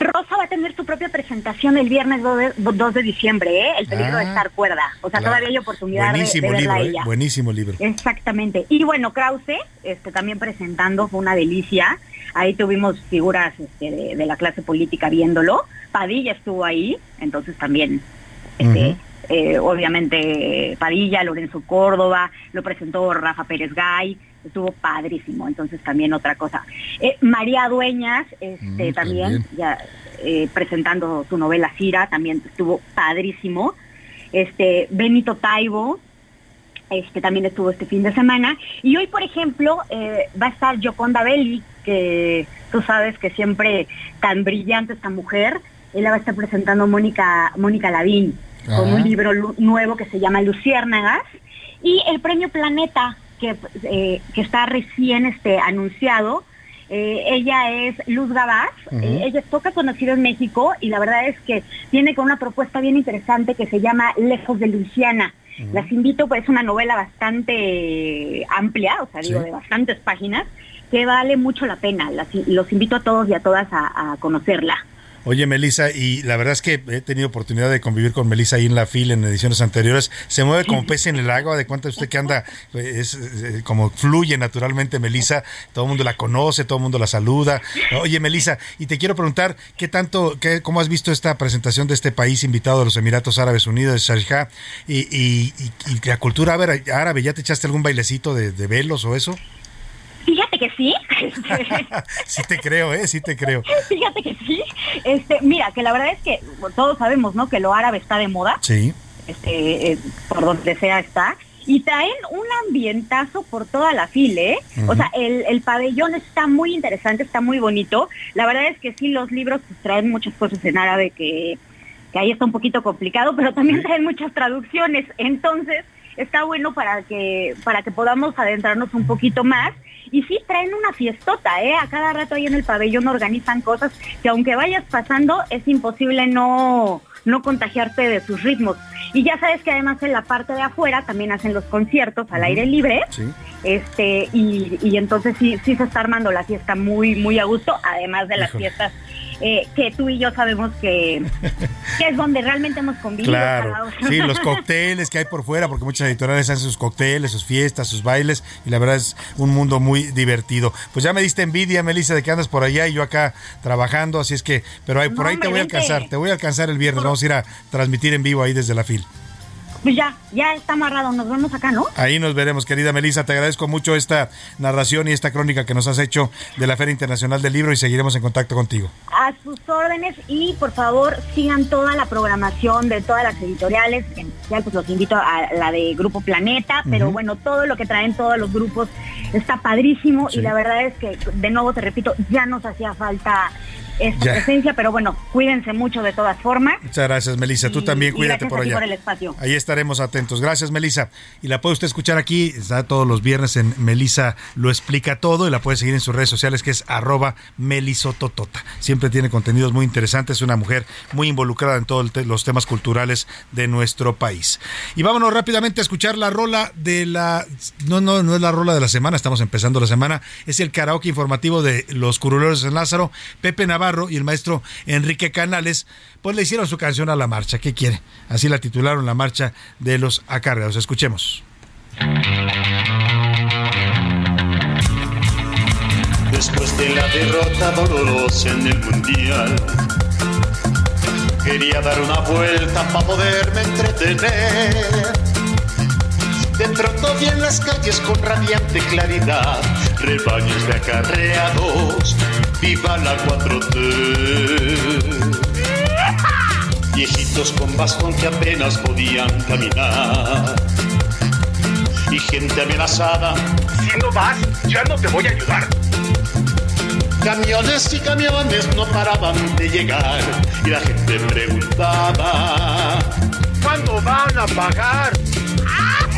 [SPEAKER 30] Rosa va a tener su propia presentación el viernes 2 de, 2 de diciembre, ¿eh? El peligro de
[SPEAKER 3] Ah,
[SPEAKER 30] estar cuerda. O sea,
[SPEAKER 3] claro.
[SPEAKER 30] todavía hay oportunidad de, de
[SPEAKER 3] Buenísimo
[SPEAKER 30] verla
[SPEAKER 3] libro, ¿eh? buenísimo libro.
[SPEAKER 30] Exactamente. Y bueno, Krause, este, también presentando, fue una delicia. Ahí tuvimos figuras este, de, de la clase política viéndolo. Padilla estuvo ahí, entonces también, este, eh, obviamente, Padilla, Lorenzo Córdoba, lo presentó Rafa Pérez Gay, estuvo padrísimo, entonces también otra cosa. Eh, María Dueñas, este,
[SPEAKER 3] Mm,
[SPEAKER 30] también, ya eh, presentando su novela Cira, también estuvo padrísimo. Este, Benito Taibo, este también estuvo este fin de semana. Y hoy, por ejemplo, eh, va a estar Yoconda Belli, que tú sabes que siempre tan brillante esta mujer. Él la va a estar presentando Mónica, Mónica Lavín, con un libro nuevo que se llama Luciérnagas. Y el premio Planeta, que, eh, que está recién este, anunciado. Eh, ella es Luz Gabás, eh, ella es poca conocida en México y la verdad es que viene con una propuesta bien interesante que se llama Lejos de Luisiana. Las invito, pues es una novela bastante amplia, o sea, digo,
[SPEAKER 3] Sí.
[SPEAKER 30] de bastantes páginas, que vale mucho la pena. Las- los invito a todos y a todas a, a conocerla.
[SPEAKER 3] Oye, Melissa, y la verdad es que he tenido oportunidad de convivir con Melissa ahí en la fila en ediciones anteriores. Se mueve como pez en el agua. De cuenta usted que anda, eh, es, eh, como fluye naturalmente Melissa. Todo el mundo la conoce, todo el mundo la saluda. Oye, Melissa, y te quiero preguntar, ¿qué tanto, qué, cómo has visto esta presentación de este país invitado de los Emiratos Árabes Unidos, de Sharjah, y, y, y- y la cultura árabe? ¿Ya te echaste algún bailecito de, de velos o eso?
[SPEAKER 30] Fíjate que sí.
[SPEAKER 3] Sí te creo, ¿eh? Sí te creo.
[SPEAKER 30] Fíjate que sí. Este, mira, que la verdad es que todos sabemos, ¿no? Que lo árabe está de moda.
[SPEAKER 3] Sí.
[SPEAKER 30] este, eh, por donde sea está, y traen un ambientazo por toda la fila, ¿eh? O sea, el, el pabellón está muy interesante, está muy bonito. La verdad es que sí, los libros pues, traen muchas cosas en árabe que que ahí está un poquito complicado, pero también traen muchas traducciones. Entonces, está bueno para que, para que podamos adentrarnos un poquito más. Y sí, traen una fiestota, ¿eh? A cada rato ahí en el pabellón organizan cosas que aunque vayas pasando, es imposible no, no contagiarte de sus ritmos. Y ya sabes que además en la parte de afuera también hacen los conciertos al aire libre. Este, y, y entonces sí, sí se está armando la fiesta muy, muy a gusto, además de las fiestas eh, que tú y yo sabemos que, que es donde realmente hemos convivido.
[SPEAKER 3] Claro, sí, los cócteles que hay por fuera, porque muchas editoriales hacen sus cócteles, sus fiestas, sus bailes, y la verdad es un mundo muy divertido. Pues ya me diste envidia, Melissa, de que andas por allá y yo acá trabajando, así es que, pero ahí, por ahí te voy a alcanzar, te voy a alcanzar el viernes, vamos a ir a transmitir en vivo ahí desde la FIL.
[SPEAKER 30] Pues ya, ya está amarrado, nos vemos acá, ¿no?
[SPEAKER 3] Ahí nos veremos, querida Melissa. Te agradezco mucho esta narración y esta crónica que nos has hecho de la Feria Internacional del Libro y seguiremos en contacto contigo.
[SPEAKER 30] A sus órdenes y por favor sigan toda la programación de todas las editoriales. En especial pues los invito a la de Grupo Planeta, pero bueno, todo lo que traen todos los grupos está padrísimo
[SPEAKER 3] Sí.
[SPEAKER 30] y la verdad es que, de nuevo te repito, ya nos hacía falta esta
[SPEAKER 3] Ya.
[SPEAKER 30] presencia, pero bueno, cuídense mucho de todas formas.
[SPEAKER 3] Muchas gracias, Melissa. Tú
[SPEAKER 30] Y-
[SPEAKER 3] también cuídate por allá.
[SPEAKER 30] por el espacio.
[SPEAKER 3] Ahí estaremos atentos. Gracias, Melissa. Y la puede usted escuchar aquí, está todos los viernes en Melissa lo explica todo y la puede seguir en sus redes sociales que es arroba melisototota. Siempre tiene contenidos muy interesantes, es una mujer muy involucrada en todos los temas culturales de nuestro país. Y vámonos rápidamente a escuchar la rola de la... No, no, no es la rola de la semana, estamos empezando la semana. Es el karaoke informativo de los curuleros de San Lázaro. Pepe Navarro y el maestro Enrique Canales, pues le hicieron su canción a la marcha. ¿Qué quiere? Así la titularon la marcha de los acarreados. Escuchemos.
[SPEAKER 21] Después de la derrota dolorosa en el mundial, quería dar una vuelta para poderme entretener. De pronto vi en las calles con radiante claridad rebaños de acarreados, viva la 4T. Viejitos con bastón que apenas podían caminar y gente amenazada. Si no vas, ya no te voy a ayudar. Camiones y camiones no paraban de llegar y la gente preguntaba ¿Cuándo van a pagar? Cuarta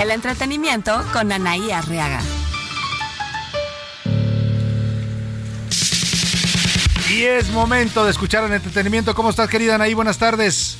[SPEAKER 6] El entretenimiento con Anaí Arriaga.
[SPEAKER 3] Y es momento de escuchar el entretenimiento. ¿Cómo estás, querida Anaí? Buenas tardes.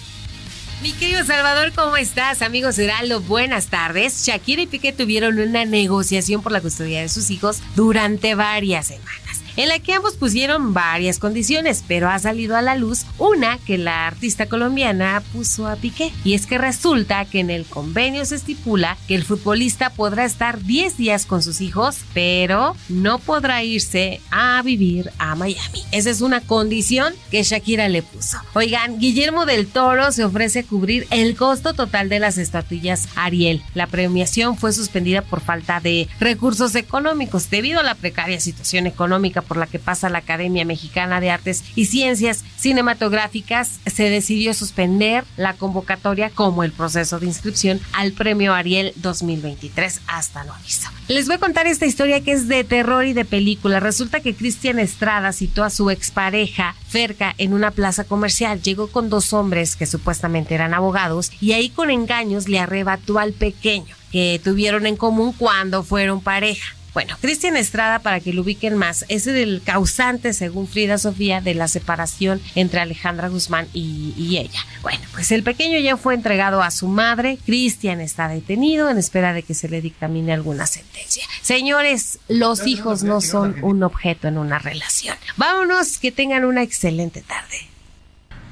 [SPEAKER 31] Mi querido Salvador, ¿cómo estás? Amigos Heraldo, buenas tardes. Shakira y Piqué tuvieron una negociación por la custodia de sus hijos durante varias semanas, en la que ambos pusieron varias condiciones, pero ha salido a la luz una que la artista colombiana puso a Piqué. Y es que resulta que en el convenio se estipula que el futbolista podrá estar 10 días con sus hijos, pero no podrá irse a vivir a Miami. Esa es una condición que Shakira le puso. Oigan, Guillermo del Toro se ofrece cubrir el costo total de las estatuillas Ariel. La premiación fue suspendida por falta de recursos económicos debido a la precaria situación económica por la que pasa la Academia Mexicana de Artes y Ciencias Cinematográficas. Se decidió suspender la convocatoria como el proceso de inscripción al Premio Ariel 2023 hasta no aviso. Les voy a contar esta historia que es de terror y de película. Resulta que Cristian Estrada citó a su expareja Ferca en una plaza comercial. Llegó con dos hombres que supuestamente eran abogados y ahí con engaños le arrebató al pequeño que tuvieron en común cuando fueron pareja. Bueno, Cristian Estrada, para que lo ubiquen más, es el causante, según Frida Sofía, de la separación entre Alejandra Guzmán y, y ella. Bueno, pues el pequeño ya fue entregado a su madre. Cristian está detenido en espera de que se le dictamine alguna sentencia. Señores, los hijos no son un objeto en una relación. Vámonos, que tengan una excelente tarde.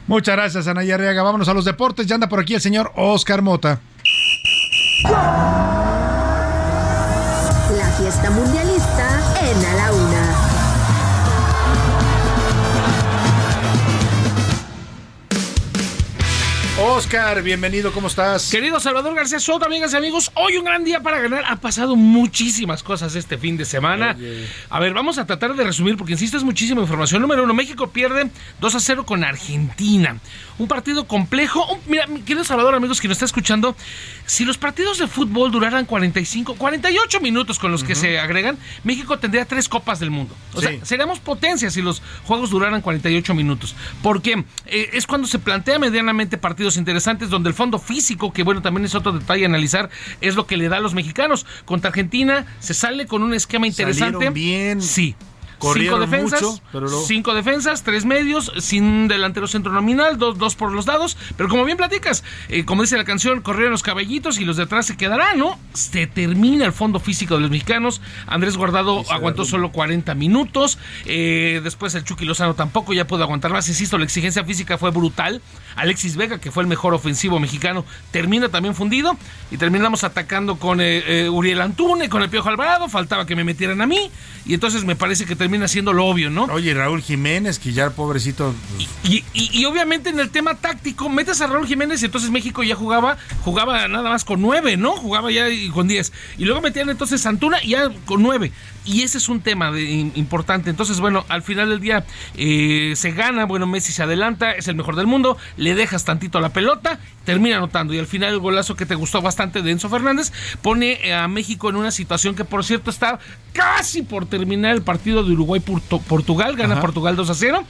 [SPEAKER 3] Muchas gracias, Anaya Arriaga. Vámonos a los deportes. Ya anda por aquí el señor Oscar Mota
[SPEAKER 32] mundialista en A la Una.
[SPEAKER 3] Oscar, bienvenido, ¿cómo estás?
[SPEAKER 29] Querido Salvador García Soto, amigas y amigos, hoy un gran día para ganar. Ha pasado muchísimas cosas este fin de semana. A ver, vamos a tratar de resumir porque insisto, es muchísima información. Número uno, México pierde 2 a 0 con Argentina. Un partido complejo. Mira, querido Salvador, amigos, que nos está escuchando, si los partidos de fútbol duraran 45, 48 minutos con los que se agregan, México tendría tres copas del mundo. O
[SPEAKER 3] Sí.
[SPEAKER 29] sea, seríamos potencia si los juegos duraran 48 minutos. Porque eh, es cuando se plantea medianamente partidos interesantes donde el fondo físico, que bueno, también es otro detalle a analizar, es lo que le da a los mexicanos. Contra Argentina se sale con un esquema interesante.
[SPEAKER 3] Salieron bien.
[SPEAKER 29] Sí.
[SPEAKER 3] Corrieron
[SPEAKER 29] cinco defensas,
[SPEAKER 3] mucho, pero
[SPEAKER 29] cinco defensas, tres medios, sin delantero centro nominal, dos, dos por los lados. Pero como bien platicas, eh, como dice la canción, corrieron los cabellitos y los de atrás se quedarán, ¿no? Se termina el fondo físico de los mexicanos. Andrés Guardado aguantó solo 40 minutos. Eh, después el Chucky Lozano tampoco ya pudo aguantar más. Insisto, la exigencia física fue brutal. Alexis Vega, que fue el mejor ofensivo mexicano, termina también fundido. Y terminamos atacando con eh, eh, Uriel Antune, con el Piojo Alvarado. Faltaba que me metieran a mí. Y entonces me parece que termina siendo lo obvio, ¿no?
[SPEAKER 3] Oye, Raúl Jiménez, que ya pobrecito. pues,
[SPEAKER 29] Y, y- y obviamente en el tema táctico, metes a Raúl Jiménez y entonces México ya jugaba, jugaba nada más con nueve, ¿no? Jugaba ya y con diez. Y luego metían entonces Antuna y ya con nueve. Y ese es un tema de- importante. Entonces, bueno, al final del día eh, se gana, bueno, Messi se adelanta, es el mejor del mundo, le dejas tantito la pelota, termina anotando. Y al final el golazo que te gustó bastante de Enzo Fernández pone eh, a México en una situación que, por cierto, está casi por terminar el partido de Uruguay-Portugal. Gana
[SPEAKER 3] Ajá.
[SPEAKER 29] Portugal 2 a 0.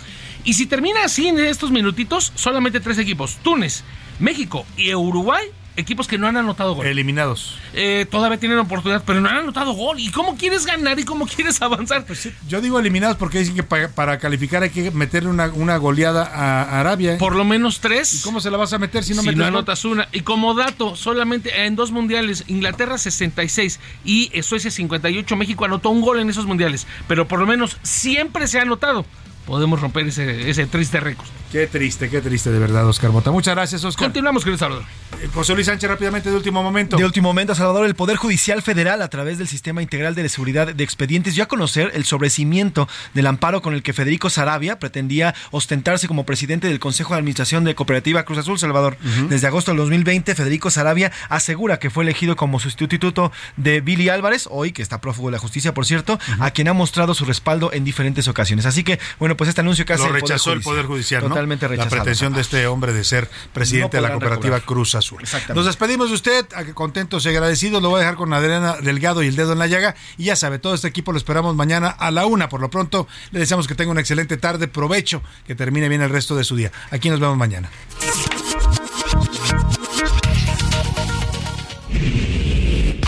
[SPEAKER 29] Y si termina así en estos minutitos, solamente tres equipos: Túnez, México y Uruguay. Equipos que no han anotado gol.
[SPEAKER 3] Eliminados.
[SPEAKER 29] Eh, todavía tienen oportunidad, pero no han anotado gol. ¿Y cómo quieres ganar y cómo quieres avanzar?
[SPEAKER 3] Pues Yo digo eliminados porque dicen que para, para calificar hay que meterle una, una goleada a Arabia.
[SPEAKER 29] Por lo menos tres.
[SPEAKER 3] ¿Y cómo se la vas a meter si no
[SPEAKER 29] si
[SPEAKER 3] metes
[SPEAKER 29] no
[SPEAKER 3] gol?
[SPEAKER 29] anotas una. Y como dato, solamente en dos mundiales, Inglaterra 66 y eh, Suecia 58, México anotó un gol en esos mundiales. Pero por lo menos siempre se ha anotado. Podemos romper ese, ese triste récord.
[SPEAKER 3] Qué triste, qué triste de verdad, Oscar Mota. Muchas gracias, Oscar.
[SPEAKER 29] Continuamos, querido Salvador.
[SPEAKER 3] Eh, José Luis Sánchez, rápidamente, de último momento.
[SPEAKER 8] De último momento, Salvador, el Poder Judicial Federal, a través del Sistema Integral de Seguridad de Expedientes, dio a conocer el sobrecimiento del amparo con el que Federico Sarabia pretendía ostentarse como presidente del Consejo de Administración de Cooperativa Cruz Azul, Salvador. Desde agosto del 2020, Federico Sarabia asegura que fue elegido como sustituto de Billy Álvarez, hoy que está prófugo de la justicia, por cierto, a quien ha mostrado su respaldo en diferentes ocasiones. Así que, bueno, pues este anuncio que hace
[SPEAKER 3] Lo rechazó el Poder Judicial, ¿no?
[SPEAKER 8] Totalmente
[SPEAKER 3] La pretensión de este hombre de ser presidente
[SPEAKER 8] No
[SPEAKER 3] de la cooperativa
[SPEAKER 8] recobrar.
[SPEAKER 3] Cruz Azul.
[SPEAKER 8] Exactamente.
[SPEAKER 3] Nos despedimos de usted, contentos y agradecidos. Lo voy a dejar con Adriana Delgado y el dedo en la llaga. Y ya sabe, todo este equipo lo esperamos mañana a la una. Por lo pronto, le deseamos que tenga una excelente tarde. Provecho, que termine bien el resto de su día. Aquí nos vemos mañana.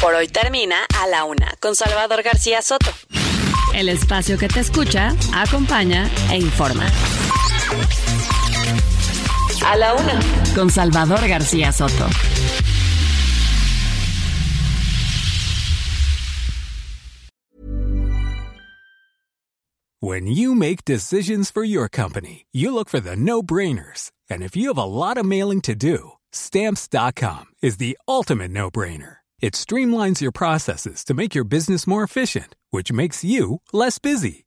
[SPEAKER 6] Por hoy termina A la Una con Salvador García Soto. El espacio que te escucha, acompaña e informa. A la Una con Salvador García Soto.
[SPEAKER 33] When you make decisions for your company, you look for the no brainers. And if you have a lot of mailing to do, stamps.com is the ultimate no brainer. It streamlines your processes to make your business more efficient, which makes you less busy.